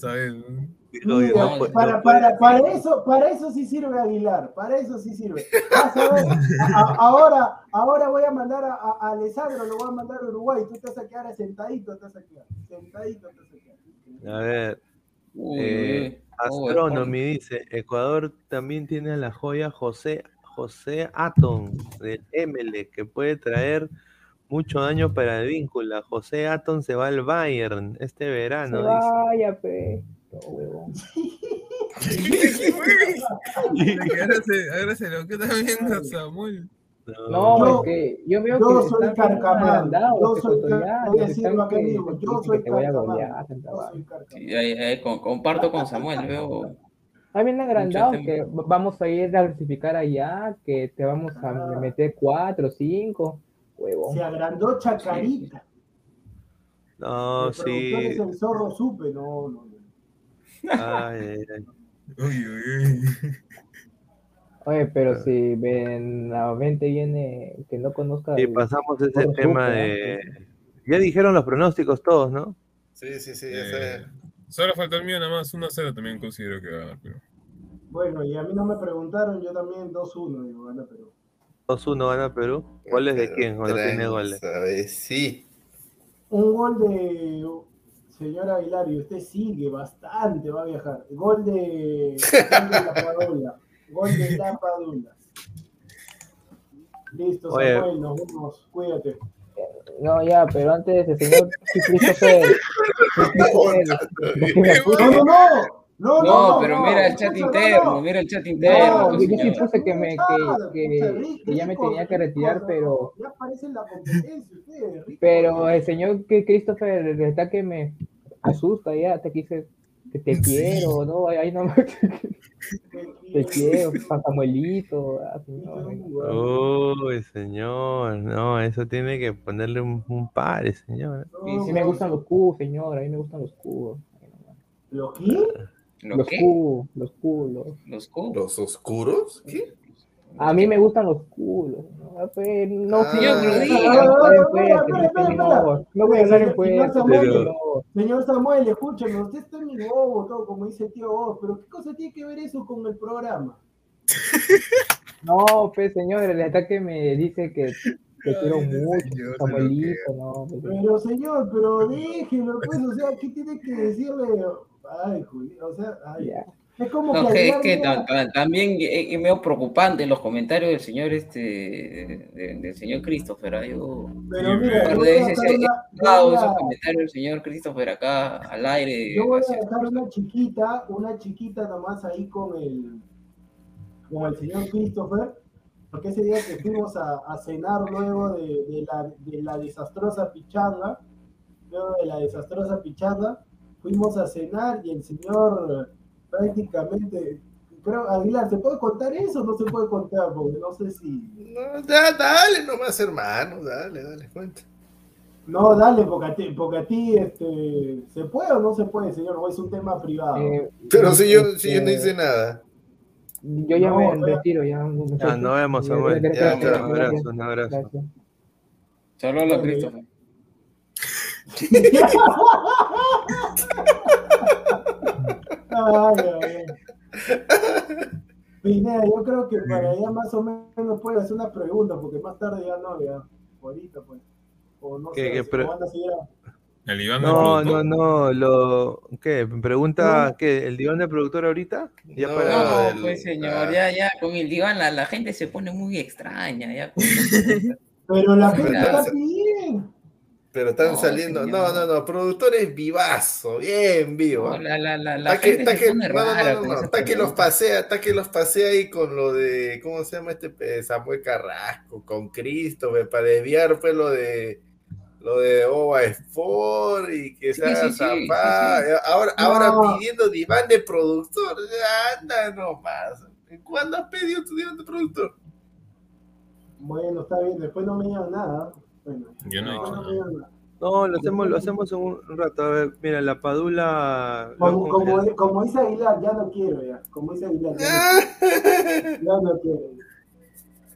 S1: que
S3: Mira,
S1: no fue-
S3: para,
S1: no
S3: para, para, eso, para eso sí sirve Aguilar, para eso sí sirve. Vas a ver, a- a- ahora, ahora voy a mandar a, a- Alessandro, lo voy a mandar a Uruguay, tú te vas a quedar sentadito, te vas a quedar, sentadito te vas a quedar.
S1: A ver,
S5: Uy,
S1: Eh,
S5: uy, oh,
S1: Astronomy dice, Ecuador también tiene a la joya José, José Aton del ML, que puede traer mucho daño para el vínculo. José Aton se va al Bayern este
S6: Se
S1: verano, dice.
S6: vaya, pe. No, huevón. (laughs) (laughs)
S2: Se, se lo queda viendo a Samuel.
S6: No,
S3: Yo-
S6: es que yo veo
S3: yo
S6: que
S3: soy
S6: agrandados
S3: yo soy-
S6: que- que
S3: yo soy
S6: que
S5: con- comparto con Samuel, veo.
S6: Ahí bien agrandados
S5: Mucho
S6: que vamos a ir a clasificar allá, que te vamos a
S3: Ah.
S6: meter cuatro, cinco,
S3: Se agrandó Chacarita.
S1: No,
S3: el
S1: sí.
S3: es el zorro supe, no, no, no.
S1: Ay, ay, ay.
S2: Uy, uy, uy.
S6: Oye, pero si Benavente viene que no conozca.
S1: Y
S6: el-
S1: pasamos ese tema de... Ya dijeron los pronósticos todos, ¿no?
S4: Sí, sí, sí, ya
S2: Eh, solo falta el mío, nada más 1-0 también considero que va a ganar. Pero...
S3: Bueno, y a mí no me preguntaron, yo también 2-1, digo, gana Perú.
S1: 2-1 gana Perú. ¿Goles de quién? ¿O no tiene goles?
S4: Sí.
S3: Un gol de señor Aguilar, y usted sigue bastante, va a viajar. Gol de, gol de la Padula. Gol de la Padula. Listo,
S1: Oye.
S3: Samuel, nos vemos. Cuídate.
S6: No, ya, pero antes el señor Christopher. (laughs)
S3: No, no, no. No, no,
S5: No,
S3: no,
S5: pero
S3: no,
S5: mira el chat interno,
S3: no, no.
S5: mira el chat
S3: No,
S5: interno.
S6: yo, yo sí puse que, me, que,
S3: Escucha,
S6: que,
S3: rico,
S6: que ya me
S3: rico,
S6: tenía que retirar,
S3: rico,
S6: pero,
S3: Ya aparece en la competencia, ustedes,
S6: pero el señor que Christopher el está que me asusta ya, te quise, que te
S2: Sí.
S6: quiero, no, ahí no (laughs) te quiero, Samuelito, ah.
S1: Uy, señor, no, eso tiene que ponerle un, un pare, señor.
S5: Sí,
S6: Sí me gustan los cubos, señor, a mí me gustan los cubos.
S3: ¿Lo qué?
S5: ¿Lo
S6: Los
S5: qué?
S6: cubos, los culos.
S5: Los cubos.
S4: ¿Los oscuros? ¿Qué?
S6: A mí me gustan los culos. No, pues, no,
S4: Ah,
S6: señor,
S5: pero
S6: no voy a hablar en señor. No voy a hablar en
S3: Señor
S6: fuerte,
S3: Samuel,
S6: señor.
S3: Samuel, escúchame, usted está en mi bobo, todo como dice el tío Bob, pero ¿qué cosa tiene que ver eso con el programa? (laughs)
S6: No, pues, señor, el ataque me dice que te quiero mucho,
S2: señor
S6: Samuelito, no. pues,
S3: Pero señor, pero déjelo, pues, o sea, ¿qué tiene que decirle? Ay, Julio, o sea, ay,
S6: ya.
S3: es como
S5: No,
S3: que
S5: es que también es medio preocupante los comentarios del señor este de- del señor Christopher. ¿ah? Yo
S3: Pero mira, yo
S5: de
S3: voy a
S5: veces
S3: dejar
S5: he
S3: una-
S5: esos comentarios del señor Christopher acá al aire.
S3: Yo voy a dejar una chiquita, una chiquita nomás ahí con el, con el señor Christopher, porque ese día que fuimos a, a cenar luego de, de la, de la desastrosa pichanga, luego de la desastrosa pichanga, fuimos a cenar y el señor prácticamente, creo, Aguilar, ¿se puede contar eso o no se puede contar? Porque no sé si...
S4: No, ya, dale nomás, hermano, dale, dale, cuenta.
S3: No, dale, porque a ti, porque a ti este, ¿se puede o no se puede, señor? O es un tema privado.
S6: Eh,
S4: Pero si yo, si yo no
S6: este,
S4: hice nada.
S6: Yo ya
S3: No,
S6: me retiro, ya.
S1: Ya, nos vemos, Samuel.
S4: Ya,
S1: Un abrazo, un abrazo.
S5: Saludos a Christopher. (laughs)
S3: Pineda, (laughs) yo creo que para ella más o menos puede hacer una pregunta, porque más tarde ya no, ya, ahorita pues. O no
S1: ¿Qué-
S3: sé,
S1: qué
S3: si a-
S2: El Iván del
S1: No, no,
S2: productor.
S1: no, lo... ¿Qué? ¿Pregunta
S3: No.
S1: qué? ¿El diván de productor ahorita? Ya
S4: No,
S1: para...
S5: No, pues señor,
S4: ah.
S5: ya, ya, con el diván la, la gente se pone muy extraña, ya. (laughs)
S3: Pero la gente está pidiendo.
S4: Pero están
S5: No,
S4: saliendo.
S5: señor.
S4: No, no, no. Productor es vivazo, bien vivo.
S5: No,
S4: ¿ah?
S5: la, la, la,
S4: que,
S5: gente
S4: está
S5: se
S4: que,
S5: pone
S4: no, no,
S5: rara
S4: no,
S5: con
S4: no,
S5: esas
S4: está que los pasea, está que los pasea ahí con lo de, ¿cómo se llama este pe- Samuel Carrasco? Con Cristo, para desviar pues lo de lo de Ova Sport y que se
S5: Sí,
S4: haga
S5: sí, sí,
S4: zafar.
S5: sí,
S4: Ahora,
S3: No.
S4: ahora pidiendo diván de productor, ya anda nomás. ¿Cuándo has pedido tu dinero de productor?
S3: Bueno, está bien, después no me digan nada. Bueno,
S2: Yo no he
S3: no me
S2: nada.
S1: No, lo hacemos, lo hacemos en un un rato. A ver, mira, la Padula.
S3: Como, como, dice Aguilar, ya no quiero ya. Como dice Aguilar, ya no, (laughs) ya no quiero.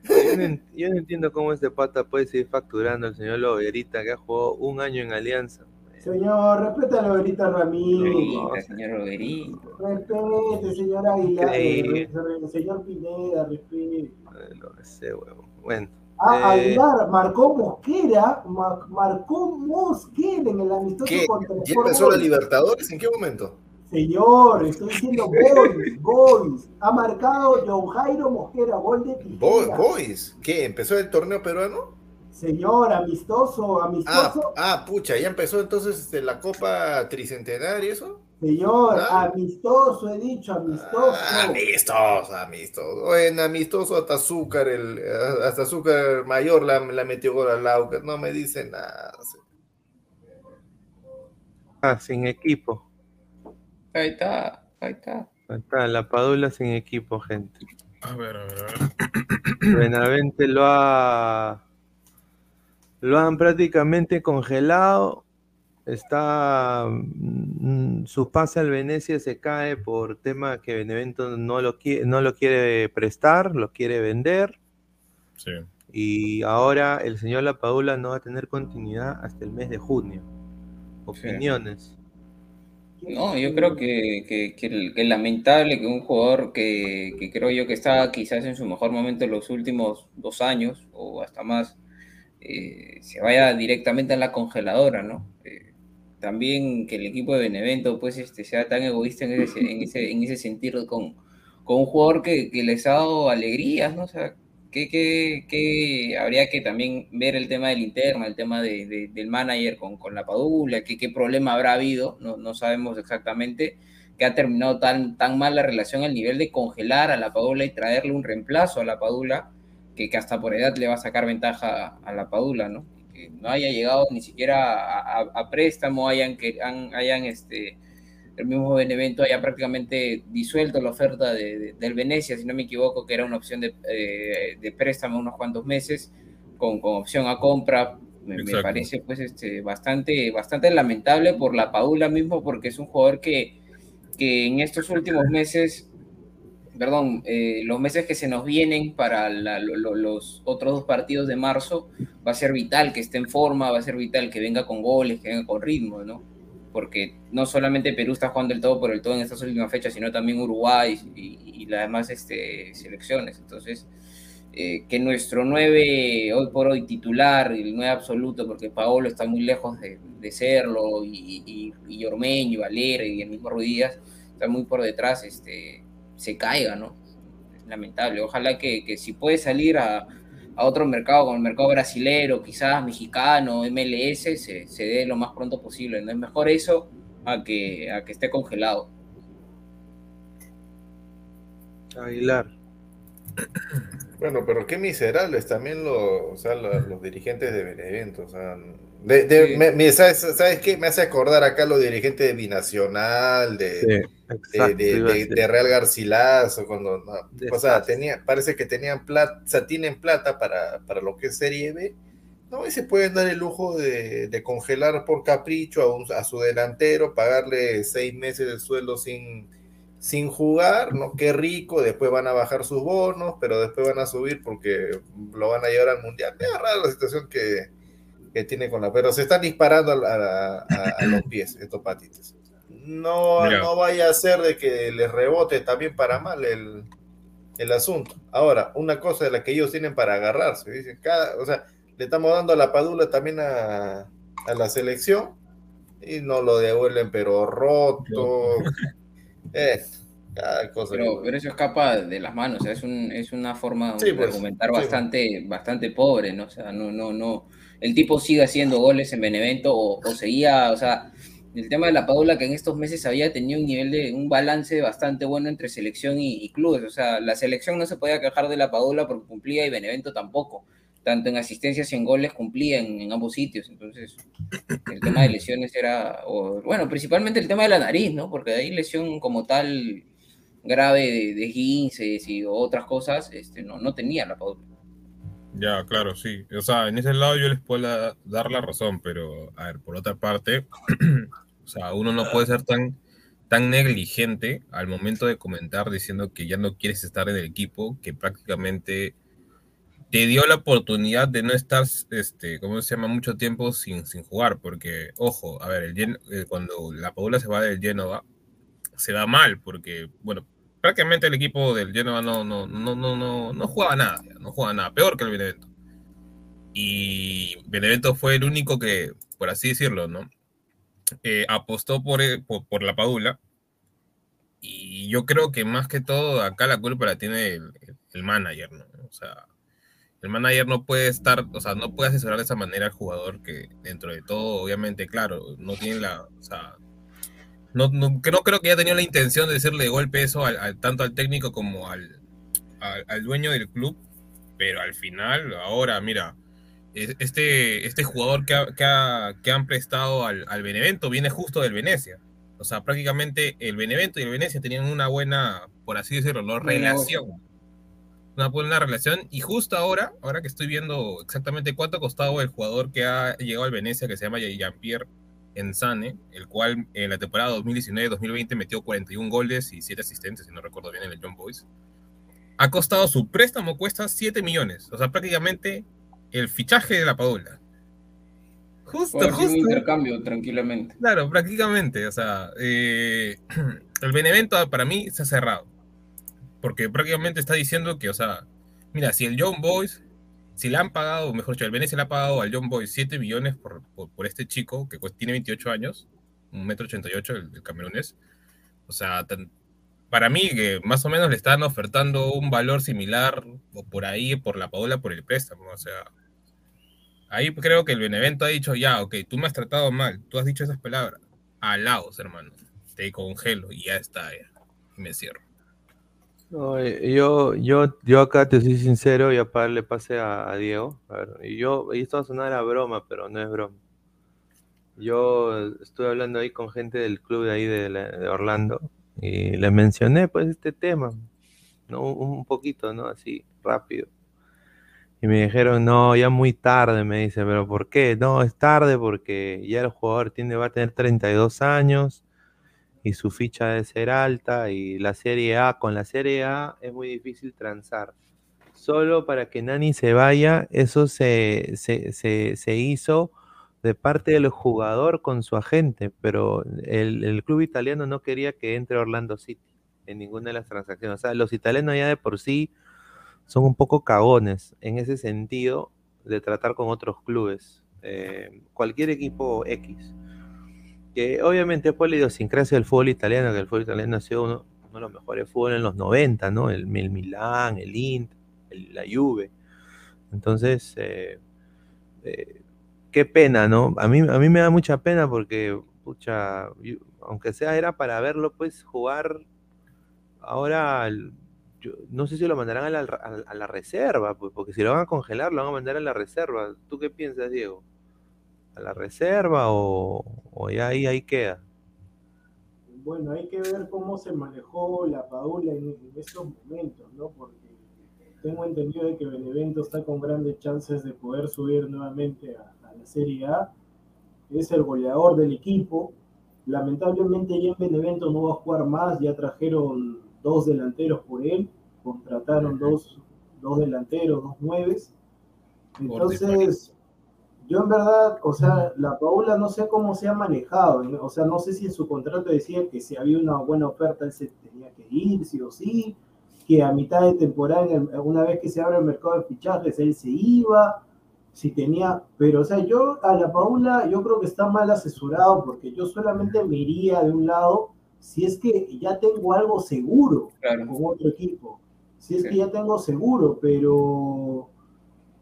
S1: Yo no, yo no entiendo cómo este pata puede seguir facturando al señor Loberita que ha jugado un año en Alianza.
S3: Señor, respeta a Loberita Ramírez.
S5: Señor Loberita.
S3: Respete, señor Aguilar.
S1: Increíble.
S3: Señor Pineda, respete.
S1: Lo sé, huevón. Bueno,
S3: Ah,
S1: Eh.
S3: Aguilar marcó Mosquera, ma- marcó Mosquera en el amistoso
S4: ¿Qué?
S3: contra
S4: ¿Ya
S3: Sport
S4: empezó la. Libertadores? ¿En qué momento?
S3: Señor, estoy diciendo Boys, Boys. (laughs) Ha marcado John Jairo Mosquera, gol de tijera.
S4: Boys. ¿Qué? ¿Empezó el torneo peruano?
S3: Señor, amistoso,
S4: Ah,
S3: amistoso.
S4: ah, pucha, ya empezó entonces este, la Copa Tricentenaria, ¿eso?
S3: Señor,
S4: Ah.
S3: amistoso, he dicho, amistoso.
S4: Ah, amistoso, amistoso. En amistoso hasta azúcar, el, hasta azúcar mayor la, la metió gol al Lauca. No me dice nada.
S1: ah, sin equipo.
S5: Ahí está, ahí está.
S1: Ahí está, la Padula sin equipo, gente.
S2: A ver, a ver, a ver.
S1: Benavente lo ha. Lo han prácticamente congelado. Está. mm, Su pase al Venecia se cae por tema que Benevento no lo quiere, no lo quiere prestar, lo quiere vender.
S2: Sí.
S1: Y ahora el señor Lapadula no va a tener continuidad hasta el mes de junio. Opiniones.
S5: No, yo creo que, que, que que es lamentable que un jugador que, que creo yo que está quizás en su mejor momento en los últimos dos años o hasta más, eh, se vaya directamente a la congeladora, ¿no? Eh, también que el equipo de Benevento pues este, sea tan egoísta en ese, en ese, en ese sentido con, con un jugador que, que les ha dado alegrías, ¿no? O sea, que, que, que habría que también ver el tema del interno, el tema de, de- del manager con, con la Padula, qué problema habrá habido, no, no sabemos exactamente, que ha terminado tan, tan mal la relación al nivel de congelar a la Padula y traerle un reemplazo a la Padula, que, que hasta por edad le va a sacar ventaja a la Padula, ¿no? No haya llegado ni siquiera a, a- a préstamo, hayan, que, han- hayan este, el mismo Benevento haya prácticamente disuelto la oferta de- de- del Venecia, si no me equivoco, que era una opción de, eh, de préstamo unos cuantos meses, con, con opción a compra. Me, me parece pues este, bastante, bastante lamentable por la Padula mismo, porque es un jugador que, que en estos últimos meses, perdón, eh, los meses que se nos vienen para la- lo- lo- los otros dos partidos de marzo, va a ser vital que esté en forma, va a ser vital que venga con goles, que venga con ritmo, ¿no? Porque no solamente Perú está jugando el todo por el todo en estas últimas fechas, sino también Uruguay y, las demás este, selecciones. Entonces, eh, que nuestro 9 hoy por hoy titular, el 9 absoluto, porque Paolo está muy lejos de, de serlo, y, y, y Ormeño, Valera y el mismo Ruidías está muy por detrás, este, se caiga, ¿no? Es lamentable. Ojalá que, que si puede salir a, a otro mercado, como el mercado brasilero, quizás mexicano, MLS, se, se dé lo más pronto posible. No es mejor eso a que, a que esté congelado.
S1: Aguilar.
S4: Bueno, pero qué miserables también los, o sea, los, los dirigentes de Benevento. O sea, de, de-
S5: Sí.
S4: me- me- ¿sabes, ¿sabes qué? Me hace acordar acá los dirigentes de Binacional, de,
S1: Sí,
S4: de,
S1: exacto.
S4: de- de- Real Garcilaso, cuando, no, o sea, tenía, parece que tenían plata, o sea, tienen plata para, para lo que es Serie B, no, y se pueden dar el lujo de, de congelar por capricho a, un- a su delantero, pagarle seis meses de sueldo sin, sin jugar, ¿no? Qué rico, después van a bajar sus bonos, pero después van a subir porque lo van a llevar al mundial. Es rara la situación que, que tiene con la, pero se están disparando a, a- a- a los pies estos patitos. No,
S2: Mira.
S4: no vaya a ser de que les rebote también para mal el, el asunto. Ahora, una cosa de la que ellos tienen para agarrarse, dicen, cada, o sea, le estamos dando la padula también a, a la selección y no lo devuelven, pero roto. (laughs) Eh, cada cosa.
S5: Pero, pero eso escapa de las manos, o sea, es, un, es una forma
S4: Sí,
S5: de
S4: pues,
S5: argumentar
S4: sí,
S5: bastante, bastante pobre, ¿no? O sea, no, no, no. El tipo sigue haciendo goles en Benevento o, o seguía, o sea, el tema de la Padula que en estos meses había tenido un nivel de, un balance bastante bueno entre selección y, clubes, o sea, la selección no se podía quejar de la Padula porque cumplía y Benevento tampoco, tanto en asistencias y en goles cumplía en, ambos sitios, entonces el tema de lesiones era, o, bueno, principalmente el tema de la nariz, ¿no? Porque de ahí lesión como tal grave de, de 15 y otras cosas, este, no, no tenía la Padula.
S2: Ya, claro, sí. O sea, en ese lado yo les puedo dar la razón, pero, a ver, por otra parte, (clears throat) o sea, uno no puede ser tan, tan negligente al momento de comentar diciendo que ya no quieres estar en el equipo, que prácticamente te dio la oportunidad de no estar, este, ¿cómo se llama?, mucho tiempo sin, sin jugar, porque, ojo, a ver, el eh, cuando la Paula se va del Genova, se da mal, porque, bueno, prácticamente el equipo del Genova no, no, no, no, no, no jugaba nada, no jugaba nada, peor que el Benevento. Y Benevento fue el único que, por así decirlo, ¿no? Eh, apostó por, el- por, por la Padula. Y yo creo que más que todo acá la culpa la tiene el, el manager, ¿no? O sea, el manager no puede estar, o sea, no puede asesorar de esa manera al jugador que dentro de todo, obviamente, claro, no tiene la, no, no, que no creo que haya tenido la intención de decirle de golpe eso al, al- tanto al técnico como al, al, al dueño del club, pero al final, ahora, mira, es- este, este jugador que, ha- que, ha- que han prestado al, al Benevento viene justo del Venecia. O sea, prácticamente el Benevento y el Venecia tenían una buena, por así decirlo, relación. Una buena relación. Y justo ahora, ahora que estoy viendo exactamente cuánto ha costado el jugador que ha llegado al Venecia, que se llama Jean-Pierre Enzane, el cual en la temporada 2019-2020 metió 41 goles y 7 asistencias, si no recuerdo bien, en el John Boys. Ha costado su préstamo, cuesta 7 millones. O sea, prácticamente el fichaje de la Padula. Justo,
S5: sido un
S2: justo.
S5: intercambio tranquilamente.
S2: Claro, prácticamente. O sea, eh, (clears throat) el Benevento para mí se ha cerrado. Porque prácticamente está diciendo que, o sea, mira, si el John Boys, si le han pagado, mejor dicho, el Venecia le ha pagado al John Boys 7 millones por, por, este chico que pues, tiene 28 años, un metro 88, el, el camerunés. O sea, para mí que más o menos le están ofertando un valor similar o por ahí, por la Paola, por el préstamo. O sea, ahí creo que el Benevento ha dicho, ya, ok, tú me has tratado mal, tú has dicho esas palabras. Alaos, hermano. Te congelo y ya está, me cierro.
S1: No, eh, yo, yo, yo acá te soy sincero y a para darle pase a, Diego. Y yo, y esto va a sonar a broma, pero no es broma. Yo estuve hablando ahí con gente del club de ahí de Orlando y les mencioné pues este tema, ¿no? Un, un poquito, ¿no? Así, rápido. Y me dijeron, no, ya muy tarde, me dice, pero ¿por qué? No, es tarde porque ya el jugador tiene, va a tener 32 años y su ficha debe ser alta y la Serie A, con la Serie A es muy difícil transar. Solo para que Nani se vaya, eso se, se, se, se hizo de parte del jugador con su agente, pero el, el club italiano no quería que entre Orlando City en ninguna de las transacciones. O sea, los italianos ya de por sí son un poco cagones en ese sentido de tratar con otros clubes. Eh, cualquier equipo X que obviamente por la idiosincrasia del fútbol italiano, que el fútbol italiano ha sido uno, de los mejores fútbol en los 90, ¿no? El, el Milán, el Inter, la Juve. Entonces, eh, eh, qué pena, ¿no? A mí, a mí me da mucha pena porque, pucha, aunque sea era para verlo, pues, jugar ahora, yo- no sé si lo mandarán a la, a la reserva, pues, porque si lo van a congelar, lo van a mandar a la reserva. ¿Tú qué piensas, Diego? ¿A la reserva o, o ya ahí, ahí queda?
S3: Bueno, hay que ver cómo se manejó la Padula en, en estos momentos, ¿no? Porque tengo entendido de que Benevento está con grandes chances de poder subir nuevamente a, a la Serie A. Es el goleador del equipo. Lamentablemente ya en Benevento no va a jugar más, ya trajeron dos delanteros por él, contrataron dos, dos delanteros, dos nueves. Entonces, yo en verdad, o sea, la Paula no sé cómo se ha manejado, ¿no? o sea, no sé si en su contrato decía que si había una buena oferta él se tenía que ir, sí o sí, que a mitad de temporada, una vez que se abre el mercado de fichajes, él se iba, si tenía, pero o sea, yo a la Paula yo creo que está mal asesorado porque yo solamente me iría de un lado si es que ya tengo algo seguro
S5: Claro.
S3: con otro equipo, si es
S5: Sí.
S3: que ya tengo seguro, pero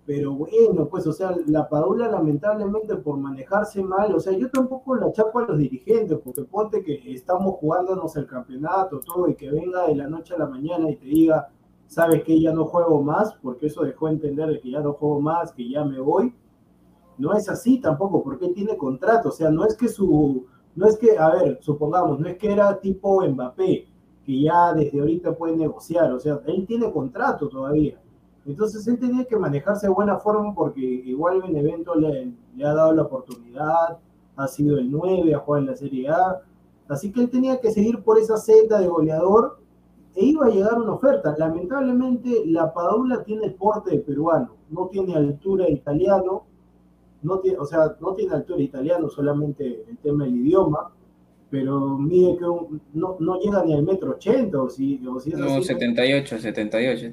S3: pero bueno, pues, o sea, la Padula lamentablemente por manejarse mal, o sea, yo tampoco la chapo a los dirigentes, porque ponte que estamos jugándonos el campeonato, todo, y que venga de la noche a la mañana y te diga, sabes que ya no juego más, porque eso dejó entender de que ya no juego más, que ya me voy. No es así tampoco, porque él tiene contrato, o sea, no es que su, no es que, a ver, supongamos, no es que era tipo Mbappé, que ya desde ahorita puede negociar, o sea, él tiene contrato todavía. Entonces él tenía que manejarse de buena forma porque igual Benevento le, le ha dado la oportunidad, ha sido el 9, ha jugado en la Serie A, así que él tenía que seguir por esa senda de goleador e iba a llegar una oferta. Lamentablemente la Padula tiene el porte de peruano, no tiene altura de italiano, no tiene, o sea, no tiene altura de italiano, solamente el tema del idioma, pero mide que un- no, no llega ni al metro ochenta, o si, o si es
S5: No,
S3: así,
S5: 78, 78.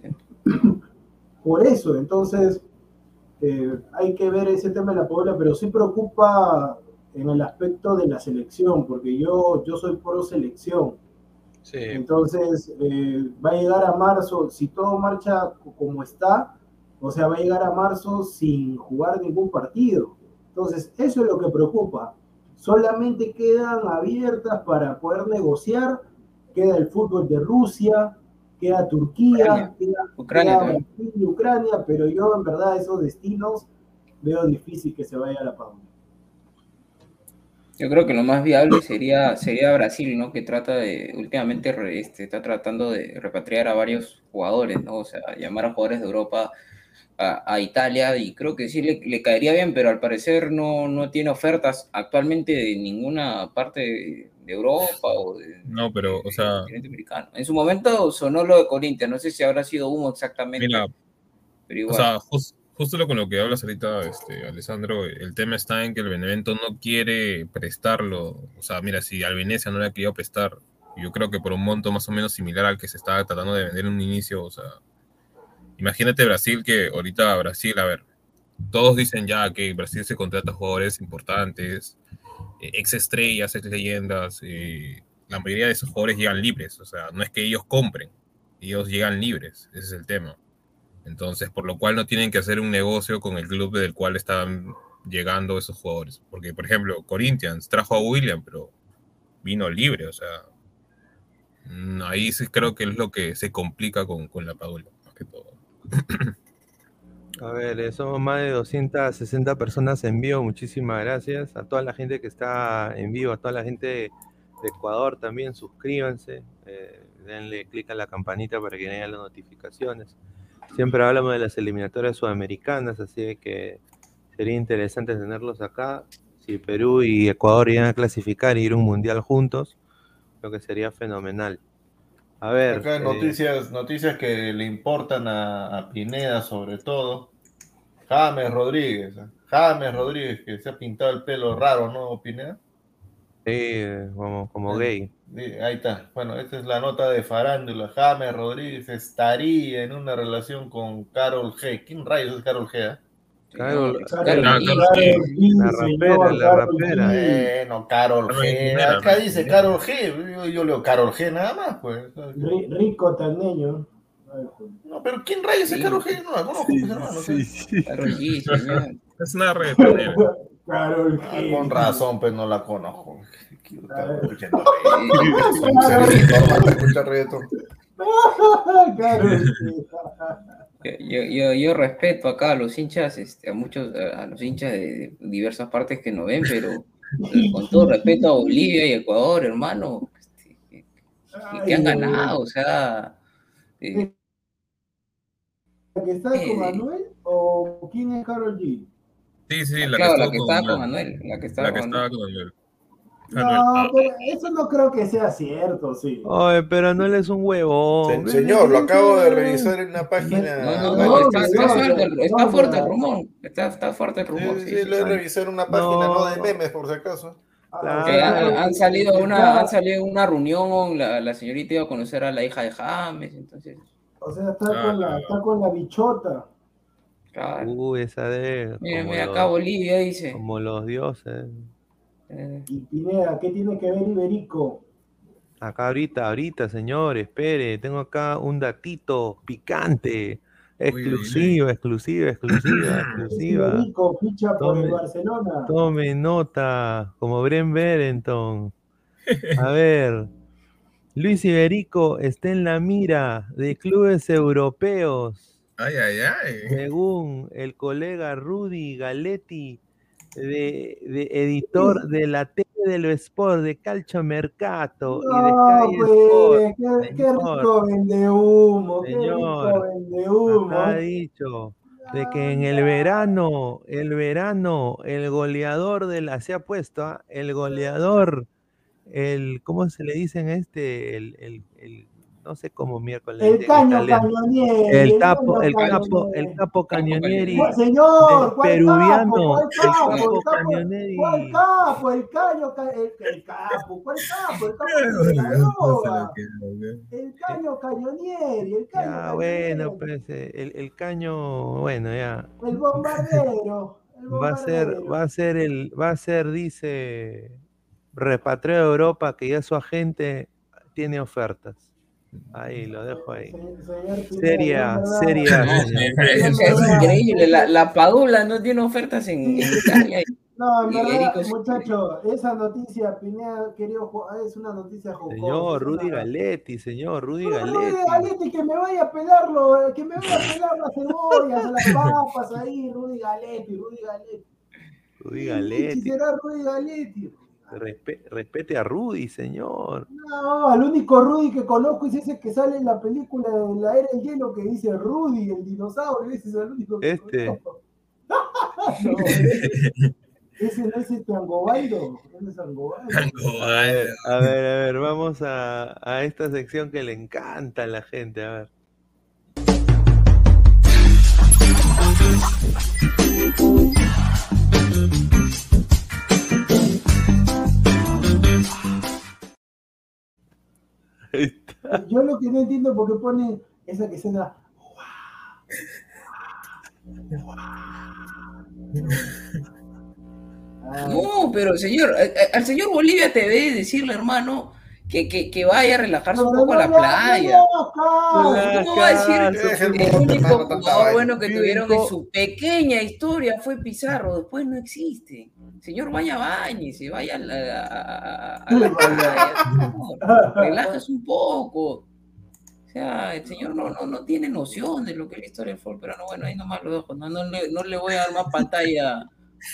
S3: Por eso, entonces eh, hay que ver ese tema de la Puebla, pero sí preocupa en el aspecto de la selección, porque yo, yo soy pro selección.
S1: Sí.
S3: Entonces eh, va a llegar a marzo, si todo marcha co- como está, o sea, va a llegar a marzo sin jugar ningún partido. Entonces, eso es lo que preocupa. Solamente quedan abiertas para poder negociar, queda el fútbol de Rusia, queda Turquía,
S5: Ucrania.
S3: queda,
S5: Ucrania
S3: queda
S5: también.
S3: Brasil y Ucrania, pero yo en verdad esos destinos veo difícil que se vaya a la Paula.
S5: Yo creo que lo más viable sería, sería Brasil, ¿no? Que trata de, últimamente re- este, está tratando de repatriar a varios jugadores, ¿no? O sea, llamar a jugadores de Europa a, a Italia y creo que sí le, le caería bien, pero al parecer no, no tiene ofertas actualmente de ninguna parte de, Europa o de,
S2: No, pero, o sea,
S5: continente americano. En su momento sonó lo de Corinthians, no sé si habrá sido humo exactamente,
S2: mira,
S5: pero
S2: O
S5: igual.
S2: sea, jus- justo lo con lo que hablas ahorita, este, Alessandro, el tema está en que el Benevento no quiere prestarlo. O sea, mira, si al Venecia no le ha querido prestar, yo creo que por un monto más o menos similar al que se estaba tratando de vender en un inicio, o sea, imagínate Brasil que ahorita Brasil, a ver, todos dicen ya que Brasil se contrata jugadores importantes, ex estrellas, ex leyendas, eh, la mayoría de esos jugadores llegan libres, o sea, no es que ellos compren, ellos llegan libres, ese es el tema. Entonces, por lo cual no tienen que hacer un negocio con el club del cual están llegando esos jugadores. Porque, por ejemplo, Corinthians trajo a William, pero vino libre, o sea, mm, ahí sí creo que es lo que se complica con, con la Padula, más que todo. (clears throat)
S1: A ver, eh, somos más de 260 personas en vivo. Muchísimas gracias a toda la gente que está en vivo, a toda la gente de Ecuador también. Suscríbanse, eh, denle clic a la campanita para que vean las notificaciones. Siempre hablamos de las eliminatorias sudamericanas, así que sería interesante tenerlos acá. Si Perú y Ecuador iban a clasificar y ir a un mundial juntos, creo que sería fenomenal. A ver,
S4: Acá
S1: eh,
S4: noticias, noticias que le importan a, a Pineda sobre todo. James Rodríguez. ¿eh? James Rodríguez, que se ha pintado el pelo raro, ¿no, Pineda?
S1: sí, eh, como, como gay.
S4: Sí, Ahí está. Bueno, esta es la nota de farándula. James Rodríguez estaría en una relación con Carol G. ¿Quién rayos es Carol G? eh?
S1: Carol-
S5: Carol G.
S2: Carol G.
S1: La rapera, la rapera.
S4: Bueno, Carol G. Acá dice Carol G. Yo, yo leo Carol G nada más, pues.
S3: Ri- Rico Taneño.
S4: No, pero ¿quién rayos es
S5: Sí.
S4: Carol G? No la conozco, hermano.
S5: Karol G, señor. (laughs)
S2: Es una reggaetonera. (laughs)
S4: Ah,
S3: G.
S4: con razón, pues no la conozco.
S3: G.
S5: Yo, yo, yo respeto acá a los hinchas, este, a muchos, a los hinchas de diversas partes que nos ven, pero eh, con todo respeto a Bolivia y Ecuador, hermano, este, que, que- han ganado, o sea, eh,
S3: ¿La que está con Manuel o quién es Karol G?
S2: Sí, sí, la
S5: claro,
S2: que,
S5: la que estaba con Manuel, la que estaba
S2: La que
S5: con
S2: estaba
S5: Manuel.
S2: con Manuel.
S3: No, pero eso no creo que sea cierto, sí.
S1: Oye, pero él es un huevón.
S4: Se- Señor, lo acabo de revisar en una página.
S5: No, no,
S3: No,
S5: no, está, fuerte, el- está fuerte el rumor, está, está fuerte el
S4: Sí,
S5: rumor.
S4: sí,
S5: sí, sí,
S4: lo he revisado en una página, no,
S1: No.
S4: de memes, por si acaso.
S3: Ah,
S5: Que han,
S3: claro,
S5: han salido una, han salido una reunión, la, la señorita iba a conocer a la hija de James, entonces,
S3: O sea, está con la, está con la bichota.
S5: claro.
S1: Uy, esa de.
S5: Mira,
S1: los-
S5: acá Bolivia dice.
S1: Como los dioses.
S5: eh,
S3: Y Pineda, ¿qué tiene que ver Iberico?
S1: Acá ahorita, ahorita, señor, espere, tengo acá un datito picante. Exclusiva, exclusiva, exclusiva, (coughs) exclusiva.
S3: Iberico ficha por el. Barcelona.
S1: Tome nota, como Bren Berenton. A ver, Luis Iberico está en la mira de clubes europeos.
S2: Ay, ay, ay.
S1: Según el colega Rudy Galetti, de, de editor de la TV de lo Sport, de Calcio Mercato y de
S3: No,
S1: Sky
S3: pues,
S1: Sport.
S3: qué, qué
S1: señor.
S3: rico vende humo, qué rico
S1: Señor,
S3: vende humo.
S1: ha dicho de que en el verano, el verano, el goleador de la, se ha puesto, ¿ah? el goleador, el, ¿cómo se le dicen este? El, el, el- no sé cómo miércoles.
S3: El caño cañonieri.
S1: El capo,
S3: caño
S1: el capo,
S3: cañonieri.
S1: el capo cañonieri
S3: ¿Cuál- Señor, ¿cuál
S1: peruviano, el
S3: capo? El capo,
S1: cañonieri.
S3: ¿Cuál capo? El caño, ca- el, el capo, ¿cuál capo? El capo de la droga. El caño cañonieri, el caño
S1: Ya, bueno, pues eh, el, el caño, bueno, ya.
S3: el bombardero. El
S1: Va a ser,
S3: bombardero.
S1: va a ser el, va a ser, dice, repatriado de Europa, que ya su agente tiene ofertas. Ahí, lo dejo ahí. Seria, seria, (laughs)
S5: es, increíble. La, la Padula no tiene ofertas en, en Italia.
S3: No, en verdad,
S5: Erico sí.
S3: muchacho, esa noticia, Pineda, querido, ju- es una noticia jocosa.
S1: Señor Rudy
S3: una-
S1: Galetti, señor Rudy
S3: No, Rudy
S1: Galetti.
S3: Galetti, que me vaya a pelarlo, que me vaya a pelar las cebollas, las papas ahí, Rudy Galetti, Rudy Galetti.
S1: Rudy Galetti.
S3: será Rudy Galetti.
S1: Respe- respete a Rudy, señor.
S3: No, el único Rudy que conozco es ese que sale en la película de la era del hielo que dice Rudy, el dinosaurio, ese es el único que
S1: Este.
S3: conozco. (laughs) No, ese, ese no es este Angobaldo, ese es Angobaldo.
S1: A ver, a ver, a ver, vamos a, a esta sección que le encanta a la gente, a ver.
S3: Yo lo que no entiendo es por qué pone esa que suena.
S5: No, pero señor, al señor Bolivia te debe decirle, hermano, que, que, que vaya a relajarse un
S3: pero
S5: poco a la
S3: no
S5: playa.
S3: no.
S5: ¿Cómo va a decir
S4: el
S5: que el
S4: monte,
S5: único jugador bueno que tuvieron en su pequeña historia fue Pizarro? Después no existe. Señor, vaya bañese, vaya a la, a- a- a la playa. (laughs) Relájese un poco. O sea, el señor no, no, no tiene noción de lo que es la historia del fútbol peruano. Bueno, ahí nomás lo dejo. No, no, le, no le voy a dar más pantalla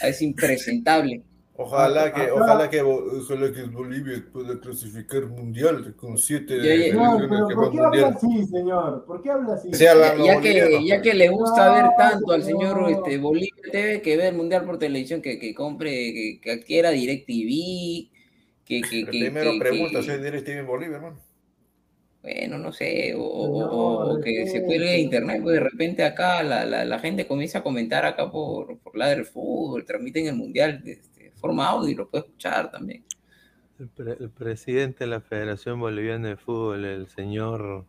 S5: a ese impresentable.
S4: Ojalá que, ojalá que, ojalá que Bolivia pueda clasificar mundial con siete
S5: Ya, ya.
S3: No, pero
S4: que
S3: ¿por qué habla así, señor? ¿Por qué habla así?
S5: Ya, ya que, ya que le gusta
S3: No,
S5: ver tanto al señor
S3: no.
S5: este, Bolivia TV que ve el mundial por televisión, que, que compre, que, que adquiera DirecTV, que, que,
S4: Pero
S5: que,
S4: primero
S5: que-
S4: pregunta hay DirecTV en Bolivia, hermano.
S5: bueno, no sé, o, o-
S3: No,
S5: o- o que se cuelgue de internet, pues de repente acá la, la, la gente comienza a comentar acá por, por la del fútbol, transmiten el mundial este, forma audio y lo puede escuchar también.
S1: El, pre- el presidente de la Federación Boliviana de Fútbol, el señor.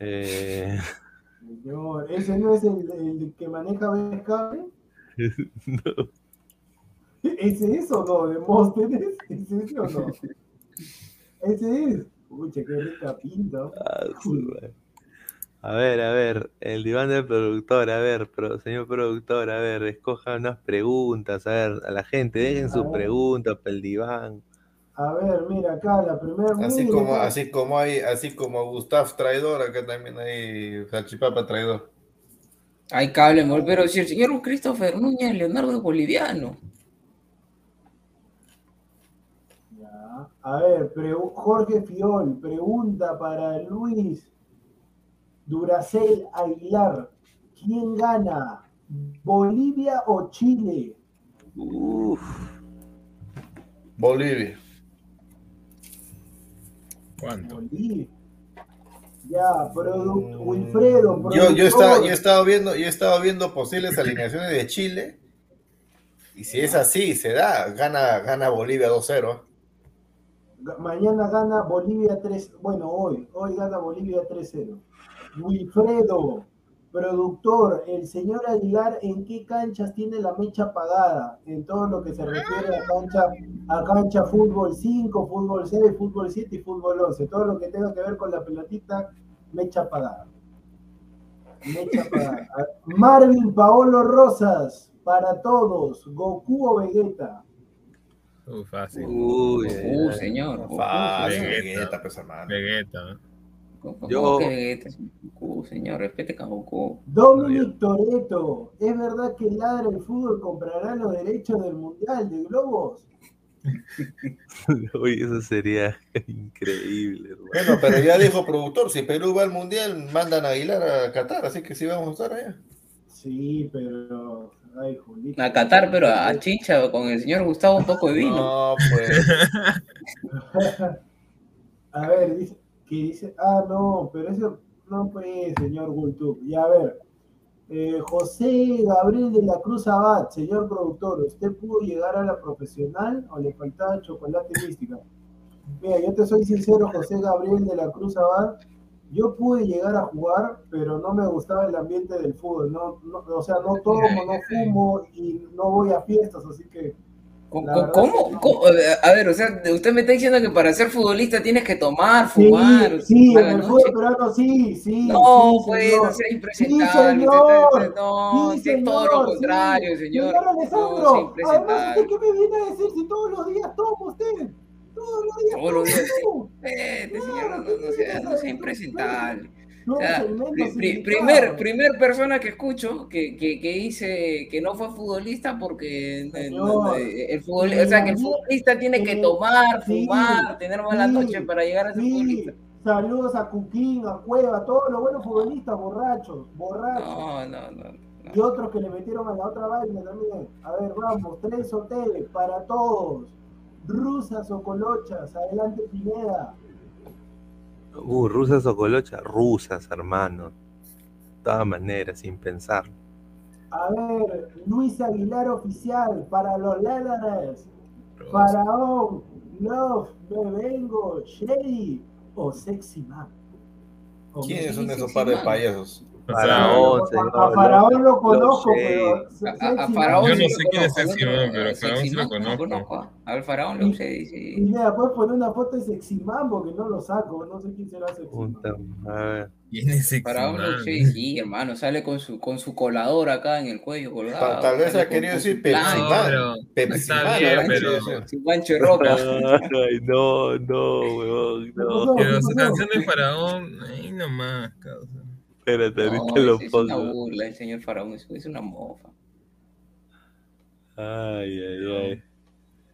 S1: eh,
S3: Señor, ¿ese no es el, el que maneja Cable? (laughs)
S1: no, (laughs)
S3: ¿Ese es o no? ¿Demóstenes? ¿Ese es o no? Ese es. Pucha, qué rica pinta.
S1: ah, madre. A ver, a ver, el diván del productor, a ver, pro- señor productor, a ver, escoja unas preguntas, a ver, a la gente, dejen sus preguntas para el diván.
S3: A ver, mira acá, la primera.
S4: Así
S3: mira,
S4: como,
S3: acá.
S4: así como hay, así como Gustav traidor, acá también hay Salchipapa traidor.
S5: Hay cable, amor, pero si el señor Christopher Núñez Leonardo es boliviano.
S3: Ya. A ver, Jorge Fiol, pregunta para Luis Duracel Aguilar. ¿Quién gana? ¿Bolivia o Chile?
S1: Uf,
S4: Bolivia.
S2: ¿Cuánto?
S3: Bolivia. Ya, produ- Wilfredo.
S4: Yo, yo, estaba, yo he estado viendo, yo he estado viendo posibles alineaciones de Chile. Y si es así, se da, gana, gana Bolivia 2-0.
S3: Ga- Mañana gana Bolivia 3, bueno, hoy, hoy gana Bolivia 3-0. Wilfredo, productor, el señor Aguilar, ¿en qué canchas tiene la mecha apagada? En todo lo que se refiere a cancha, a cancha fútbol 5, fútbol 6, fútbol 7 y fútbol 11. Todo lo que tenga que ver con la pelotita, mecha apagada. Mecha apagada. Marvin Paolo Rosas, para todos, Goku o Vegeta.
S2: Uh, fácil.
S1: uy,
S5: Uh,
S1: ay.
S5: señor.
S4: Fácil,
S2: Vegeta.
S4: Vegeta, pues, hermano.
S2: Vegeta.
S5: ¿Cómo
S1: Yo-
S5: señor? Respete a Goku.
S3: Dominic Toreto, ¿es verdad que Ladra el Fútbol comprará los derechos del Mundial de Globos? (laughs)
S1: Uy, eso sería (laughs) increíble, hermano.
S4: Bueno, pero ya dijo productor, si Perú va al mundial, mandan a Aguilar a Qatar, así que sí vamos a estar allá.
S3: Sí, pero. Ay, Julito.
S5: A Qatar, pero a Chicha con el señor Gustavo un poco de vino.
S4: No, pues. (laughs)
S3: A ver, dice. Que dice. Ah, no, pero eso no puede, señor Gultub. Y a ver. eh, José Gabriel de la Cruz Abad, señor productor, ¿usted pudo llegar a la profesional o le faltaba chocolate mística? Mira, yo te soy sincero, José Gabriel de la Cruz Abad, yo pude llegar a jugar, pero no me gustaba el ambiente del fútbol, no, no- o sea, no tomo, no fumo y no voy a fiestas, así que
S5: ¿Cómo? Cómo-
S3: no.
S5: cómo? A ver, o sea, usted me está diciendo que para ser futbolista tienes que tomar,
S3: sí,
S5: fumar.
S3: sí,
S5: a
S3: en el fútbol peruano sí, sí,
S5: No,
S3: sí,
S5: pues,
S3: señor.
S5: no sea
S3: Sí,
S5: impresentable.
S3: señor.
S5: usted está- no,
S3: Sí,
S5: si es todo lo
S3: señor,
S5: contrario,
S3: sí.
S5: señor.
S3: Señor
S5: No,
S3: Alessandro,
S5: sea
S3: además. ¿usted qué me viene a decir si todos los días toma usted? Todos los días
S5: Todos los días. Vete, señor, no,
S3: ¿qué
S5: no sea, no sea impresentable.
S3: No,
S5: O sea, pri-
S3: indicado.
S5: primer, primer persona que escucho que, que, que dice que no fue futbolista porque eh,
S3: Señor,
S5: eh, el futbol, o sea, que el futbolista tiene que tomar,
S3: sí,
S5: fumar, tener mala
S3: sí,
S5: noche para llegar a ser
S3: Sí,
S5: futbolista.
S3: saludos a Cuquín, a Cueva, a todos los buenos futbolistas, borrachos, borrachos.
S5: No, no, no.
S3: Y otros que le metieron a la otra vaina también. A ver, vamos, tres hoteles para todos. Rusas o colochas, adelante Pineda.
S1: Uh, rusas o colochas, rusas, hermano. De todas maneras, sin pensar.
S3: A ver, Luis Aguilar oficial para los Lalares. Faraón, Love, Me Vengo, Shady o Sexy Man.
S4: ¿Quiénes son esos par de
S3: Man.
S4: payasos?
S2: O sea,
S1: Faraón,
S3: A-
S1: señor.
S3: A Faraón lo conozco, pero.
S5: A, a- a Faraón
S2: Yo no sé quién es. Man, pero
S5: A
S2: Faraón sí lo conozco.
S5: ¿ah? Al Faraón lo sé,
S3: Y mira, puedes poner una foto de Sexy Man porque no lo saco, no sé quién será Sexy Man.
S1: Puta madre.
S2: ¿Quién es
S5: Faraón lo sí, hermano. Sale con su, con su colador acá en el cuello colgado.
S4: Tal, tal vez ha querido decir
S5: su
S4: Pepsi
S5: plan,
S2: No,
S4: Man.
S2: pero.
S5: Su guancho de ropa. (laughs)
S1: Ay, no, no, weón, no.
S2: Pero su canción de Faraón, ahí nomás, causa.
S1: Espérate,
S5: No,
S1: ahorita lo
S5: es, es una burla, el señor Faraón, es, es una mofa.
S1: Ay, ay, ay.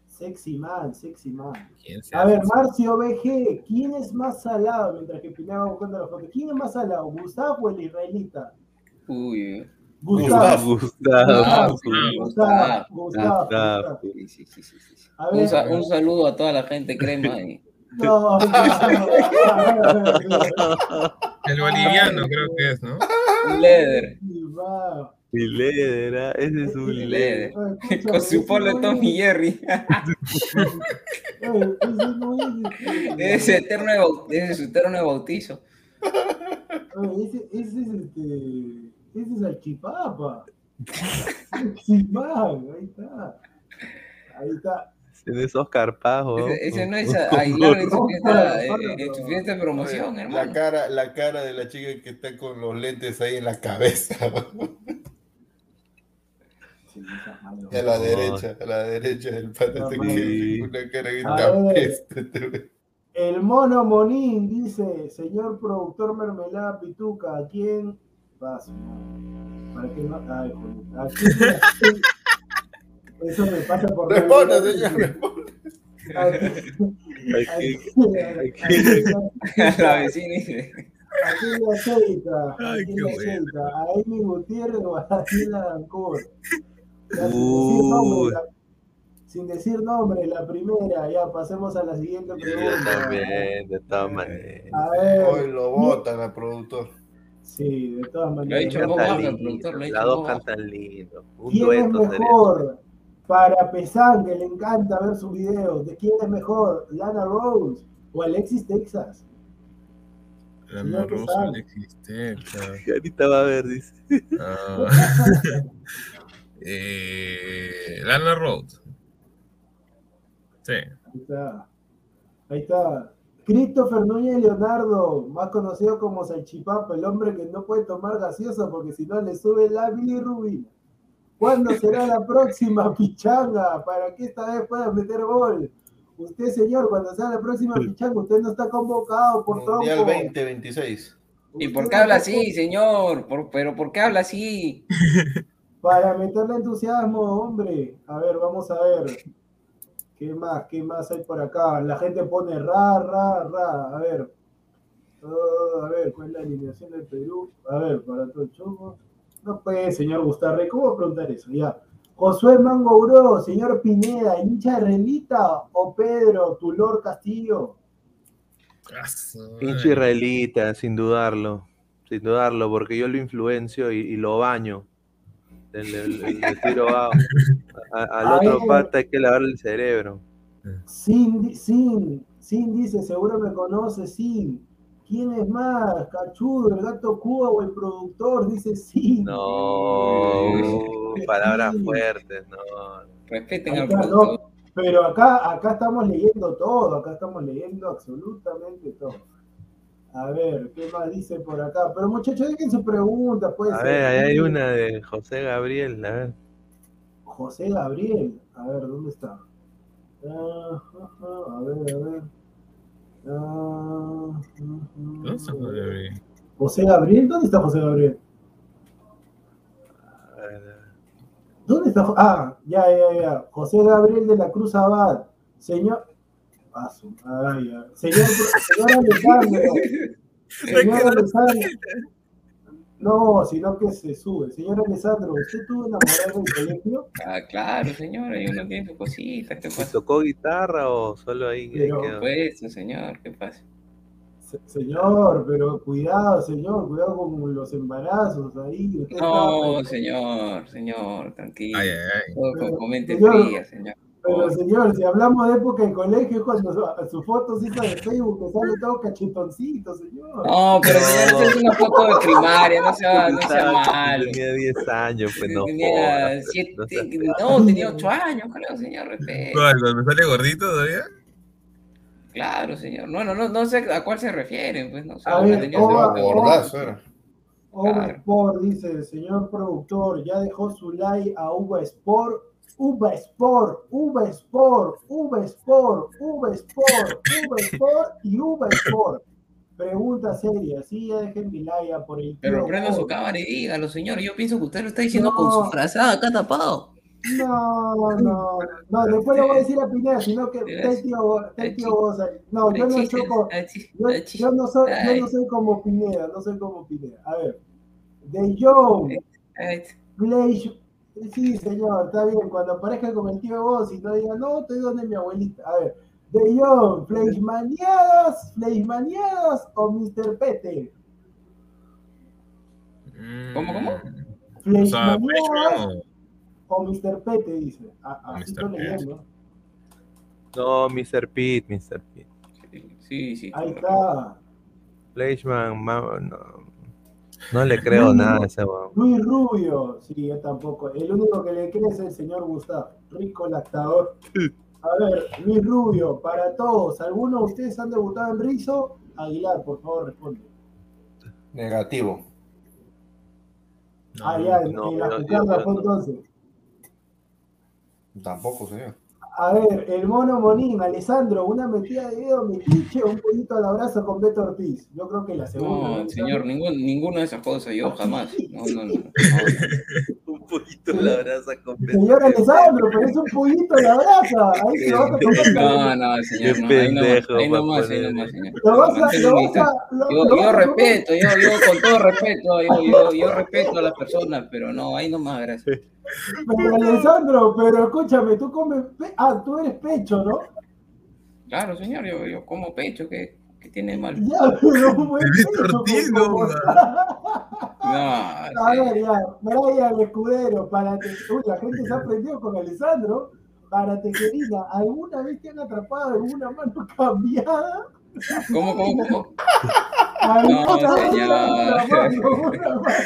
S3: Sexy Man, Sexy Man.
S2: ¿Quién se
S3: A ver? Marcio BG, ¿quién es más salado? Mientras que Pineda va buscando la foto. ¿Quién es más salado, Gustavo o el israelita?
S5: Uy,
S3: Gustavo.
S1: Gustavo. Gustavo.
S3: Gustavo, Gustavo,
S1: Gustavo.
S3: Gustavo.
S5: sí, sí, sí, sí, sí.
S3: A
S5: Un,
S3: ver,
S5: sa- un saludo a toda la gente crema. y-
S3: no, no.
S2: El boliviano creo que es, ¿no?
S3: Va.
S1: Mi líder, ¿ah? ese es un
S3: escúchame, (laughs)
S5: Con su polo
S3: no
S5: Tommy Jerry.
S3: ese no es,
S5: Ese eterno de bau- ese es su eterno de bautizo.
S3: oye, ese, ese es este. Ese es Alchipapa. Sexy (laughs) Man, ahí está. Ahí está.
S1: En esos carpajos.
S5: Ese, ese no es Aguilar en su
S3: No,
S5: fiesta, eh, en
S3: no.
S5: su fiesta de promoción,
S4: La
S5: hermano.
S4: cara, la cara de la chica que está con los lentes ahí en la cabeza. (laughs) Y a la
S1: No.
S4: derecha, a la derecha del pata
S3: No,
S4: que una cara que
S3: A
S4: está
S3: ver.
S4: peste.
S3: El mono Monín dice, señor productor Mermelada Pituca, ¿a quién vas? ¿Para qué no? Ay, joder. ¿A quién- Eso me pasa por...
S4: Responda, señor, responda.
S3: ¿A quién- a
S1: Aquí- aquí-
S5: La vecina dice.
S3: ¿A quién le aceita? ¿A
S2: Ay,
S3: quién
S2: qué
S3: le
S2: bueno.
S3: aceita? ¿A Amy Gutiérrez o a Daniela Dancor? Sin decir nombre, la- Sin decir nombre, la primera, ya pasemos a la siguiente
S1: Yo
S3: pregunta.
S1: también, de todas maneras.
S3: A ver,
S4: Hoy lo votan al productor.
S3: sí, de todas
S5: Lo ha
S3: maneras.
S5: lo ha dicho
S1: Las dos cantan lindo. Un
S3: ¿Quién es
S1: dueto sería.
S3: mejor? Para Pesán, que le encanta ver sus videos. ¿De quién es mejor? ¿Lana Rose o Alexis Texas?
S2: La
S3: Señor
S2: Rosa
S3: Quesada.
S2: Alexis Texas. (laughs)
S1: Ahorita va a ver, dice.
S2: Ah. (laughs) eh, Lana Rhodes. Sí.
S3: Ahí está. Ahí está. Christopher Núñez Leonardo, más conocido como Salchipapa, el hombre que no puede tomar gaseosa porque si no le sube la bilirrubina. ¿Cuándo será la próxima pichanga para que esta vez pueda meter gol? Usted, señor, cuando sea la próxima fichanga, usted no está convocado por
S4: Mundial
S3: tronco.
S4: 2026.
S5: ¿Y por qué habla así, señor? Por- ¿Pero por qué habla así? (laughs)
S3: Para meterle entusiasmo, hombre. A ver, vamos a ver. ¿Qué más? ¿Qué más hay por acá? La gente pone ra, ra, ra. A ver. Ah, a ver, ¿cuál es la alineación del Perú? A ver, para todo el choco. No puede, señor Gustavo ¿Cómo preguntar eso? Ya. Josué Mango Bro, señor Pineda, hincha de Relita o Pedro, Tulor Castillo.
S1: Hincha
S2: madre.
S1: israelita, sin dudarlo. Sin dudarlo, porque yo lo influencio y, y lo baño. Le, le- le- le tiro a- a- al
S3: A
S1: otro
S3: ver.
S1: pata hay que lavarle el cerebro.
S3: Sin, sin, sin dice, seguro me conoce, sin. ¿Quién es más? ¿Cachudo, el gato Cuba o el productor? Dice sin.
S1: No,
S5: Uy.
S1: palabras
S3: Sí.
S1: fuertes, no.
S5: Respeten al
S3: no,
S5: productor.
S3: pero acá, acá estamos leyendo todo, acá estamos leyendo absolutamente todo. A ver, ¿qué más dice por acá? Pero muchachos, dejen su pregunta, puede
S1: A
S3: ser.
S1: ver, ahí hay
S3: Sí.
S1: una de José Gabriel, a ver.
S3: José Gabriel. A ver, ¿dónde está? Ah, ah, ah, a ver, a ver.
S2: ¿Dónde está. José Gabriel?
S3: José Gabriel, ¿dónde está José Gabriel? ¿Dónde está? Ah, ya, ya, ya. José Gabriel de la Cruz Abad. Señor. Ah, ya. Señor, señor Alejandro. (laughs) Señor Alessandro. (laughs) No, sino que se sube. Señor Alessandro, ¿usted tuvo enamorado del colegio?
S5: Ah, claro, señor, ahí uno tiene cositas. ¿Qué
S1: ¿Y
S5: pasa?
S1: ¿Tocó guitarra o solo ahí?
S3: Pero,
S1: quedó?
S5: Pues, señor, ¿qué pasa?
S3: Se- Señor, pero cuidado, señor, cuidado con los embarazos ahí. Usted
S5: No,
S3: está-
S5: señor, señor, tranquilo.
S2: Ay, ay, ay.
S5: Todo con,
S3: Pero,
S5: con mente
S3: señor,
S5: fría, señor.
S3: Pero señor, si hablamos de época de colegio, cuando su, su foto se hizo de Facebook, que sale todo cachetoncito, señor.
S5: No, pero señor, esa es una foto de primaria, no sea, no sea malo.
S1: Tenía 10 años, pues no
S5: tenía
S1: jodas, pues,
S5: siete,
S1: no seas-
S5: no, tenía ocho años, creo, señor.
S2: ¿Cuando sale gordito todavía?
S5: Claro, señor. No, no, no, no sé a cuál se refieren, pues no sé.
S3: A ver,
S5: tenía
S3: Oba,
S5: ese-
S4: Gordazo era.
S3: Over
S5: Claro.
S3: Sport dice, señor productor, ya dejó su like a Uva Sport. Uva Sport, Uva Sport, Uva Sport, Uva Sport, Uva Sport y Uva Sport. Pregunta seria, sí, ya dejen mi like a por el
S5: Pero prenda su cámara y dígalo, señor. Yo pienso que usted lo está diciendo con su frazada acá tapado.
S3: No, no, no, después le voy a decir a Pineda, sino que tío. No, yo no
S5: Chiste,
S3: choco,
S5: chiste,
S3: yo,
S5: chiste.
S3: yo no soy, yo no soy como Pineda, no soy como Pineda. A ver, De Jong, Play, sí señor, está bien, cuando aparezca con el tío Boss y no diga, no, estoy donde mi abuelita. A ver, De Jong, Fleischmaneadas, Fleischmaneadas o Mr. Pete.
S5: ¿Cómo, cómo?
S2: Mm, O sea,
S3: o Mr. Pete, dice. Ah, Así
S2: Mr.
S3: leyendo.
S1: No, Mr. Pete, Mr. Pete.
S5: Sí, sí.
S3: Ahí está.
S1: Fleischmann, ma- no, no le creo nada a ese weón.
S3: Luis Rubio, sí, yo tampoco. El único que le cree es el señor Gustavo, rico lactador. (laughs) A ver, Luis Rubio, para todos, ¿alguno de ustedes han debutado en Rizo? Aguilar, por favor, responde.
S4: Negativo.
S2: No,
S3: ah, ya,
S1: no,
S3: en la
S1: no,
S3: fue
S1: no.
S3: entonces.
S4: Tampoco, señor.
S3: A ver, el mono Monín, Alessandro, una metida de dedo metiche o un poquito al abrazo con Beto Ortiz. Yo creo que la segunda.
S5: No, señor, ningún, ninguna de esas cosas, yo jamás. No, no, no.
S1: Un poquito la abraza con
S3: Señor Alessandro, pero es un pollito de abraza. Ahí se lo vas a.
S5: No, no, señor,
S1: Qué
S5: no, ahí nomás,
S1: pendejo,
S5: ahí nomás, ahí nomás, señor.
S3: Lo vas a, lo vas a, lo-
S5: Yo,
S3: lo vas
S5: yo
S3: a comer.
S5: respeto, yo, yo con todo respeto, yo, yo, yo respeto a las personas, pero no, ahí nomás, gracias.
S3: Pero Alessandro, pero escúchame, tú comes. pe- Ah, tú eres pecho, ¿no?
S5: Claro, señor, yo, yo como pecho, ¿qué, qué tiene de malo?
S3: Ya, (laughs) pero
S2: no,
S5: No, (laughs)
S3: A
S5: sí.
S3: ver, ya, Brian Escudero, para te... Uy, la gente se ha aprendido con Alessandro. Para Tequerina, ¿alguna vez te han atrapado alguna mano (laughs) cambiada?
S5: ¿Cómo, cómo, cómo?
S3: ¿Alguna
S5: No, señor. (laughs)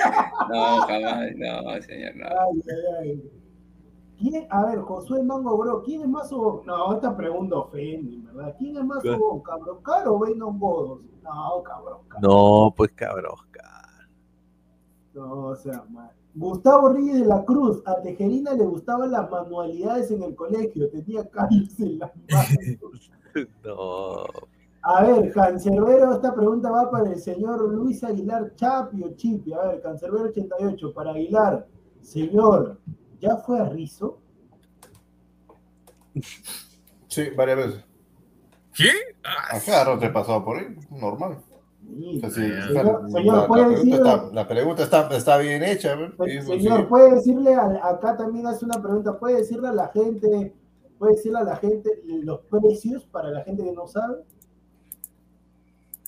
S5: No, jamás, no, señor, no.
S3: Ay, ay, ay. ¿Quién, a ver, Josué Mango Bro, ¿quién es más sobón? No, esta pregunta ofende, ¿verdad? ¿Quién es más Cabrón Caro o Venom Godos? No, Cabrón Caro.
S1: No, pues cabrón.
S3: No, o sea, mal. Gustavo Reyes de la Cruz, a Tejerina le gustaban las manualidades en el colegio, tenía callos en las manos. (laughs)
S1: No.
S3: A ver, Cancerbero, esta pregunta va para el señor Luis Aguilar Chapi o Chipi. A ver, Cancerbero 88, para Aguilar. Señor, ¿ya fue a Rizo?
S4: Sí, varias veces.
S2: ¿Qué? Ah,
S4: Acá no te he pasado por ahí, normal.
S3: Sí.
S4: O sea, sí,
S3: Señor,
S4: la,
S3: señor,
S4: la
S3: ¿puede
S4: pregunta,
S3: decirle-
S4: está, la pregunta está, está bien hecha. Sí, pues,
S3: Señor,
S4: sí.
S3: puede decirle, al- acá también hace una pregunta, puede decirle a la gente, puede decirle a la gente los precios para la gente que no sabe.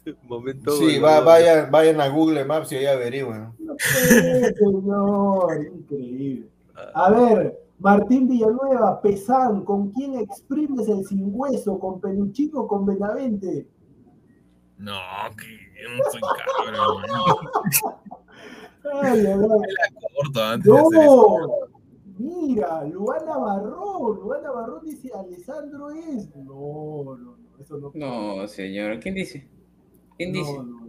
S3: (laughs)
S1: Momento.
S4: Sí, va- vayan, vayan a Google Maps y ahí averigüen.
S3: No puede, señor, increíble. A ver, Martín Villanueva, Pesán, ¿con quién exprimes el sin hueso? ¿Con Peluchín o con Benavente?
S2: No, que yo no soy cabrón.
S3: Ay.
S2: Corto antes de hacer eso.
S3: No, mira, Luana Barrón, Luana Barrón dice, Alessandro es. No, no, no, eso no.
S5: No, señor. ¿Quién dice? ¿Quién dice?
S3: no, no.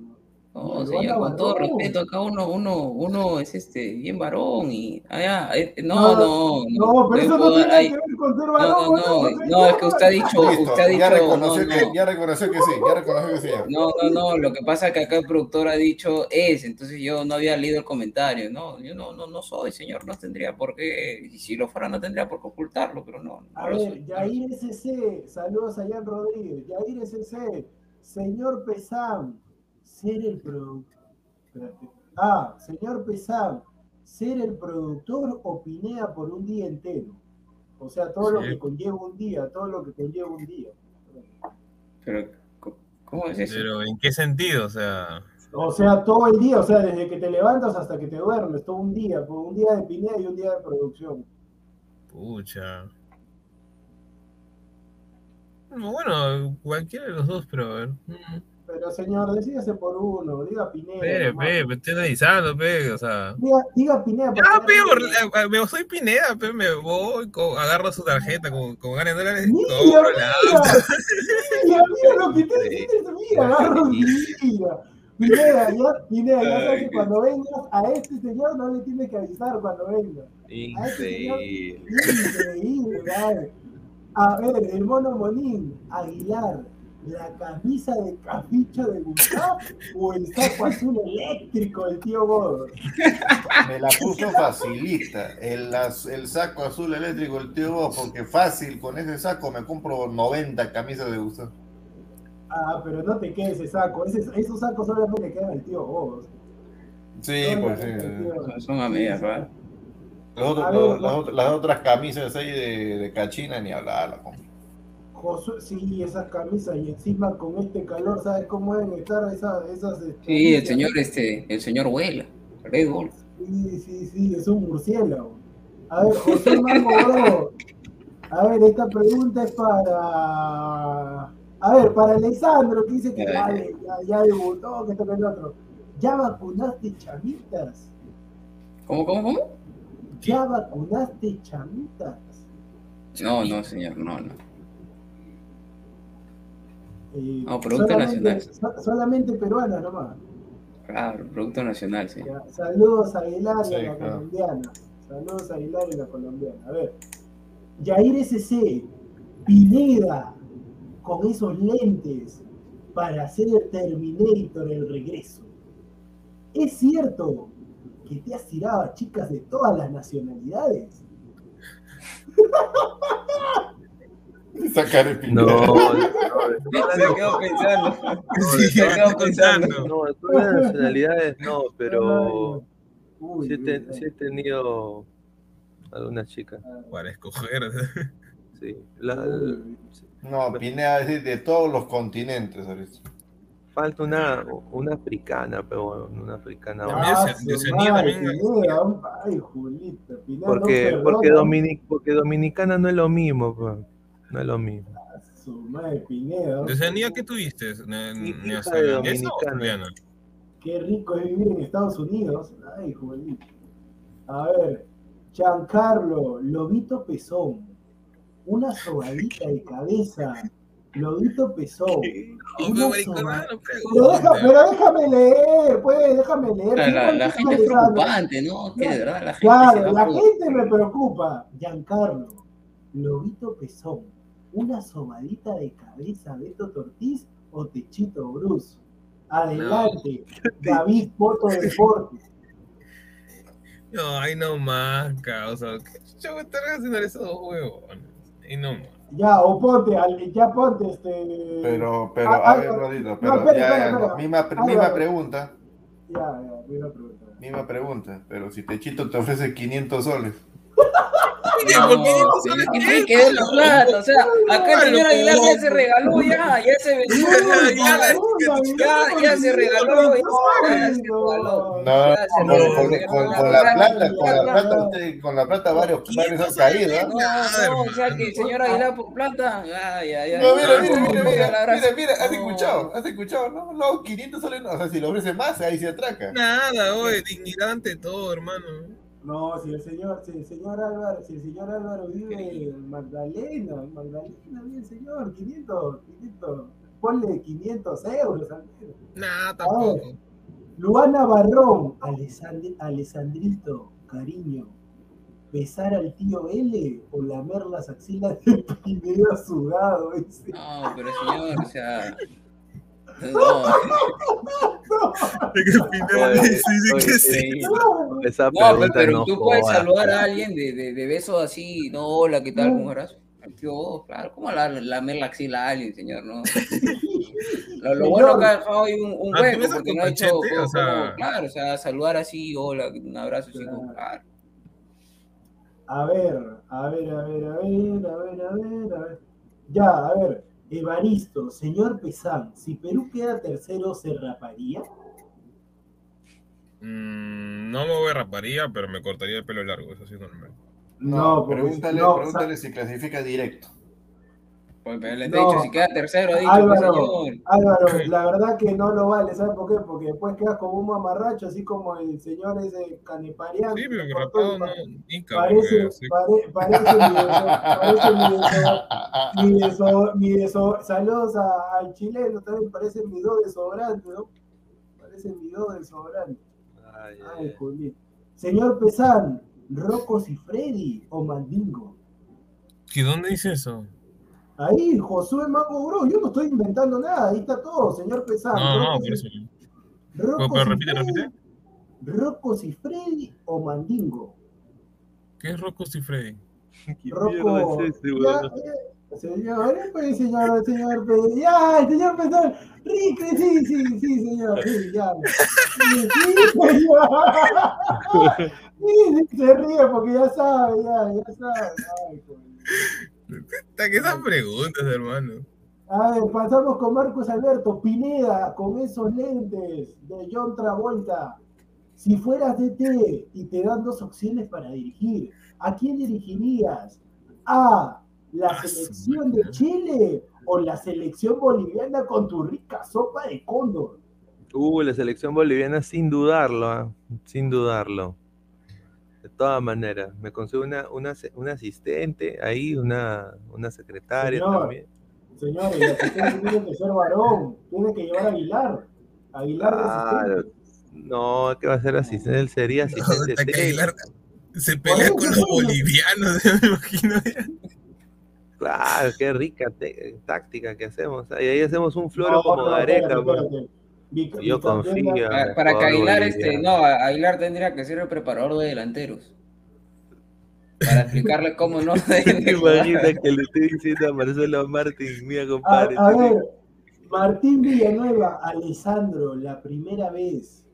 S5: No,
S3: Luana
S5: señor, con todo respeto, acá uno, uno, uno es este bien varón y allá, eh, no, no,
S3: No, pero eso no tiene que ver con ser
S5: no,
S3: varón.
S5: no, no, no, es que usted ha dicho,
S4: Listo,
S5: usted ha dicho,
S4: ya,
S5: no,
S4: reconoció
S5: no,
S4: que, ya reconoció que sí, ya reconoció que sí.
S5: no, no, no, lo que pasa es que acá el productor ha dicho es, entonces yo no había leído el comentario, no, yo no, no, no soy, señor, no tendría por qué, y si lo fuera no tendría por qué ocultarlo, pero no, no
S3: A ver,
S5: soy.
S3: Yair SC, saludos a Jan Rodríguez. Yair SC, señor Pesam, ser el productor. Ah, señor Pesam, ser el productor o Pinea por un día entero. O sea, todo lo que conlleva un día, todo lo que conlleva un día.
S5: Pero, ¿cómo es eso?
S2: Pero ¿en qué sentido? O sea,
S3: O sea, todo el día, o sea, desde que te levantas hasta que te duermes, todo un día, pues, un día de Pinea y un día de producción.
S2: pucha. No, Bueno, cualquiera de los dos, pero a ver.
S3: Pero señor, decídase por uno, diga Pinea.
S2: Pe,
S3: nomás.
S2: pe, me estoy analizando, pe, o sea.
S3: Diga, diga Pinea.
S2: Ya,
S3: porque-
S2: pe, por- me soy Pineda, pe, me voy, co- agarro su tarjeta con, con ganas de dólares,
S3: Mira,
S2: la
S3: mira, (laughs) mira, mira lo que te dices, mira, agarro, mira. Pineda, ya, Pineda, ya sabes que cuando vengas a este señor no le tienes que avisar cuando venga.
S1: Increíble.
S3: Increíble, ¿vale? A ver, el mono Monín, Aguilar, la camisa de capicho de Gustavo o el saco azul eléctrico del tío Godo.
S4: Me la puso facilita. El, el saco azul eléctrico del tío Bob, porque fácil, con ese saco me compro 90 camisas de Gustavo.
S3: Ah, pero no te quedes ese saco. Ese- esos sacos solamente le quedan al tío Godo.
S4: Sí, pues sí.
S5: Son- Son a medias, ¿verdad?
S4: Los otros-
S3: A ver,
S4: los- las, otras- las otras camisas ahí de, de cachina ni hablar. la compro.
S3: Josué, sí, esas camisas y encima con este calor, ¿sabes cómo deben estar esas? esas este,
S5: Sí, el señor, este, el señor vuela, Red Bull.
S3: Sí, sí, sí, es un murciélago. A ver, José Marco, bro. A ver, esta pregunta es para. A ver, para Alessandro, que dice que ya, ya, ya debutó, que esto que el otro. ¿Ya vacunaste chamitas?
S5: ¿Cómo, cómo, cómo?
S3: ¿Ya vacunaste chamitas?
S5: No, no, señor, no, no.
S3: Eh,
S5: No, producto
S3: solamente-
S5: nacional.
S3: so- solamente peruanas nomás.
S5: Claro, producto nacional, sí.
S3: Ya, Saludos a Aguilar y a la
S4: claro.
S3: colombiana. Saludos a Aguilar y a la colombiana. A ver. Yair SC, Pineda, con esos lentes para hacer el Terminator el regreso. ¿Es cierto que te has tirado a chicas de todas las nacionalidades?
S4: Sacar el
S1: No,
S4: Pineda. (laughs)
S1: no,
S5: Se quedó pensando.
S2: Sí, estoy
S5: pensando.
S1: no, de todas las nacionalidades no, pero
S3: Uy,
S1: sí he, ten- sí he tenido algunas chicas.
S2: Para escoger.
S1: Sí. La-
S3: uy.
S4: No, Pineda es de todos los continentes. ahorita.
S1: Falta una, una africana, pero una africana.
S3: Ah, su
S1: Porque, porque, dominic- porque dominicana no es lo mismo. No es lo mismo.
S3: Su madre, Pineda.
S2: ¿De Oceanía qué tuviste? ¿Ne-
S1: Mi hija de
S2: ¿Neozelandesa o
S1: dominicana.
S2: australiana?
S3: Qué rico es vivir en Estados Unidos. Ay, Juanito. A ver, Giancarlo, Lobito Pezón. Una (laughs) sobadita de cabeza Lobito Pesón.
S2: Oh,
S3: Una
S2: pero
S3: Pero, deja-
S2: pregunte.
S3: pero déjame leer, pues, déjame leer.
S5: La,
S3: ¿Qué
S5: la- la
S3: contesta
S5: gente es
S3: Alessandro?
S5: preocupante, ¿no? Que de verdad la gente se
S3: Claro, la
S5: por-
S3: gente me preocupa. Giancarlo, Lobito Pesón, una sobadita de cabeza Beto Tortiz o Techito Bruce. Adelante, David Poto (laughs) Deportes.
S2: No, ahí no más, causa. ¿Qué chucha voy a estar haciendo esos dos huevones? Ahí no más.
S3: Ya, o ponte, ya ponte este.
S4: Pero, pero,
S3: Ah,
S4: a ver,
S3: ah,
S4: Rodito,
S3: no,
S4: pero
S3: espera,
S4: ya,
S3: espera,
S4: ya,
S3: espera.
S4: misma,
S3: Ah,
S4: misma pregunta,
S3: Ya, ya, mira pregunta.
S4: misma pregunta, pero si Techito te ofrece 500 soles.
S5: No,
S2: ¿Por qué no
S5: tiene
S2: sabes
S5: que, tiene que ver la plata, o sea, (laughs) acá el señor Aguilar ya se regaló, ya, ya se (laughs) vendió,
S2: Ya,
S5: ya, se regaló, ya, ya se regaló.
S4: No, con, la plata, con la plata, usted, con la plata varios, varios han caído, ¿ah?
S5: No, no, o sea que el señor Aguilar por plata, ya, ya, ya.
S4: No, mira, mira, mira, mira, mira, mira, has escuchado, has escuchado, no, no, 500 soles no, o sea, si le ofrece más, ahí se atraca.
S2: Nada, oye, dignidad ante todo, hermano.
S3: No, si el señor, si el señor Álvaro, si el señor Álvaro vive en Magdalena, en Magdalena, bien señor, 500, 500, ponle 500 euros al menos.
S2: Nada, tampoco.
S3: Luana Barrón, Alessand- Alessandrito, cariño, besar al tío L o lamer las axilas de (laughs) Pineda sudado, dice.
S5: No, pero señor, o sea. No.
S1: Esa
S5: pero, tú puedes saludar a alguien de, de, de besos así, no, hola, ¿qué tal? ¿Cómo tío, oh, claro, ¿cómo la, lamer la axila a alguien, señor? No. (laughs) Lo, lo bueno que ha dejado ahí un, un
S2: Ah, ¿tú
S5: hueco, porque no ha hecho, como-
S2: O sea-
S5: claro, o sea, saludar así, hola, un abrazo, así, como, claro.
S3: A ver, a ver, a ver, a ver, a ver, a ver, a ver. Ya, a ver. Evaristo, señor Pesán, si Perú queda tercero, ¿se raparía?
S2: Mm, no me voy a raparía, pero me cortaría el pelo largo, eso sí es normal.
S4: No,
S3: porque-
S4: pregúntale,
S3: no,
S4: pregúntale si clasifica directo.
S5: Pues, les he
S3: No.
S5: dicho, si queda tercero, ha dicho,
S3: Álvaro. Álvaro, la verdad que no lo vale, ¿sabes por qué? Porque después quedas como un mamarracho, así como el señor ese Caneparián.
S2: Sí, pero rapado no, Inca,
S3: Parece,
S2: porque sí.
S3: pare- parece mi deso- mi deso- (laughs) saludos a- al chileno, también parece mi do desodorante, ¿no? Parece mi do desodorante.
S1: Ay, ay,
S3: Ay,
S1: ay.
S3: Julián. Señor Pesán, ¿Rocos y Freddy o Mandingo?
S2: ¿Y dónde dice eso?
S3: Ahí, Josué Mango Bro, yo no estoy inventando nada, ahí está todo, señor Pesán.
S2: No, no,
S3: Rocos
S2: por eso.
S3: Rocos
S2: pero
S3: y
S2: repite,
S3: Freddy,
S2: repite.
S3: ¿Rocos y Freddy o Mandingo?
S2: ¿Qué es Rocco y Freddy?
S1: ¿Qué
S3: Rocco.
S1: es ese,
S3: Ya,
S1: weón?
S3: eh, señor, pues, señor, señor Pesán. Ya, el señor Pesán. Rique, sí, sí, sí, señor, sí, ya. (laughs) Sí, sí, señor. (laughs) Sí, se ríe porque ya sabe, ya, ya sabe. Ay, Julián.
S2: Que esas preguntas, hermano.
S3: A ver, pasamos con Marcos Alberto Pineda, con esos lentes de John Travolta. Si fueras DT y te dan dos opciones para dirigir, ¿a quién dirigirías? ¿A la
S2: Ah,
S3: selección de. Chile o la selección boliviana con tu rica sopa de cóndor?
S1: Uh, la selección boliviana sin dudarlo, ¿ah? sin dudarlo. De todas maneras, me consigo una, una, asistente ahí, una, una secretaria
S3: Señor.
S1: también.
S3: Señores, el asistente tiene que ser varón, tiene que llevar a Aguilar. Aguilar de
S1: Claro. No, ¿qué va a ser asistente? Él sería asistente.
S2: Aguilar se pelea con los bolivianos, (laughs) me imagino. ya.
S1: Claro, qué rica te- táctica que hacemos. Y ahí hacemos un floro
S3: No,
S1: como
S3: no,
S1: Gareca.
S3: espérate,
S1: pues.
S3: espérate.
S1: Yo confío.
S3: de-
S5: Para, para que Aguilar, este, no, Aguilar tendría que ser el preparador de delanteros. Para explicarle cómo no (laughs) (laughs) deben
S1: ¿Te
S5: de jugar.
S1: imaginas que le estoy diciendo a Marcelo Martín, mira compadre?
S3: a ver, Martín Villanueva, Alessandro, la primera vez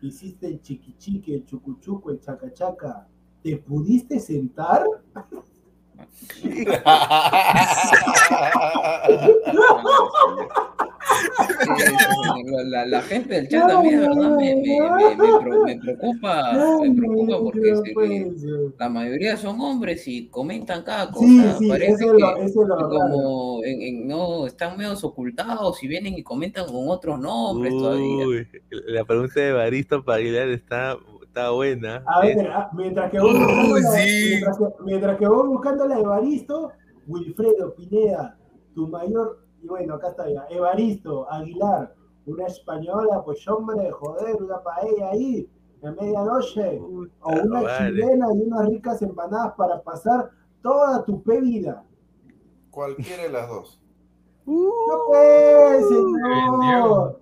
S3: que hiciste el chiquichique, el chucuchuco, el chacachaca, ¿te pudiste sentar? (laughs)
S5: La, (laughs) la- la gente del chat también, de verdad, me, me- me- me preocupa, me preocupa porque se-
S3: pues,
S5: la mayoría son hombres y comentan cada cosa.
S3: Sí, sí,
S5: Parece
S3: eso es lo,
S5: que
S3: eso lo
S5: como en- en- no están medio ocultados y vienen y comentan con otros nombres todavía.
S1: Uy, la pregunta de Baristo para Aguilar está, está buena.
S3: A ver, ah, mientras que voy buscando,
S2: Uy,
S3: la,
S2: sí.
S3: mientras que, mientras que voy buscando la de Baristo, Wilfredo Pineda, tu mayor y bueno, acá está ya. Evaristo Aguilar, una española, pues hombre, joder, una paella ahí, a medianoche. O una
S1: vale.
S3: chilena y unas ricas empanadas para pasar toda tu bebida.
S4: Cualquiera de las dos.
S3: No pues, señor.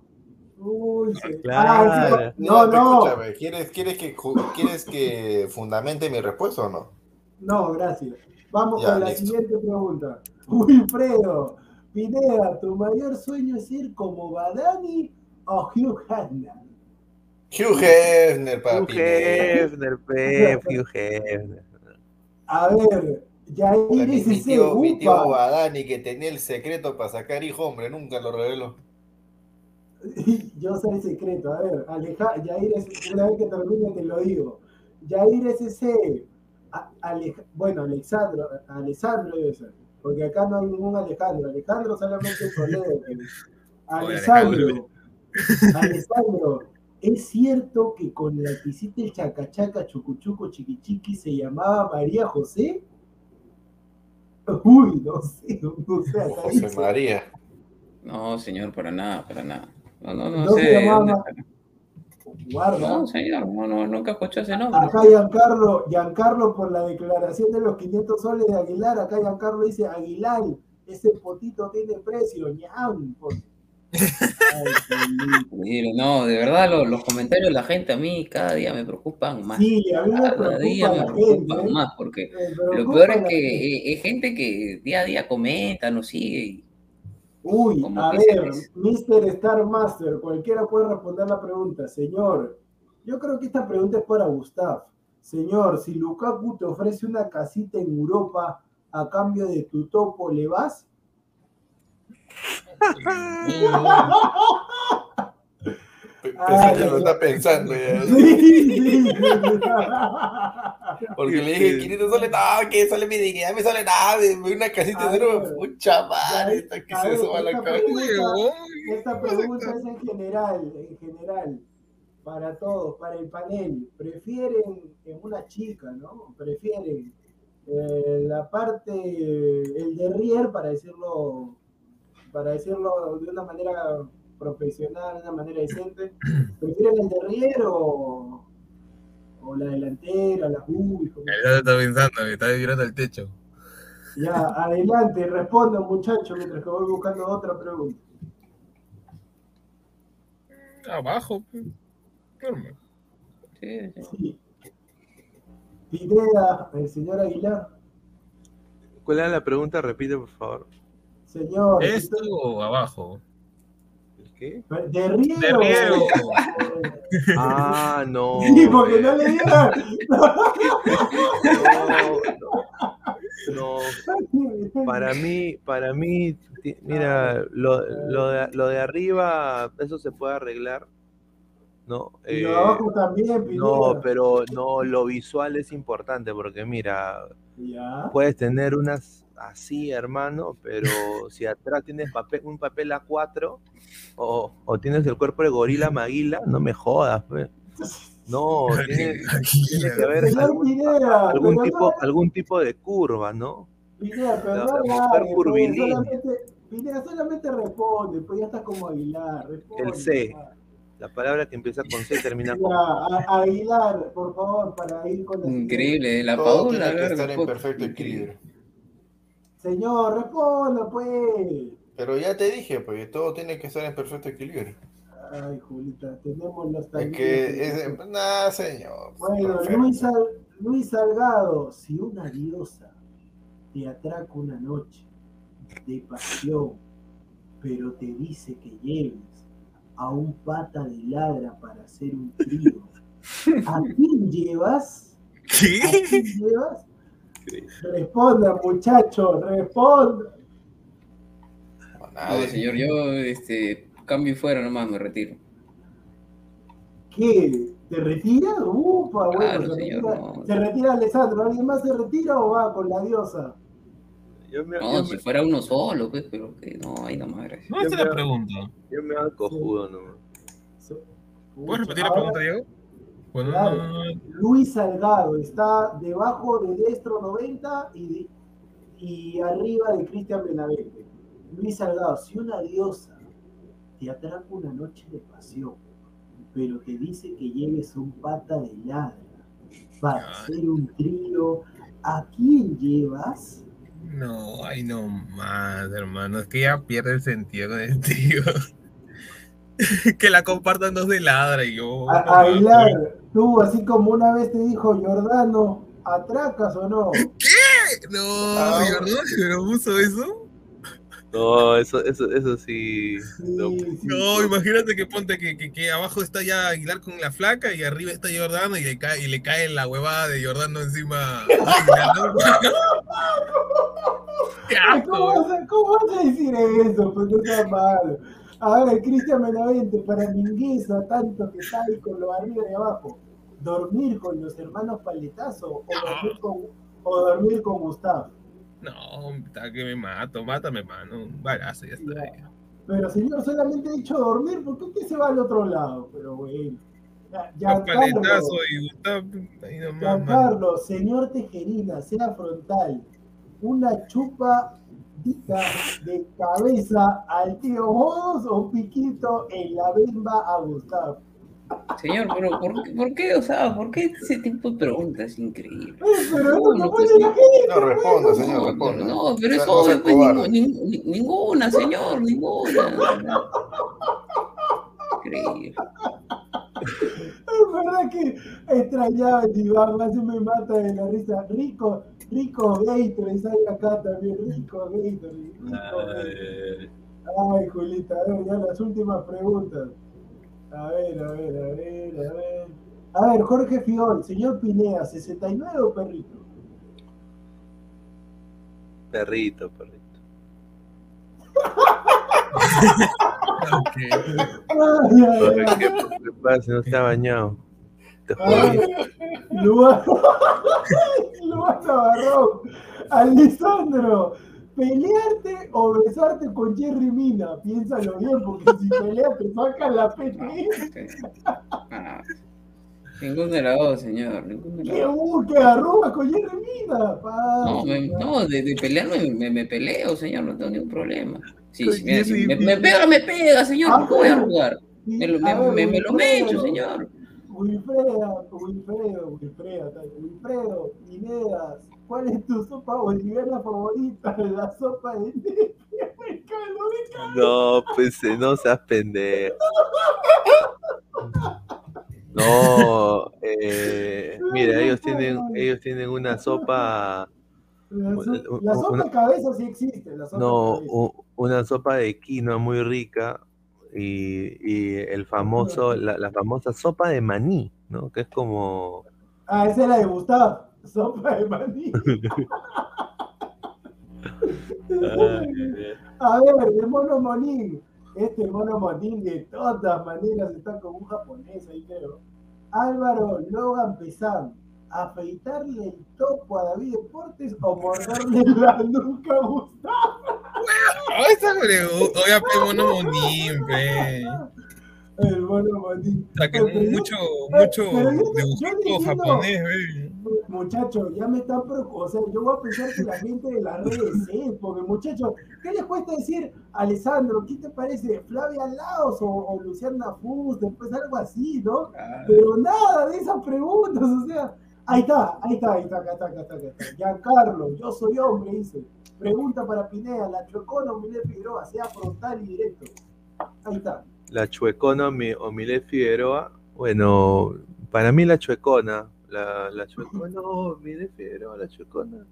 S3: Uy, se-
S1: Claro.
S3: Ah, sí,
S4: No,
S3: no,
S4: escúchame, ¿quieres, quieres, que, ¿quieres que fundamente mi respuesta o no?
S3: no, gracias. Vamos
S4: Ya,
S3: con la
S4: listo.
S3: siguiente pregunta. Wilfredo, Pineda, ¿tu mayor sueño es ser como Badani o Hugh Hefner?
S4: Hugh Hefner,
S1: Hugh
S4: papi.
S1: Hefner, Pep, Hugh Hefner.
S3: A ver, Yair
S4: Mi, mi tío, mi tío. Badani que tenía el secreto para sacar hijo, hombre, nunca lo reveló. (laughs)
S3: Yo sé el secreto, a ver, Aleja, Yair SC, una vez que termine te lo digo. Yair SC, a- Aleja- bueno, Alexandro, Alessandro debe ser, porque acá no hay ningún Alejandro, Alejandro solamente es (laughs) Toledo. pero- Alessandro, Alessandro, ¿es cierto que con la que hiciste el chacachaca chucuchuco chiquichiqui se llamaba María José? Uy, no sé, no sé, acá
S4: José
S3: dice.
S4: María.
S5: No, señor, para nada, para nada. No, no, no
S3: No
S5: sé.
S3: se llamaba. Guarda.
S5: No, señor, no, no, nunca escuchó ese nombre.
S3: Acá Giancarlo, Giancarlo por la declaración de los 500 soles de Aguilar, acá Giancarlo dice, Aguilar, ese potito tiene precio, ñam. (laughs)
S5: Mire, no, de verdad, lo- los, comentarios de la gente a mí cada día me preocupan más.
S3: Sí, a mí me
S5: cada día me preocupan
S3: gente. ¿eh?
S5: más, porque lo peor es que es gente que día a día comenta, nos sigue. y-
S3: Uy, a ver, Mr. Star Master, cualquiera puede responder la pregunta. Señor, yo creo que esta pregunta es para Gustav. Señor, si Lukaku te ofrece una casita en Europa a cambio de tu topo, ¿le vas? (laughs)
S4: Pe-
S3: Ay,
S4: Pensé que lo está pensando ya.
S3: Sí, sí, sí.
S4: Porque le dije 500 soles, no, que sale mi dignidad, me sale nada, de de una casita de oro,
S3: ver.
S4: pucha madre, esta que se suba la cabeza.
S3: pregunta- Esta pregunta es en general, en general, para todos, para el panel. ¿Prefieren en una chica, no? ¿Prefieren eh, la parte, el derrier, para decirlo, para decirlo de una manera profesional, de una manera decente? ¿Prefieren el derrier o, o la delantera, las como-
S2: Ya está pensando, que está mirando al techo.
S3: Ya, adelante, respondan muchachos, mientras que voy buscando otra pregunta.
S2: Abajo. pues. Normal.
S5: Sí, sí.
S3: Sí. Pineda, el señor Aguilar.
S1: ¿Cuál era la pregunta? Repite, por favor.
S3: Señor.
S2: ¿Esto o abajo?
S1: ¿El qué?
S3: De riego.
S2: De riego. (laughs)
S1: Ah, no. (laughs)
S3: Sí, porque no le dieron. (laughs)
S1: No, no. Para mí, para mí, mira, lo, lo, de, lo de arriba, eso se puede arreglar, ¿no?
S3: Y
S1: Eh,
S3: lo de abajo también,
S1: no, pero no, lo visual es importante porque mira,
S3: Ya.
S1: puedes tener unas así, hermano, pero si atrás tienes papel, un papel A4 o, o tienes el cuerpo de gorila maguila, no me jodas, pues. No, (laughs) tiene, tiene que haber algún, tipo,
S3: no-
S1: algún tipo de curva, ¿no?
S3: Pineda, pero
S1: la-
S3: no
S1: la
S3: pues,
S1: curvilínea.
S3: solamente, Pineda solamente responde, pues ya está como Aguilar. Responde,
S1: El C.
S3: ya.
S1: La palabra que empieza con C termina con
S3: Ya, a- Aguilar, por favor, para ir con la.
S5: Increíble, la
S4: Todo
S5: Paula.
S4: tiene que estar en perfecto equilibrio.
S3: Señor, responda, pues.
S4: Pero ya te dije, pues todo tiene que estar en perfecto equilibrio.
S3: Ay, Julita, tenemos los
S4: Es que, es, nada, señor.
S3: Bueno. Luis, Sal- Luis Salgado, si una diosa te atraca una noche de pasión, pero te dice que lleves a un pata de ladra para hacer un trío, ¿a (laughs) quién llevas? ¿A
S2: ¿Qué?
S3: quién llevas? Responda, muchacho, responda.
S4: No, nadie.
S5: señor, yo este, cambio y fuera nomás, me retiro.
S3: ¿Qué? ¿Te retira? Upa, bueno,
S5: Claro,
S3: se,
S5: señor,
S3: retira,
S5: no.
S3: se retira Alessandro. ¿Alguien más se retira o va con la diosa?
S1: Yo me,
S5: No,
S1: yo
S5: si
S1: me,
S5: fuera uno solo, pues, pero que no, ahí nomás, gracias.
S2: No, esta es la pregunta.
S1: yo me hago cojudo, ¿no?
S2: ¿Puedes repetir la pregunta, Diego? Bueno,
S3: Claro.
S2: no, no, no.
S3: Luis Salgado está debajo de Destro 90 y, y arriba de Cristian Benavente. Luis Salgado, si una diosa te atrapa una noche de pasión, pero te dice que lleves un pata de ladra para hacer un trío, ¿a quién llevas?
S2: No, ay no más, hermano. Es que ya pierde el sentido con el tío. (laughs) que la compartan dos de ladra y yo.
S3: A-
S2: no
S3: tú, así como una vez te dijo Jordano, ¿atracas o no?
S2: No,
S4: Ah,
S2: ¿verdad? ¿Pero puso eso?
S1: No, eso, eso, eso sí. no.
S3: Sí, sí,
S2: No,
S3: sí.
S2: imagínate que ponte que, que, que abajo está ya Aguilar con la flaca y arriba está Jordano y le cae, y le cae la huevada de Jordano encima. ¿no? (laughs) ¡Qué
S3: ¿Cómo
S2: asco!
S3: vas, a, ¿Cómo vas a decir eso? Pues no sea malo. A ver, Cristian Benavente, para Mingueza, tanto que ahí con lo arriba y abajo, ¿dormir con los hermanos Paletazo o dormir con, o dormir con Gustavo?
S2: No, está que me mato, mátame, mano. Un balazo, ya está.
S3: Ya. Pero señor, solamente he dicho dormir, ¿por qué usted se va al otro lado? Pero bueno. Ya,
S2: Los
S3: Giancarlo,
S2: paletazos y Gustavo, ahí nomás, mano.
S3: Giancarlo, señor Tejerina, sea frontal. Una chupa de cabeza al tío Modos o piquito en la bemba a Gustavo.
S5: Señor, pero ¿por, qué- ¿por qué? O sea, ¿por qué ese tipo de preguntas? Es increíble.
S3: Pero
S5: No,
S3: no,
S5: no,
S3: no
S5: pues.
S4: No, responda, señor,
S5: No,
S4: responda.
S5: no, pero es obvio, pues, ninguna, señor, ninguna. Increíble.
S3: Es verdad que extrañaba el diván, más me mata de la risa. Rico, rico Gatorade, hay acá también, rico Gatorade, rico Gatorade. Ay, Julita, a ver, ya las últimas preguntas. A ver, a ver, a ver, a ver. A ver, Jorge Fiol, señor Pinea, ¿69 o perrito?
S1: Perrito, perrito. (laughs)
S2: Ok.
S3: Ay, ay, ay.
S1: ¿Qué, qué pasa? No está bañado. Te
S3: A ver,
S1: juro.
S3: Luan, Alessandro, ¿pelearte o besarte con Jerry Mina? Piénsalo bien, porque si peleas te sacan la PT.
S5: Ah, Ninguno de los dos, señor. Ninguno de los
S3: ¡Qué
S5: dos.
S3: arrugas con Jerry Mina! pa.
S5: No, me- no, de, de pelear me, me, me peleo, señor, no tengo ningún problema. Sí,
S2: Con
S5: sí, mira, si
S2: Jerry
S5: me, pega, me pega, señor, ¿por qué voy a jugar?
S3: Sí,
S5: Me lo, me, me, me lo mecho, señor.
S3: Wilfredo, Wilfredo, Wilfredo, Wilfredo, Pinedas, ¿cuál es tu sopa boliviana favorita? La sopa de Me caldo.
S1: No, pues eh, no seas pendejo. No, eh, mira, ellos tienen, ellos tienen una sopa,
S3: La, so-
S1: u-
S3: la
S1: u-
S3: sopa
S1: una-
S3: de cabeza sí existe, la sopa
S1: no,
S3: de
S1: una sopa de quinoa muy rica y, y el famoso, la, la famosa sopa de maní, ¿no? Que es como,
S3: Ah, esa es la de Gustavo, sopa de maní. (laughs) (laughs) A ver, de Mono Monín. Este Mono Monín de todas maneras está como un japonés ahí, creo. Álvaro Logan Pesán. ¿Afeitarle el topo a David Deportes o morderle (laughs) la nuca a Gustavo?
S2: Ay, esa pregunta. Oiga, pe, mono monín, pe.
S3: El Mono Monín.
S2: O sea, que
S3: Pero yo-
S2: mucho, mucho
S3: yo-
S2: dibujito
S3: entiendo-
S2: japonés, ve.
S3: Muchachos, ya me están preocupando. O sea, yo voy a pensar que la gente de las redes sí, porque muchachos, ¿qué les cuesta decir, Alessandro, ¿qué te parece? Flavia Laos o, o Luciana Fus, después algo así, ¿no? Pero nada de esas preguntas, o sea, ahí está, ahí está, ahí está, acá está, acá está, acá está. Giancarlo, yo soy hombre, dice. Pregunta para Pineda, la Chocona o Miguel Figueroa, sea frontal y directo. Ahí está.
S1: la chuecona o mi- o Milet Figueroa. Bueno, para mí la chuecona, la, la chuecona o Milet Figueroa, la chuecona.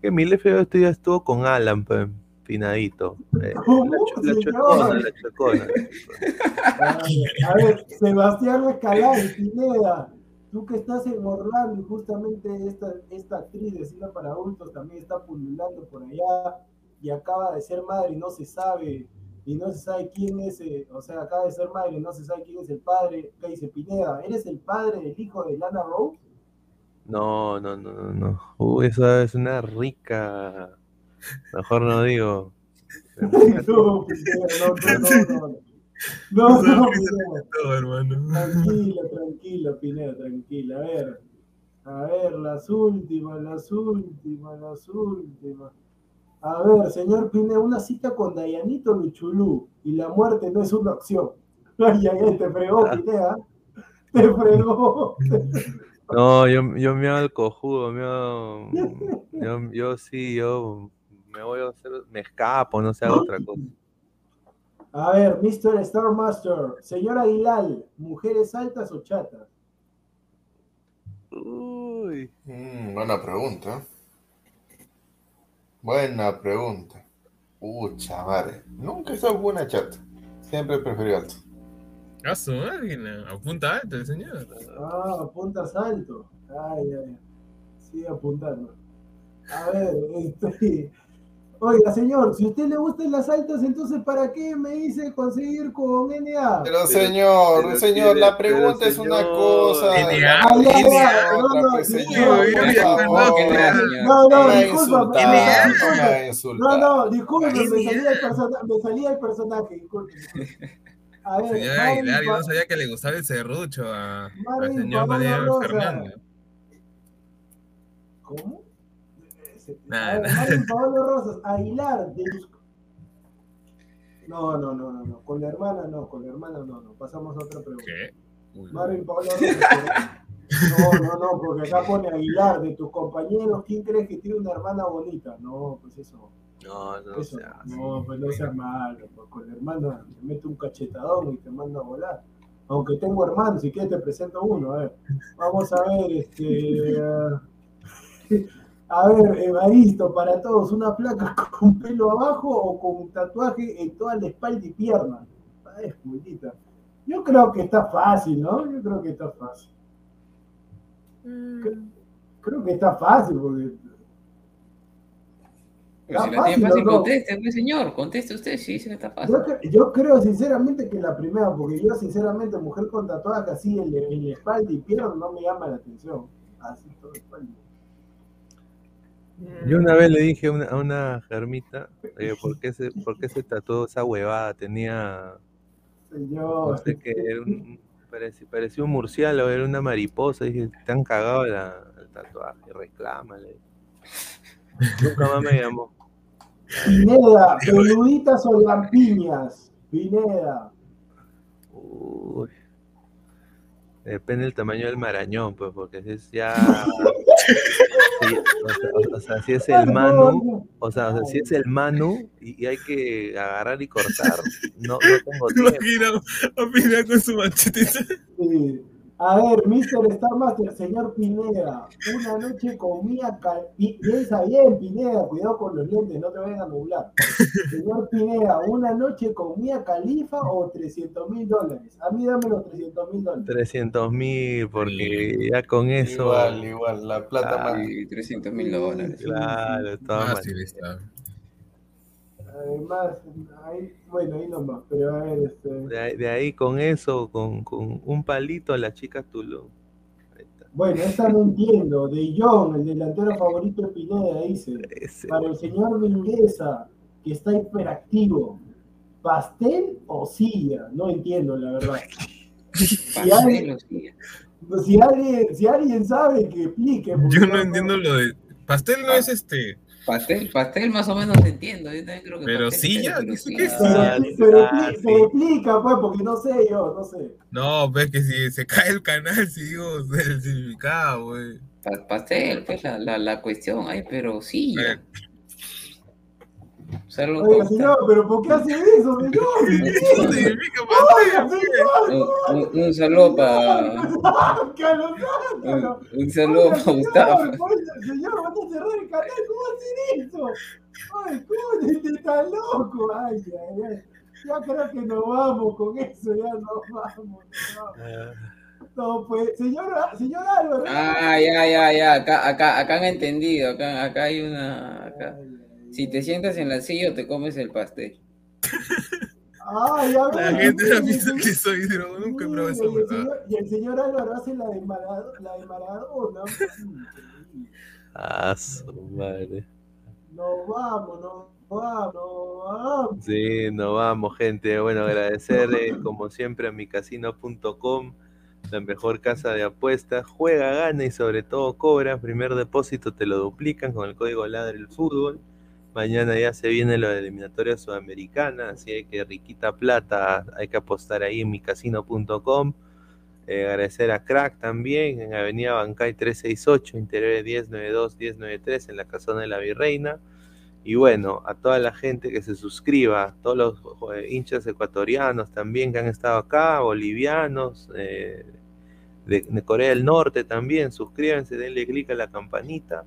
S1: Que Milet Figueroa esto ya estuvo con Alan, pues, finadito. Eh,
S3: ¿Cómo,
S1: la, chuecona, la chuecona. (laughs)
S3: A ver, Sebastián Escalán, Pineda, tú que estás en Orlando y justamente esta, esta actriz de cine para adultos también está pululando por allá y acaba de ser madre y no se sabe, y no se sabe quién es, eh, o sea, acaba de ser madre y no se sabe quién es el padre. ¿Qué dice Pineda? ¿Eres el padre del hijo de Lana Rose?
S1: No, no, no, no, no. Uy, esa es una rica. Mejor no digo. (laughs)
S3: No, Pineda, no, no, no, no. No, (laughs) no, no.
S2: Todo, hermano.
S3: Tranquila, tranquila, Pineda, tranquila. A ver, a ver, las últimas, las últimas, las últimas. A ver, señor Pineda, una cita con Dayanito Michulú y la muerte no es una opción. (laughs) Ay, ay, ay, te fregó, Pineda. Te fregó. (laughs)
S1: No, yo, yo me hago el cojudo, me hago- yo, yo sí, yo me voy a hacer, me escapo, no sé, hago otra cosa.
S3: A ver, Mr. Star Master, señor Aguilar, ¿mujeres altas o chatas?
S1: Uy,
S4: Mm, buena pregunta. Buena pregunta. Pucha madre. Nunca he sido buena chata. Siempre he preferido alto.
S2: A su máquina. Apunta alto el señor.
S3: Ah, apuntas alto. Ay, ay. Sigue apuntando. A ver, (laughs) este. Oiga, señor, si a usted le gustan las altas, entonces ¿para qué me dice conseguir con NA?
S4: Pero señor,
S1: pero
S4: señor, la
S1: pero
S4: pregunta es una
S1: señor,
S4: cosa.
S2: NA,
S3: Ah, no, no. No, no,
S4: Me ha
S3: disculpa.
S4: insultado,
S3: me-
S2: NA.
S4: me ha
S3: No, no, disculpe, me salía el, persona- me salía el personaje, disculpe. disculpe. A ver,
S2: Señor
S3: Marvin
S2: Aguilar, yo no sabía que le gustaba el serrucho a- al señor Daniel. Fernández.
S3: ¿Cómo?
S2: Nah, (laughs)
S3: Paolo Rosas, Aguilar, de los- No, no, no, no, no, con la hermana no, con la hermana no, no, pasamos a otra pregunta. Marvin Paolo Rosas. No, no, no, porque acá pone Aguilar, de tus compañeros, ¿quién crees que tiene una hermana bonita? No, pues eso,
S1: no, no,
S3: eso,
S1: sea,
S3: no, pues no seas malo, pues con la hermana te mete un cachetadón y te manda a volar. Aunque tengo hermanos, si quieres te presento uno, a ver. Vamos a ver, este. (laughs) (laughs) a ver, Evaristo, para todos, ¿una placa (laughs) con pelo abajo o con tatuaje en toda la espalda y pierna? Ay, pulita. Yo creo que está fácil, ¿no? Yo creo que está fácil. Creo que está fácil, porque.
S5: Pero si la tiene
S3: fácil,
S5: fácil,
S3: ¿o no?
S5: conteste, pues, señor. Conteste usted, sí, sí, está fácil.
S3: Yo, cre- yo creo sinceramente que la primera, porque yo sinceramente, mujer con tatuaje así en, la- en la espalda y pierna no me llama la atención. Así todo espalda.
S1: Yo una vez le dije a una, a una germita, eh, (laughs) ¿por, qué se, ¿por qué se tatuó esa huevada? Tenía,
S3: Señor.
S1: no sé qué, era un, parecía, parecía un murciélago, era una mariposa. Dije, te han cagado la, el tatuaje, reclámale. Nunca más me llamó.
S3: Pineda, peluditas o lampiñas. Pineda.
S1: Uy. Depende del tamaño del marañón, pues, porque es ya. (laughs) sí, o, sea, o- o sea, si es el Manu, o sea, o sea, si es el Manu y, y hay que agarrar y cortar, no, no tengo (laughs) tiempo.
S2: imagino a Pineda con su machete.
S3: Sí. A ver, Mr. Star Master, señor Pineda, una noche comía, cal- pi- piensa bien, Pineda, cuidado con los lentes, no te vayan a nublar. Señor Pineda, una noche comía califa o 300 mil dólares. A mí dame los 300 mil dólares.
S1: 300 mil, porque ya con eso.
S4: Igual, igual, la plata
S1: Ah,
S4: más.
S5: Sí, 300 mil dólares.
S1: Claro, todas
S2: Fácil
S1: maneras.
S2: está.
S3: Además, ahí, bueno, ahí nomás, pero a ver, este...
S1: De ahí, de ahí con eso, con, con un palito a la chica está.
S3: Bueno, esta no entiendo. De John, el delantero favorito de Pineda, dice.
S1: Ese,
S3: Para el señor Mingueza, que está hiperactivo, ¿pastel o silla? No entiendo, la verdad. (laughs) Si alguien, si alguien, si alguien sabe, que explique.
S2: Yo no entiendo lo de. Pastel no es este.
S5: Pastel, pastel más o menos entiendo. Yo también creo que
S2: Pero
S5: pastel,
S2: sí, ya,
S5: pero sí,
S2: qué es.
S5: ah,
S3: Pero, explica, pues, porque no sé yo, no sé.
S2: No, ves que si se cae el canal, (laughs) si digo el significado, güey.
S5: pa- Pastel, pues la, la, la cuestión, ay, pero sí.
S2: Eh,
S5: O sea, lo-
S3: Oiga, señor, pero ¿por qué hace eso, señor? (laughs)
S2: ¿Qué significa
S3: señor, (laughs)
S5: un, un- un saludo para un, un saludo
S3: Oiga,
S5: para Gustavo.
S3: Señor, señor, van a cerrar el canal, ¿cómo hacer eso? Ay, ¿cómo este está loco? Ay, ay, ay. Ya creo que nos vamos con eso, ya nos vamos. nos vamos.
S1: ah,
S3: No, pues, señor, señor Álvaro.
S5: Ah, ya, ya, ya. Acá, acá, acá han entendido. Acá, acá hay una. acá.
S3: Ay, ay,
S5: Si te sientas en la silla o te comes el pastel.
S3: Ya
S2: La gente
S3: sí,
S2: piensa que soy drogo, nunca he probado esa
S3: Sí, y, el señor, y el señor Álvaro hace la de Maradona. La de Maradona.
S1: ah, su madre.
S3: Nos vamos, nos vamos, nos vamos.
S1: Sí, nos vamos, gente. Bueno, agradecer eh, como siempre a micasino.com, la mejor casa de apuestas. Juega, gana y sobre todo cobra. Primer depósito te lo duplican con el código Ladre el Fútbol. Mañana ya se viene la eliminatoria sudamericana, así que riquita plata, hay que apostar ahí en micasino.com. Eh, agradecer a Crack también en Avenida Bancay 368, interior 1092-1093 en la Casona de la Virreina. Y bueno, a toda la gente que se suscriba, todos los eh, hinchas ecuatorianos también que han estado acá, bolivianos, eh, de, Corea del Norte también, suscríbanse, denle click a la campanita.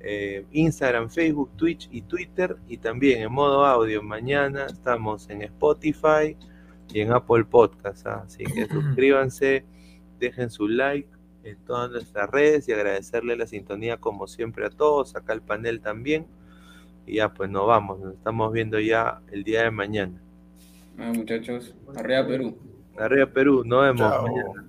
S1: Eh, Instagram, Facebook, Twitch y Twitter. Y también en modo audio, mañana estamos en Spotify y en Apple Podcast. ¿ah? Así que (clears throat) suscríbanse, dejen su like en todas nuestras redes y agradecerle la sintonía como siempre a todos, acá el panel también. Y ya, pues nos vamos, nos estamos viendo ya el día de mañana.
S5: Ah, muchachos, arriba Perú.
S1: Arriba Perú, nos vemos mañana.